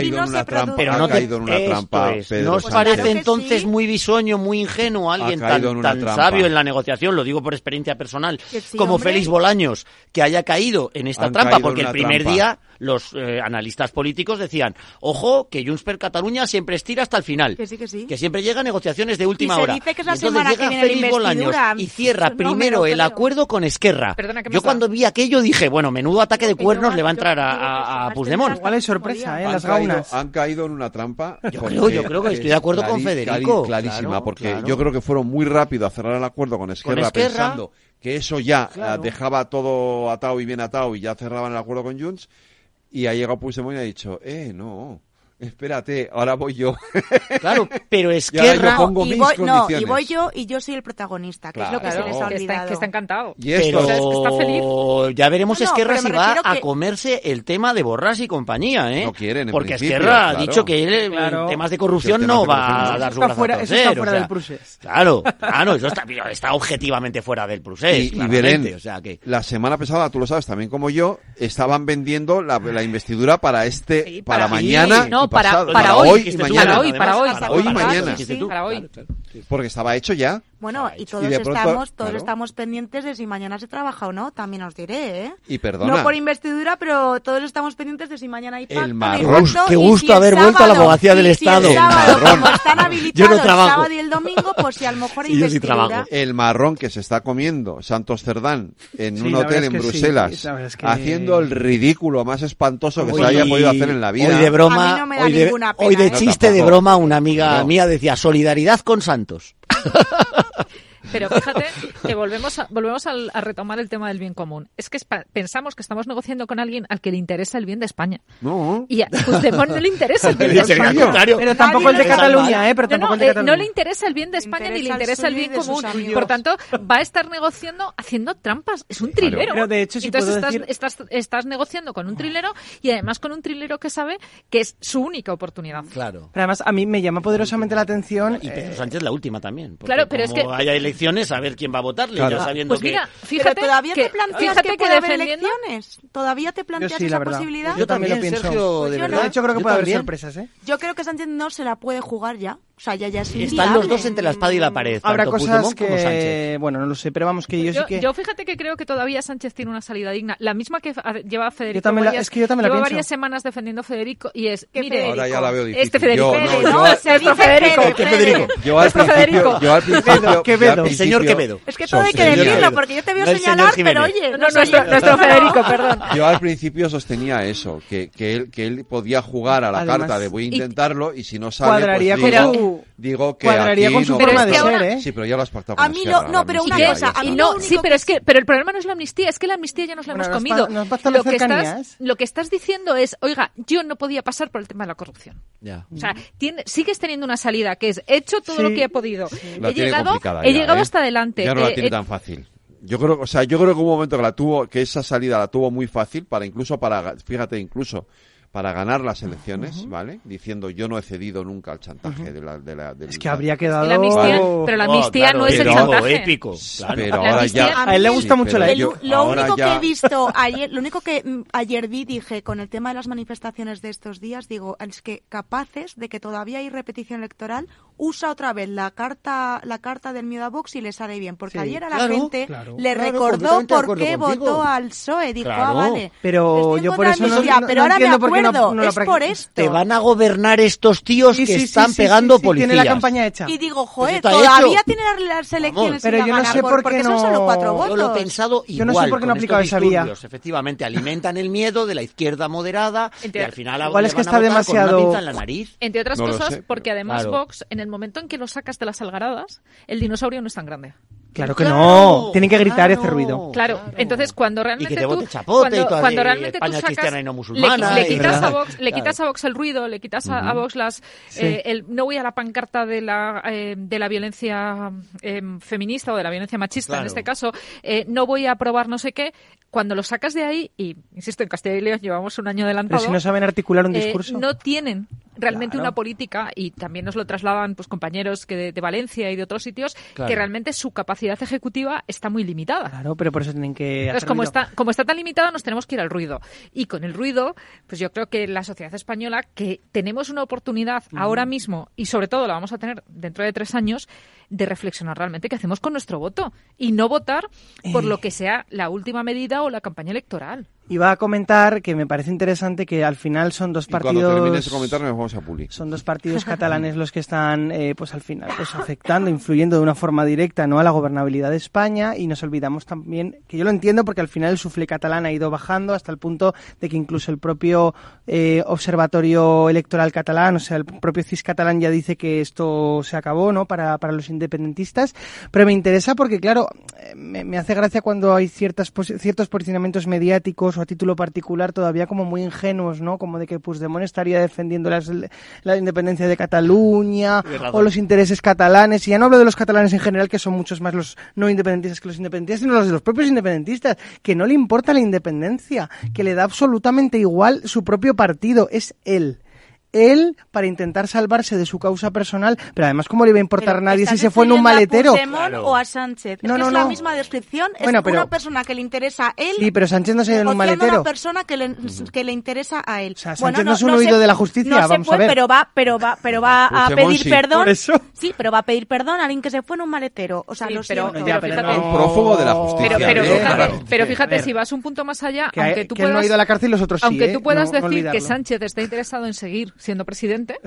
pero no te, ha caído ¿No os parece entonces muy bisueño, muy ingenuo alguien tan, tan sabio en la negociación, lo digo por experiencia personal, como. Félix Bolaños, que haya caído en esta trampa? Porque el primer día los eh, analistas políticos decían, ojo, que Junts per Cataluña siempre estira hasta el final. Que sí, que sí. Que siempre llega a negociaciones de última y hora. Dice que es la y entonces llega que y cierra *laughs* primero el acuerdo con Esquerra. Yo cuando vi aquello dije, bueno, menudo ataque de cuernos le va a entrar a, a, a Puigdemont. Es sorpresa, ¿eh? Las caído, gaunas. Han caído en una trampa. Yo creo, yo creo que estoy de acuerdo con Federico. Clarísima, porque yo creo que fueron muy rápido a cerrar el acuerdo con Esquerra, pensando que eso ya eh, dejaba todo atado y bien atado y ya cerraban el acuerdo con Junts y ha llegado Puigdemont y ha dicho, eh, no, Espérate, ahora voy yo. *laughs* Claro, pero Esquerra... Y, yo y voy, no, y voy yo y yo soy el protagonista, que claro, es lo que claro. se les ha olvidado. Que está, que está encantado. Y esto? Pero... O sea, es que está feliz. ya veremos no, Esquerra si va que... a comerse el tema de Borras y compañía, ¿eh? No quieren, en Porque Esquerra ha dicho que él en temas de corrupción no de corrupción va a dar su brazo fuera, a torcer, Eso está fuera o sea, del procés. Claro, claro, eso está, está objetivamente fuera del procés. Y, y Belén, o sea, que... la semana pasada, tú lo sabes también como yo, estaban vendiendo la, la investidura para este, para, mañana para, hoy. Para hoy, para hoy. Mañana. Para hoy. Porque estaba hecho ya. Bueno, y todos, y pronto, estamos, todos claro. estamos pendientes de si mañana se trabaja o no, también os diré, ¿eh? Y perdona. No por investidura, pero todos estamos pendientes de si mañana hay pacto, El marrón, qué gusto si haber sábado, vuelto a la abogacía del Estado. Si el sábado, el marrón. Como están habilitados *laughs* yo no trabajo. el sábado y el domingo, pues si a lo mejor hay *laughs* sí, yo sí trabajo. El marrón que se está comiendo Santos Cerdán en sí, un hotel en Bruselas, sí, es que... haciendo el ridículo más espantoso que hoy, se haya podido hacer en la vida. Hoy de broma, no hoy, de, pena, ¿eh? hoy de, chiste de broma, una amiga no. mía decía, solidaridad con Santos tantos. *laughs* Pero fíjate que volvemos a, volvemos a, a retomar el tema del bien común. Es que es pa, pensamos que estamos negociando con alguien al que le interesa el bien de España. No. Y a Puigdemont no le interesa el *laughs* ¿eh? bien de España. Pero tampoco el de Cataluña, ¿eh? Pero tampoco no, no, el de Cataluña. Eh, no le interesa el bien de España ni le interesa el, bien común. Por tanto, va a estar negociando haciendo trampas. Es un trilero. Pero de hecho, si Entonces puedo estás, decir... estás, estás, negociando con un trilero y además con un trilero que sabe que es su única oportunidad. Claro. Pero además, a mí me llama poderosamente la atención. Y Pedro eh, Sánchez la última también. Claro, pero es que. Haya elecciones elecciones a ver quién va a votarle, ya sabiendo pues que... fíjate Pero todavía te planteas que, puede haber elecciones. Todavía te planteas esa posibilidad. Yo, también, lo pienso. Pues de. No. de hecho creo que yo puede haber sorpresas. ¿eh? Yo creo que Sánchez se la puede jugar ya. O sea, ya, ya es Están los dos entre la espada y la pared. Habrá tanto cosas Puigdemont como que, Sánchez. bueno, no lo sé, pero vamos que yo, sí que... Yo fíjate que creo que todavía Sánchez tiene una salida digna. La misma que lleva Federico. Yo también la- varias- es que yo también la lleva pienso. varias semanas defendiendo a Federico y es, mire, Ahora ya la veo difícil. este Federico. Yo, no, yo- no, es nuestro Federico. ¿Qué Federico? Yo al Nuestro principio, Federico. yo al principio, Quevedo. yo al El señor principio- Quevedo. Es que todo hay que decirlo, porque yo te veo señalar, pero oye, No, no, nuestro, Federico, *laughs* perdón. Yo al principio sostenía eso, que, que, él, que él podía jugar a la carta de voy a intentarlo y si no sale, Cuadraría pues con digo, su- digo, que cuadraría aquí con su no forma de ser, ¿eh? Sí, pero ya lo has pactado A mí lo- no, la pero una cosa, a mí Y lo no, sí, pero es que, pero el problema no es la amnistía, es que la amnistía ya nos la Bueno, hemos nos comido. nos bastan lo, las que estás, lo que estás diciendo es, oiga, yo no podía pasar por el tema de la corrupción. Ya. O sea, tiene- sigues teniendo una salida que es, he hecho todo Sí, lo que he podido. La He tiene llegado, complicada he ya, llegado ¿eh? hasta adelante. Ya no la Eh, tiene eh, tan fácil. Yo creo, o sea, yo creo que hubo un momento que la tuvo, que esa salida la tuvo muy fácil para incluso para, fíjate, incluso para ganar las elecciones, ¿vale? Diciendo yo no he cedido nunca al chantaje de la, de la, del- Es que habría quedado... la amnistía- pero la amnistía no es el chantaje. épico. claro. Pero ahora amnistía- ya. A él le gusta Sí, mucho la yo- Lo ahora único ya- que he visto ayer, lo único que ayer vi, dije, con el tema de las manifestaciones de estos días, digo, es que capaces de que todavía hay repetición electoral, usa otra vez la carta la carta del miedo a Vox y le sale bien. Porque Sí. ayer a la Claro, gente claro. le Claro, recordó por acuerdo qué contigo. votó al PSOE. Dijo, Claro. ah, vale. Pero yo por eso no, pero ahora me entiendo no- no es por esto. Te van a gobernar estos tíos Sí, que sí, están sí, pegando sí, policías. tiene la campaña hecha. Y digo, joder, está todavía hecho. tiene las- las elecciones Pero yo no sé por qué porque son no- solo cuatro votos. Yo lo he pensado Yo no sé igual. por qué no aplicado esa vía. Efectivamente, alimentan el miedo de la izquierda moderada *laughs* y al final Igual es que está demasiado- en la nariz. Entre otras No cosas, sé, porque además. Vox, en el momento en que lo sacas de las algaradas, el dinosaurio no es tan grande. Claro que no. Tienen que gritar y hacer ruido. Claro, entonces cuando realmente te tú, vote chapote cuando, y toda cuando de realmente España tú sacas, cristiana y no le- musulmana le, y- quitas a Claro. Vox, le quitas a Vox el ruido, le quitas a. Vox las, Sí. eh, el, no voy a la pancarta de la eh, de la violencia eh, feminista o de la violencia machista en Claro. este caso, eh, no voy a aprobar no sé qué. Cuando lo sacas de ahí y insisto en Castilla y León llevamos un año adelantado. Pero si no saben articular un eh, discurso. no tienen realmente Claro. una política y también nos lo trasladan pues compañeros que de, de Valencia y de otros sitios Claro. que realmente su capacidad ejecutiva está muy limitada. Claro, pero por eso tienen que Entonces, hacer como ruido. está, como está tan limitada, nos tenemos que ir al ruido. Y con el ruido, pues yo creo que la sociedad española, que tenemos una oportunidad ahora mismo, y sobre todo la vamos a tener dentro de tres años, de reflexionar realmente qué hacemos con nuestro voto. Y no votar por Eh. lo que sea la última medida o la campaña electoral. Iba a comentar que me parece interesante que al final son dos Y cuando termine partidos ese comentario nos vamos a Puli. son dos partidos catalanes los que están eh, pues al final pues afectando influyendo de una forma directa no a la gobernabilidad de España. Y nos olvidamos también que yo lo entiendo porque al final el suflé catalán ha ido bajando hasta el punto de que incluso el propio eh, observatorio electoral catalán o sea el propio CIS catalán ya dice que esto se acabó no para, para los independentistas. Pero me interesa porque claro eh, me, me hace gracia cuando hay ciertas ciertos posicionamientos mediáticos a título particular todavía como muy ingenuos, ¿no? Como de que Puigdemont estaría defendiendo las- la independencia de Cataluña o los intereses catalanes. Y ya no hablo de los catalanes en general, que son muchos más los no independentistas que los independentistas, sino los de los propios independentistas, que no le importa la independencia, que le da absolutamente igual su propio partido, es él. Él para intentar salvarse de su causa personal, pero además cómo le iba a importar a nadie si ¿Estás se fue en un maletero. ¿A Puigdemont o a Sánchez? No, es que no, es la misma descripción. Es Bueno, pero- una persona que le interesa a él. Sí, pero Sánchez no se ha ido en un maletero. una persona que le, que le interesa a él. O sea, Sánchez no es un huido de la justicia, no se vamos a fue, ver. Pero va, pero va, pero va a pedir perdón. Por eso. Sí, pero va a pedir perdón a alguien que se fue en un maletero. O sea, Sí, lo pero- siento. pero fíjate- Un prófugo de la justicia. Pero, pero ¿eh? fíjate, Claro. pero A fíjate ver. si vas un punto más allá, Que, aunque tú puedas, no ha ido a la cárcel los otros sí, aunque ¿eh? tú puedas No- no decir que. Sánchez está interesado en seguir siendo presidente,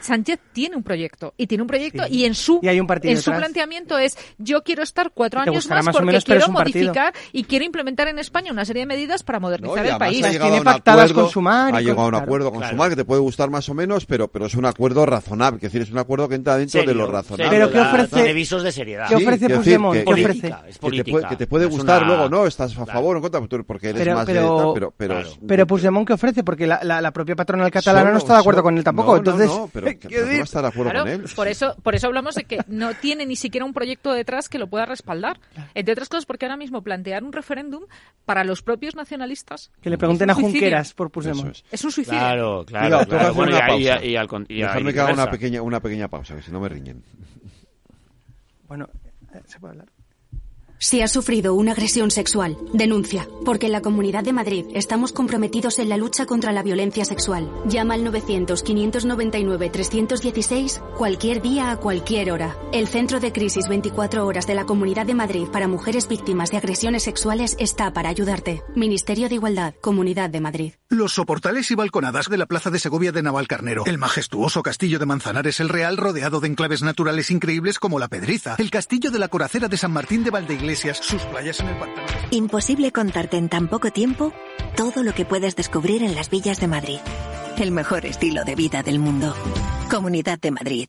Sánchez tiene un proyecto y tiene un proyecto Sí. y en su Y hay un partido en su planteamiento es yo quiero estar cuatro años más, más porque menos, quiero partido. modificar y quiero implementar en España una serie de medidas para modernizar No, el país. ha llegado tiene a un pactadas acuerdo, con Sumar y ha llegado a un acuerdo con Claro. Sumar que te puede gustar más o menos, pero pero es un acuerdo razonable, es decir, es un acuerdo que entra dentro de Serio, lo razonable. Pero ¿qué ofrece- Tiene visos de seriedad. ¿Qué ofrece decir Puigdemont? que- ¿Qué ofrece? Es que te, política. puede, que te puede Es gustar una- luego, ¿no? Estás a Claro. favor o en contra, porque eres Pero, más de pero, tal, pero, pero, claro. pero Puigdemont, ¿qué ofrece? Porque la, la, la propia patronal catalana Solo- no está de acuerdo solo- con él tampoco. no, no, Entonces, no, pero que- *laughs* ¿qué pero no está de acuerdo Claro, con él. por eso, por eso hablamos de que no tiene ni siquiera un proyecto detrás que lo pueda respaldar. Entre otras cosas, porque ahora mismo plantear un referéndum para los propios nacionalistas que le pregunten a. Junqueras por Puigdemont. Es un suicidio. Claro, claro. Bueno, una y al y y que haga una pequeña, una pequeña pausa, que si no me riñen. Bueno, eh, se puede hablar. Si has sufrido una agresión sexual, denuncia, porque en la Comunidad de Madrid estamos comprometidos en la lucha contra la violencia sexual. Llama al 900-599-316 cualquier día a cualquier hora. El Centro de Crisis 24 Horas de la Comunidad de Madrid para mujeres víctimas de agresiones sexuales está para ayudarte. Ministerio de Igualdad, Comunidad de Madrid. Los soportales y balconadas de la Plaza de Segovia de Navalcarnero. El majestuoso castillo de Manzanares el Real rodeado de enclaves naturales increíbles como la Pedriza. El castillo de la Coracera de San Martín de Sus playas en el. Imposible contarte en tan poco tiempo todo lo que puedes descubrir en las villas de Madrid. el mejor estilo de vida del mundo. Comunidad de Madrid.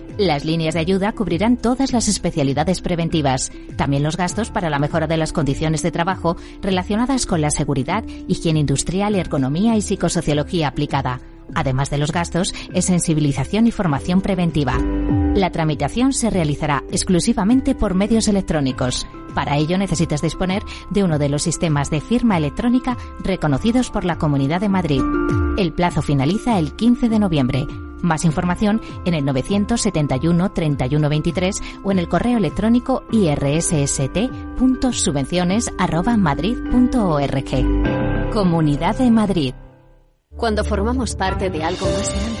Las líneas de ayuda cubrirán todas las especialidades preventivas, también los gastos para la mejora de las condiciones de trabajo relacionadas con la seguridad, higiene industrial, ergonomía y psicosociología aplicada, además de los gastos en sensibilización y formación preventiva. La tramitación se realizará exclusivamente por medios electrónicos. Para ello necesitas disponer de uno de los sistemas de firma electrónica reconocidos por la Comunidad de Madrid. El plazo finaliza el 15 de noviembre. Más información en el 971 31 23 o en el correo electrónico irsst.subvenciones@madrid.org. Comunidad de Madrid. Cuando formamos parte de algo más grande,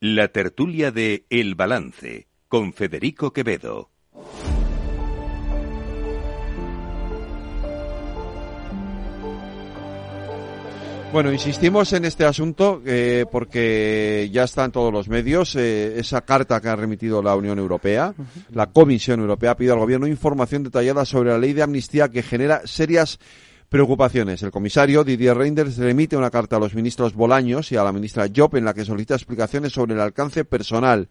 La tertulia de El Balance con Federico Quevedo. Bueno, insistimos en este asunto eh, porque ya está en todos los medios eh, esa carta que ha remitido la Unión Europea. La Comisión Europea pide al Gobierno información detallada sobre la ley de amnistía que genera serias preocupaciones. El comisario Didier Reinders remite una carta a los ministros Bolaños y a la ministra Job en la que solicita explicaciones sobre el alcance personal,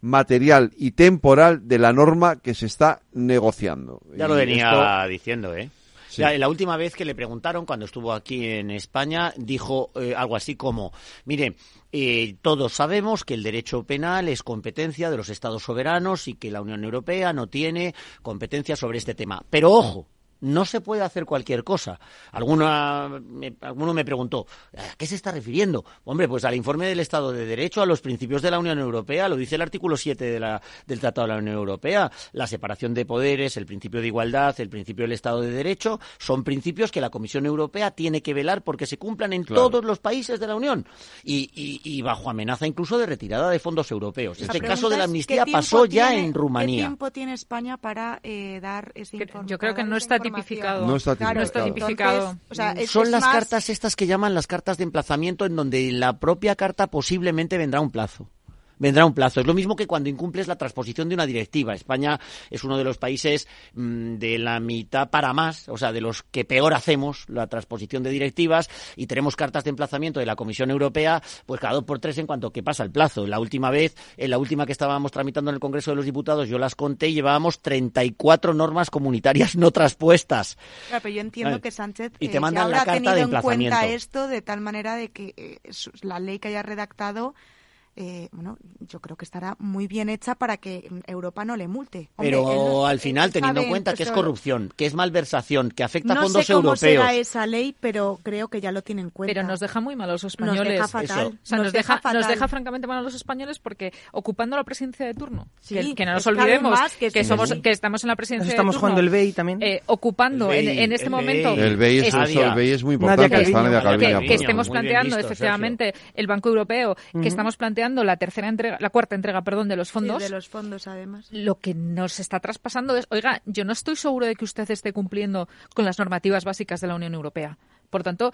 material y temporal de la norma que se está negociando. Ya lo venía diciendo, ¿eh? La, última vez que le preguntaron, cuando estuvo aquí en España, dijo eh, algo así como, mire, eh, todos sabemos que el derecho penal es competencia de los Estados soberanos y que la Unión Europea no tiene competencia sobre este tema. Pero ojo, no se puede hacer cualquier cosa. Alguno me, alguno me preguntó, ¿a qué se está refiriendo? Hombre, pues al informe del Estado de Derecho, a los principios de la Unión Europea, lo dice el artículo 7 de la, del Tratado de la Unión Europea. La separación de poderes, el principio de igualdad, el principio del Estado de Derecho, son principios que la Comisión Europea tiene que velar porque se cumplan en todos los países de la Unión y, bajo amenaza incluso de retirada de fondos europeos. Este caso de la amnistía pasó ya en Rumanía. ¿Qué tiempo tiene España para eh, dar ese informe? Yo creo que no está tipificado. No está tipificado. Son las cartas estas que llaman las cartas de emplazamiento en donde la propia carta posiblemente vendrá un plazo. Vendrá un plazo. Es lo mismo que cuando incumples la transposición de una directiva. España es uno de los países mm, de la mitad para más, o sea, de los que peor hacemos la transposición de directivas y tenemos cartas de emplazamiento de la Comisión Europea, pues cada dos por tres en cuanto que pasa el plazo. La última vez, en la última que estábamos tramitando en el Congreso de los Diputados, yo las conté y llevábamos 34 normas comunitarias no traspuestas. Claro, pero yo entiendo que Sánchez y te eh, mandan la carta de emplazamiento. en cuenta esto de tal manera de que eh, la ley que haya redactado eh, bueno, yo creo que estará muy bien hecha para que Europa no le multe. pero al final, teniendo en cuenta que es corrupción, que es malversación, que afecta a fondos sé cómo europeos. será esa ley, pero creo que ya lo tienen en cuenta. Pero nos deja muy mal a los españoles. Nos deja fatal. O sea, nos, deja, nos deja francamente mal a los españoles porque ocupando la presidencia de turno, que, no nos olvidemos que, somos, que estamos en la presidencia estamos de turno, jugando el BEI también. Eh, ocupando en, este momento. El BEI es, el BEI es muy importante. que, estemos planteando efectivamente el Banco Europeo, que estamos planteando la tercera entrega la cuarta entrega, perdón, de los fondos. de los fondos, además. Lo que nos está traspasando es, oiga, yo no estoy seguro de que usted esté cumpliendo con las normativas básicas de la Unión Europea. Por tanto,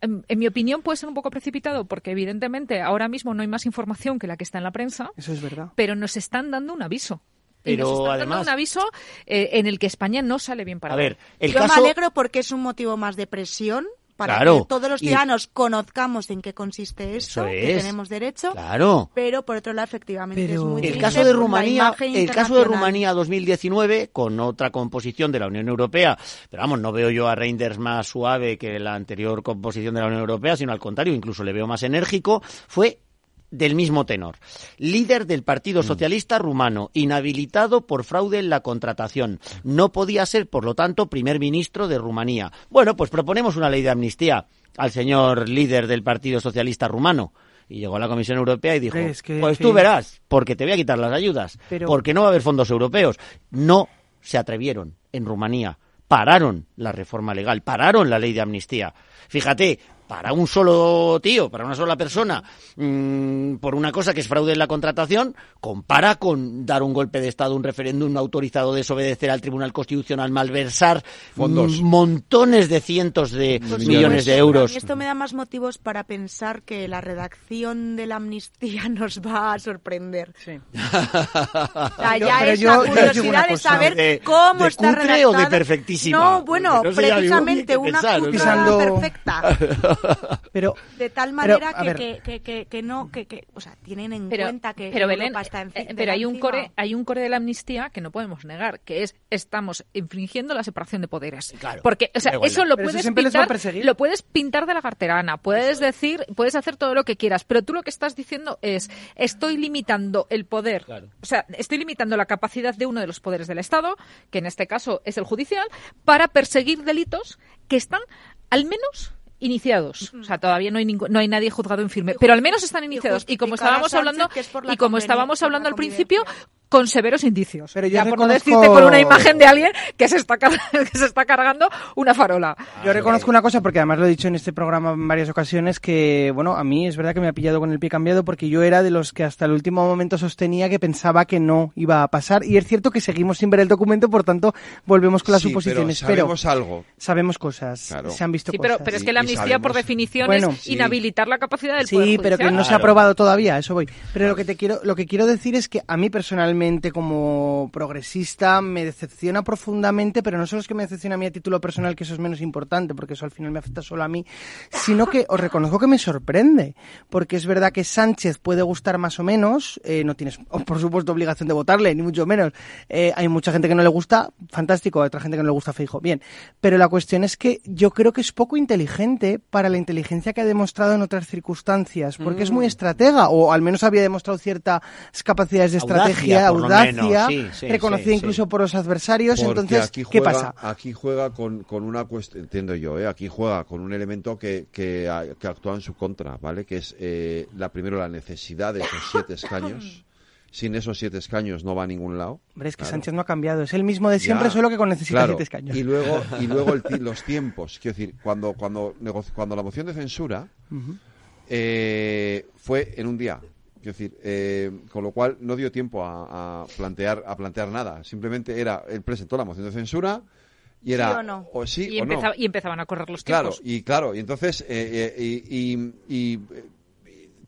en, mi opinión puede ser un poco precipitado porque evidentemente ahora mismo no hay más información que la que está en la prensa. Eso es verdad. Pero nos están dando un aviso. Pero y nos están dando un aviso eh, en el que España no sale bien para A ver, el Yo me alegro porque es un motivo más de presión para que todos los ciudadanos conozcamos en qué consiste esto, que tenemos derecho. Claro. Pero por otro lado, efectivamente, es muy el caso de Rumanía, el caso de Rumanía 2019 con otra composición de la Unión Europea, pero vamos, no veo yo a Reinders más suave que la anterior composición de la Unión Europea, sino al contrario, incluso le veo más enérgico, fue del mismo tenor. Líder del Partido mm. Socialista rumano, inhabilitado por fraude en la contratación. No podía ser, por lo tanto, primer ministro de Rumanía. Bueno, pues proponemos una ley de amnistía al señor líder del Partido Socialista rumano. Y llegó a la Comisión Europea y dijo, pues tú verás, porque te voy a quitar las ayudas, porque no va a haber fondos europeos. No se atrevieron en Rumanía. Pararon la reforma legal, pararon la ley de amnistía. Fíjate, para un solo tío, para una sola persona, mm, por una cosa que es fraude en la contratación, compara con dar un golpe de Estado, un referéndum autorizado, desobedecer al Tribunal Constitucional, malversar Fondos. montones de cientos de millones de euros. esto me da más motivos para pensar que la redacción de la amnistía *laughs* nos va a sorprender. Sí. *laughs* ya es la curiosidad de saber cómo está redactada. o de perfectísima? No, bueno, precisamente una cutre perfecta. *laughs* pero de tal manera que, que, que, no que, o sea tienen en cuenta que pero está en, eh, pero hay un core hay un core de la amnistía que no podemos negar que es estamos infringiendo la separación de poderes. Porque o sea eso lo puedes pintar lo puedes pintar de la carterana puedes decir puedes hacer todo lo que quieras pero tú lo que estás diciendo es estoy limitando el poder. O sea estoy limitando la capacidad de uno de los poderes del Estado que en este caso es el judicial para perseguir delitos que están al menos iniciados. O sea, todavía no hay no hay nadie juzgado en firme, pero al menos están iniciados. Y como estábamos hablando y como estábamos hablando al principio, con severos indicios. Pero ya por decirte con una imagen de alguien que se está *laughs* que se está cargando una farola. Yo reconozco una cosa porque además lo he dicho en este programa en varias ocasiones que bueno, a mí es verdad que me ha pillado con el pie cambiado porque yo era de los que hasta el último momento sostenía que pensaba que no iba a pasar y es cierto que seguimos sin ver el documento, por tanto, volvemos con las suposiciones, pero sabemos algo. Sabemos cosas, se han visto sí, cosas. Pero, es que la amnistía por definición es inhabilitar la capacidad del Sí, pero que no se ha aprobado todavía, eso voy. Pero lo que te quiero lo que quiero decir es que a mí personalmente como progresista me decepciona profundamente, pero no solo es que me decepciona a mí a título personal, que eso es menos importante, porque eso al final me afecta solo a mí, sino que os reconozco que me sorprende, porque es verdad que Sánchez puede gustar más o menos, eh, no tienes, *laughs* por supuesto, obligación de votarle, ni mucho menos. Eh, hay mucha gente que no le gusta, fantástico, hay otra gente que no le gusta Feijo, bien. Pero la cuestión es que yo creo que es poco inteligente para la inteligencia que ha demostrado en otras circunstancias, porque es muy mm. estratega, o al menos había demostrado ciertas capacidades de estrategia, audacia, reconocida incluso por los adversarios. entonces, ¿qué pasa? Aquí juega con, con una cuestión, entiendo yo, ¿eh? aquí juega con un elemento que, que, que actúa en su contra, ¿vale? Que es, eh, la primero, la necesidad de esos siete escaños. Sin esos siete escaños no va a ningún lado. Hombre, es que Sánchez no ha cambiado. Es el mismo de siempre, solo que con necesita siete escaños. Y luego, y luego *laughs* los tiempos. Quiero decir, cuando, cuando, cuando la moción de censura eh, fue en un día. Quiero decir, eh, con lo cual no dio tiempo a, plantear a plantear nada. Simplemente era, él presentó la moción de censura y era ¿Sí o, no? sí y, o no. y empezaban a correr los tiempos. Claro, y claro, y entonces eh, eh, y,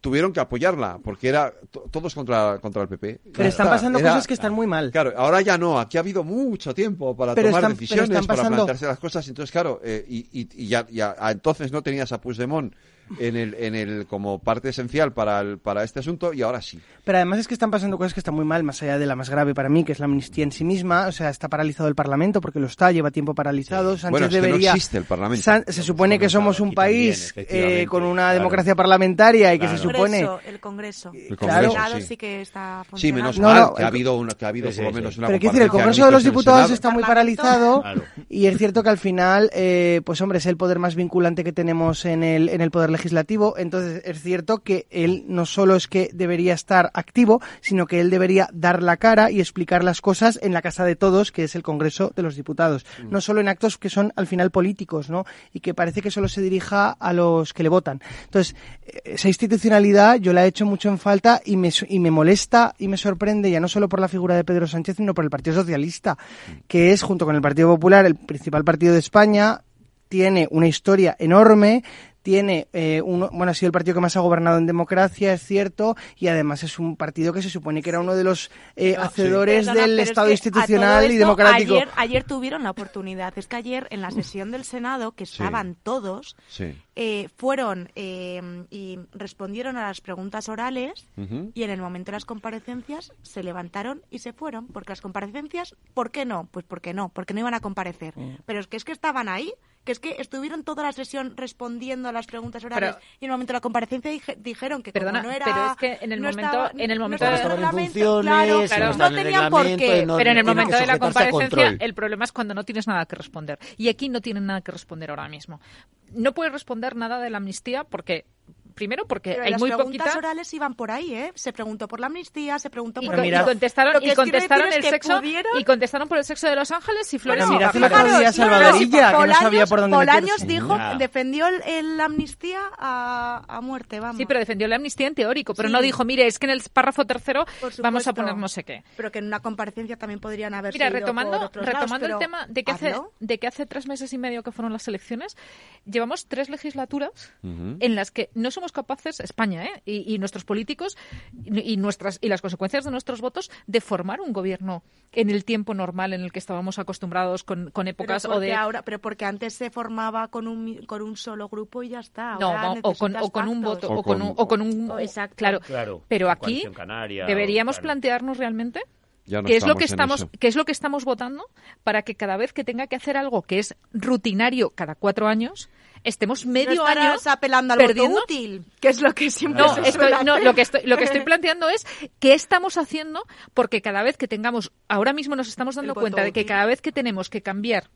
tuvieron que apoyarla, porque era todos contra, contra el PP. Pero están pasando cosas que están muy mal. Claro, ahora ya no, aquí ha habido mucho tiempo para tomar decisiones, para plantearse las cosas, entonces claro, eh, y, ya, ya, entonces no tenías a Puigdemont en el, en el, como parte esencial para, el, para este asunto y ahora sí. Pero además es que están pasando cosas que están muy mal, más allá de la más grave para mí, que es la amnistía en sí misma. O sea, está paralizado el Parlamento porque lo está, lleva tiempo paralizado. Sánchez bueno, debería. no existe el Parlamento. se supone que somos un país eh, con una democracia parlamentaria y que se supone. El Congreso. El Congreso. Claro. sí. que está Sí, menos mal que ha habido, una, que ha habido por lo menos una Pero quiero decir, el Congreso de los Diputados está muy paralizado y es cierto que al final, eh, pues hombre, es el poder más vinculante que tenemos en el, en el Poder Legislativo. Entonces, es cierto que él no solo es que debería estar activo, sino que él debería dar la cara y explicar las cosas en la casa de todos, que es el Congreso de los Diputados. Mm. No solo en actos que son al final políticos, ¿no? Y que parece que solo se dirija a los que le votan. Entonces, esa institucionalidad yo la he hecho mucho en falta y me, y me molesta y me sorprende ya no solo por la figura de Pedro Sánchez, sino por el Partido Socialista, mm. que es, junto con el Partido Popular, el principal partido de España, tiene una historia enorme, tiene eh, uno, bueno, ha sido el partido que más ha gobernado en democracia, es cierto, y además es un partido que se supone que era uno de los eh, hacedores del Estado institucional y democrático. Ayer, ayer, tuvieron la oportunidad, es que ayer en la sesión del Senado, que estaban todos, eh, fueron y respondieron a las preguntas orales y en el momento de las comparecencias se levantaron y se fueron, porque las comparecencias, ¿por qué no? Pues porque no, porque no iban a comparecer. Pero es que es que estaban ahí que es que estuvieron toda la sesión respondiendo a las preguntas orales y en el momento de la comparecencia dijeron que perdona, como no era pero es que en el momento en el momento de claro, claro, no tenían por qué. pero en el momento de la comparecencia el problema es cuando no tienes nada que responder. Y aquí no tienen nada que responder ahora mismo. No puedes responder nada de la amnistía porque primero porque hay muy poquitas orales iban por ahí, ¿eh? Se preguntó por la amnistía, se preguntó por y contestaron y contestaron el sexo y contestaron por el sexo de Los Ángeles y Flores bueno, mira, que no sabía por dónde Polaños dijo, defendió el, amnistía a, a, muerte, vamos. Sí, pero defendió la amnistía en teórico, pero no dijo, mire, es que en el párrafo tercero vamos a poner no sé qué. Pero que en una comparecencia también podrían haber Mira, retomando, retomando el tema de que hace de que hace tres meses y medio que fueron las elecciones, llevamos tres legislaturas en las que no somos capaces, España ¿eh? y, nuestros políticos y, nuestras y las consecuencias de nuestros votos, de formar un gobierno en el tiempo normal en el que estábamos acostumbrados con, con épocas o de ahora pero porque antes se formaba con un con un solo grupo y ya está. No, o, con, o con un voto o con, un, o con un exacto. claro, pero aquí deberíamos plantearnos realmente ¿Qué es lo que estamos qué es lo que estamos votando para que cada vez que tenga que hacer algo que es rutinario cada cuatro años estemos medio no año apelando al perdiendo. útil que es lo que siempre no, no lo que estoy lo que estoy planteando es qué estamos haciendo porque cada vez que tengamos ahora mismo nos estamos dando cuenta de que cada vez que tenemos que cambiar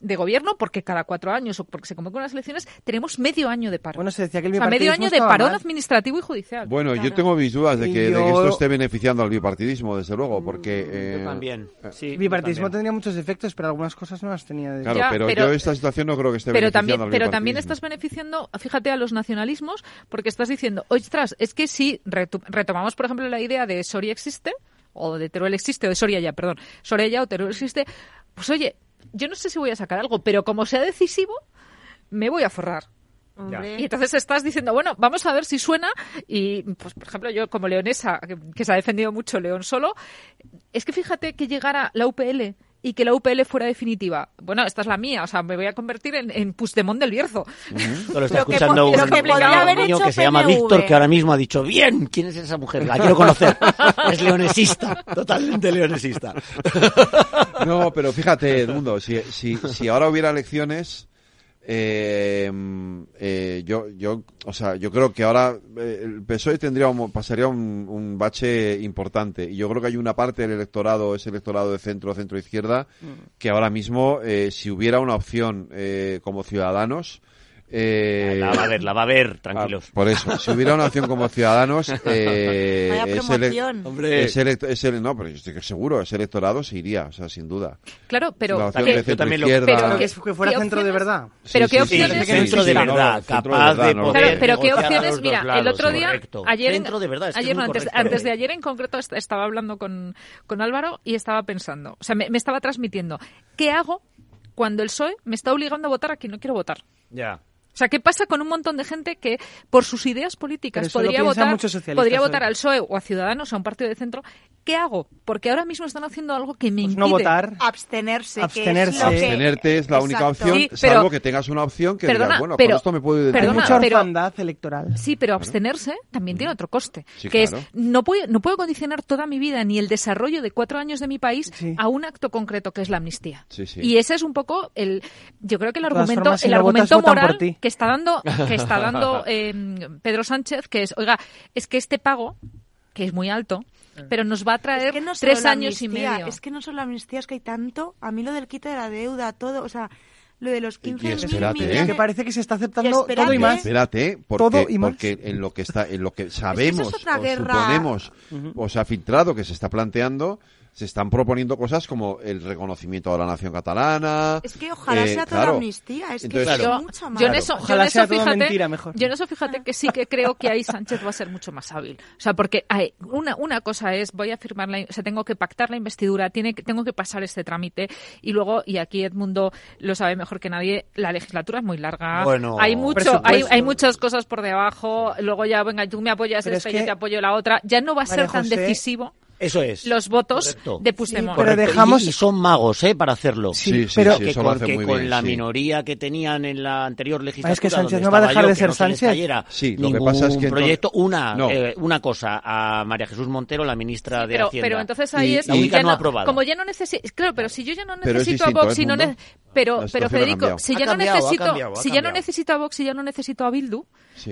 de gobierno porque cada cuatro años o porque se convocan las elecciones tenemos medio año de paro. Bueno, se decía que el o sea, medio año de parón administrativo y judicial. Bueno, yo tengo mis dudas de que, esto esté beneficiando al bipartidismo, desde luego, porque... Mm, eh, también. Sí, el bipartidismo tendría muchos efectos, pero algunas cosas no las tenía. De... Claro, pero, yo esta situación no creo que esté pero beneficiando también, Pero también estás beneficiando, fíjate, a los nacionalismos, porque estás diciendo, ostras, es que si retomamos, por ejemplo, la idea de Soria existe, o de Teruel existe, o de Soria ya, perdón, Soria ya o Teruel existe, pues oye, yo no sé si voy a sacar algo, pero como sea decisivo, me voy a forrar. Y entonces estás diciendo, bueno, vamos a ver si suena. Y, pues, por ejemplo, yo como leonesa, que se ha defendido mucho León solo, es que fíjate que llegara la UPL y que la UPL fuera definitiva. Bueno, esta es la mía, o sea, me voy a convertir en, en Puigdemont del Bierzo. Lo está escuchando un, niño que se llama Víctor, que ahora mismo ha dicho, bien, ¿quién es esa mujer? La quiero conocer. *laughs* es leonesista, totalmente leonesista. *laughs* no, pero fíjate, Edmundo, si, si, si ahora hubiera elecciones eh, eh, yo, yo, o sea, yo creo que ahora eh, el PSOE tendría pasaría un, bache importante y yo creo que hay una parte del electorado, ese electorado de centro, centro izquierda, mm. que ahora mismo, eh, si hubiera una opción eh, como ciudadanos, eh, la va a ver, la va a ver, tranquilos. Ah, por eso, si hubiera una opción como Ciudadanos, *laughs* eh, ese, no, pero yo estoy seguro, ese electorado se iría, o sea, sin duda. Claro, pero que, yo también lo, pero que, fuera centro de verdad. Pero qué opciones, centro de verdad, capaz de, poder pero qué opciones, mira, el otro día, ayer, ayer antes, antes de ayer en concreto estaba hablando con, con Álvaro y estaba pensando, o sea, me, me estaba transmitiendo, ¿qué hago cuando el PSOE me está obligando a votar a quien no quiero votar? Ya. O sea, ¿qué pasa con un montón de gente que por sus ideas políticas podría votar, podría votar al PSOE o a Ciudadanos, a un partido de centro? ¿Qué hago? Porque ahora mismo están haciendo algo que me pues impide no votar. abstenerse. Abstenerse. Que es lo que... Abstenerte es la única Exacto. opción, Sí, pero- salvo que tengas una opción que Perdona, digas, bueno, pero- con esto me puedo identificar. perdona, Mucha pero- orfandad electoral. Sí, pero abstenerse también tiene otro coste, Sí, que claro. es no puedo, no puedo condicionar toda mi vida ni el desarrollo de cuatro años de mi país a un acto concreto que es la amnistía. Sí, sí. Y ese es un poco el, yo creo que el argumento, formas, si el votas, argumento votan por moral ti. Que está dando, que está dando *laughs* eh, Pedro Sánchez, que es, oiga, es que este pago que es muy alto, pero nos va a traer Es que no tres años y medio. Es que no solo la amnistía, es que hay tanto. A mí lo del quite de la deuda, todo, o sea, lo de los 15 Y espérate, ¿eh? Es que parece que se está aceptando espérate. todo y más. Espérate, porque, Todo y más. porque en lo que está, en lo que sabemos otra o guerra. suponemos o se ha filtrado que se está planteando, se están proponiendo cosas como el reconocimiento de la nación catalana. Es que ojalá eh, sea toda claro. amnistía, es Entonces, que es yo, mucho más. yo en eso, yo Ojalá en eso, sea todo fíjate, mentira, mejor. yo en eso fíjate que sí que creo que ahí Sánchez va a ser mucho más hábil. O sea, porque hay, una, una cosa es, voy a firmar la, o sea, tengo que pactar la investidura, tiene que, tengo que pasar este trámite y luego, y aquí Edmundo lo sabe mejor que nadie, la legislatura es muy larga. Bueno, hay mucho, hay, hay muchas cosas por debajo, luego ya, venga, tú me apoyas esta, es yo que, te apoyo la otra. Ya no va a ser María tan José, decisivo Eso es. los votos Correcto. de Puigdemont. pero dejamos- Y, y son magos, ¿eh? Para hacerlo. Sí, sí, pero- sí, que eso lo con, hace que muy con bien, la sí. minoría que tenían en la anterior legislatura. Es que Sánchez no va a dejar yo, de ser no se Sánchez. cayera Sí, lo que pasa es que proyecto. Una, No. eh, una cosa, a María Jesús Montero, la ministra de pero, Hacienda. pero entonces ahí Y es ya no no, aprobada. como ya no necesito claro pero si yo ya no necesito a Vox ¿eh, y no ne- pero pero Federico si ya no necesito si ya no necesito a Vox y ya no necesito a Bildu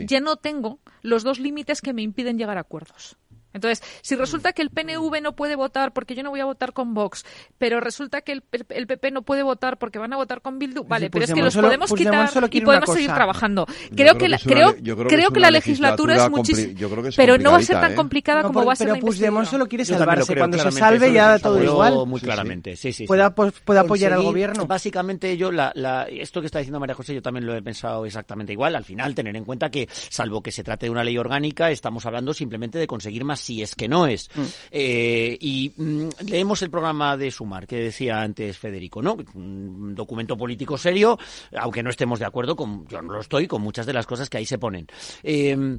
ya no tengo los dos límites que me impiden llegar a acuerdos entonces, si resulta que el PNV no puede votar porque yo no voy a votar con Vox, pero resulta que el, el PP no puede votar porque van a votar con Bildu, vale, pero es que los solo- podemos quitar y podemos seguir trabajando. Creo que, la, creo, creo creo que la legislatura es muchísimo, pero no va a ser tan ¿eh? complicada No, como por- va a ser pero la Puigdemont solo quiere salvarse. creo, Cuando se salve ya todo igual. Muy Sí, sí. claramente, sí, sí. pues, pueda apoyar al gobierno. Básicamente yo, la, la- esto que está diciendo María José, yo también lo he pensado exactamente igual. Al final, tener en cuenta que, salvo que se trate de una ley orgánica, estamos hablando simplemente de conseguir más si es que no es. Eh, y mm, leemos el programa de Sumar, que decía antes Federico, ¿no? Un documento político serio, aunque no estemos de acuerdo con, yo no lo estoy, con muchas de las cosas que ahí se ponen. Eh,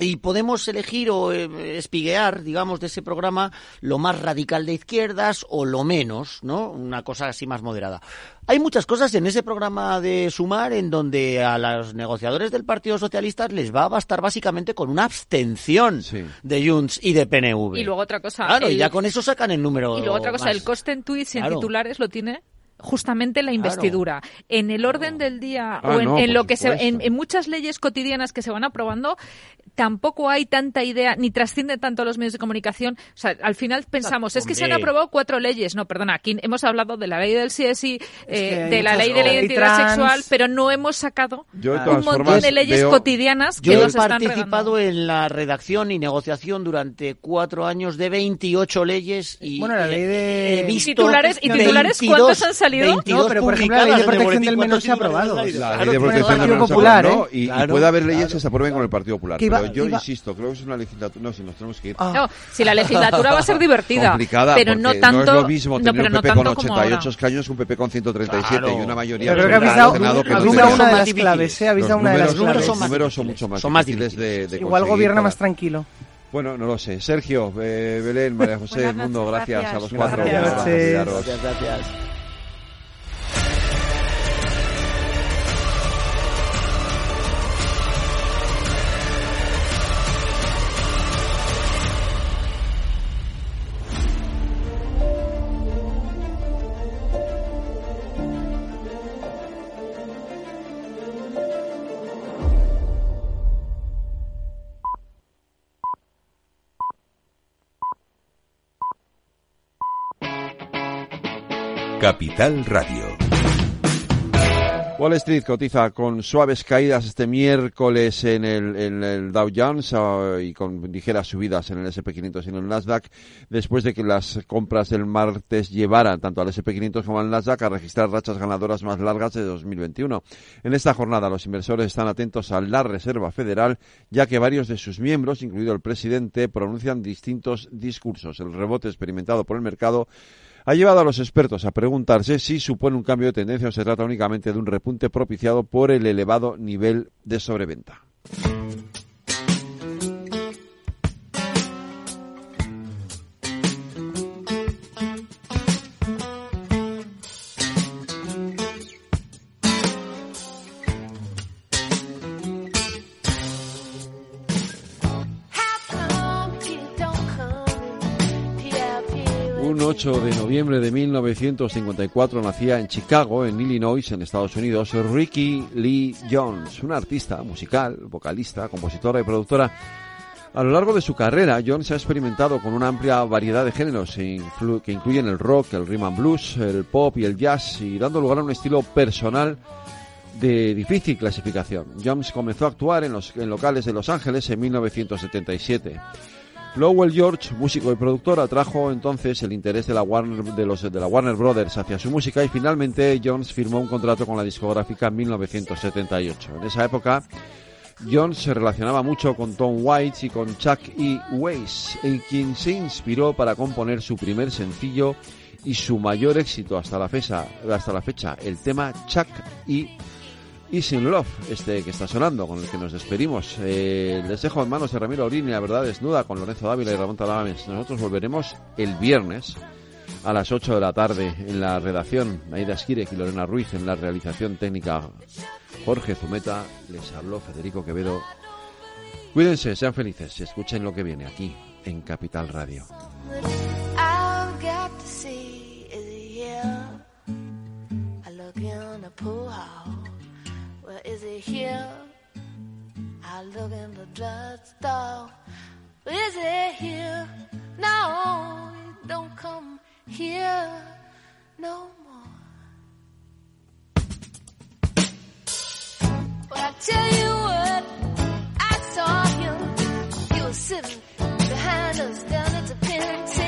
y podemos elegir o eh, espiguear, digamos, de ese programa lo más radical de izquierdas o lo menos, ¿no? Una cosa así más moderada. Hay muchas cosas en ese programa de Sumar en donde a los negociadores del Partido Socialista les va a bastar básicamente con una abstención de Junts y de PNV. Y luego otra cosa. Claro, y ya con eso sacan el número. Y luego otra cosa, más. el coste en tweets y en Claro. titulares lo tiene justamente la investidura. En el orden del día Ah, o en, no, en por lo que se, en, en muchas leyes cotidianas que se van aprobando, tampoco hay tanta idea, ni trasciende tanto a los medios de comunicación. O sea, al final pensamos, es que se han aprobado cuatro leyes. No, perdona, aquí hemos hablado de la ley del CSI, eh, de la ley de la ley identidad trans. sexual, pero no hemos sacado Yo, un montón formas, de leyes veo- cotidianas que Yo he nos están participado en la redacción y negociación durante cuatro años de 28 leyes y Bueno, la ley de- he visto ¿Titulares- y titulares 22 cuántos han salido? 22 No, pero por ejemplo, la ley de protección del menor ¿cuántos se ha aprobado. salido? La ley de protección Partido no se Popular, ¿eh? ¿no? Y, puede haber leyes claro. que se aprueben con el Partido Popular. Iba- pero yo iba- insisto, creo que es una legislatura. No, si nos tenemos que ir. Ah. No, si la legislatura va a ser divertida, complicada, pero no tanto, es lo mismo no, tener pero un no PP con tanto como 88 ahora. escaños que un PP con 137 Claro. y una mayoría Yo creo que habéis del dado, no dado una de las claves, ¿eh? Habéis dado una de las números, claves. los números son mucho más son más difíciles de, Igual gobierna más tranquilo. Bueno, no lo sé. Sergio, eh, Belén, María José, noches, gracias, gracias. a los cuatro. Gracias. Gracias, gracias. Capital Radio. Wall Street cotiza con suaves caídas este miércoles en el, Dow Jones ah, y con ligeras subidas en el SP500 y en el Nasdaq después de que las compras del martes llevaran tanto al SP500 como al Nasdaq a registrar rachas ganadoras más largas de 2021. En esta jornada los inversores están atentos a la Reserva Federal ya que varios de sus miembros, incluido el presidente, pronuncian distintos discursos. El rebote experimentado por el mercado ha llevado a los expertos a preguntarse si supone un cambio de tendencia o se trata únicamente de un repunte propiciado por el elevado nivel de sobreventa. 8 de noviembre de 1954 nacía en Chicago, en Illinois, en Estados Unidos, Ricky Lee Jones, una artista musical, vocalista, compositora y productora. A lo largo de su carrera, Jones ha experimentado con una amplia variedad de géneros que incluyen el rock, el rhythm and blues, el pop y el jazz, y dando lugar a un estilo personal de difícil clasificación. Jones comenzó a actuar en, los, en locales de Los Ángeles en 1977. Lowell George, músico y productor, atrajo entonces el interés de la Warner, de los, de la Warner Brothers hacia su música y finalmente Jones firmó un contrato con la discográfica en 1978. En esa época, Jones se relacionaba mucho con Tom Waits y con Chuck E. Weiss, en quien se inspiró para componer su primer sencillo y su mayor éxito hasta la fecha, hasta la fecha el tema Chuck E. Easy in Love, este que está sonando, con el que nos despedimos. Eh, les dejo en manos de Ramiro Aurini, la verdad desnuda, con Lorenzo Dávila y Ramón Talames. Nosotros volveremos el viernes a las 8 de la tarde en la redacción. Aida Esquirek y Lorena Ruiz en la realización técnica. Jorge Zumeta, les habló Federico Quevedo. Cuídense, sean felices y escuchen lo que viene aquí en Capital Radio. is it here? I look in the drugstore. Is it here? No, it don't come here no more. But I tell you what, I saw him. He was sitting behind us down at the penitentiary.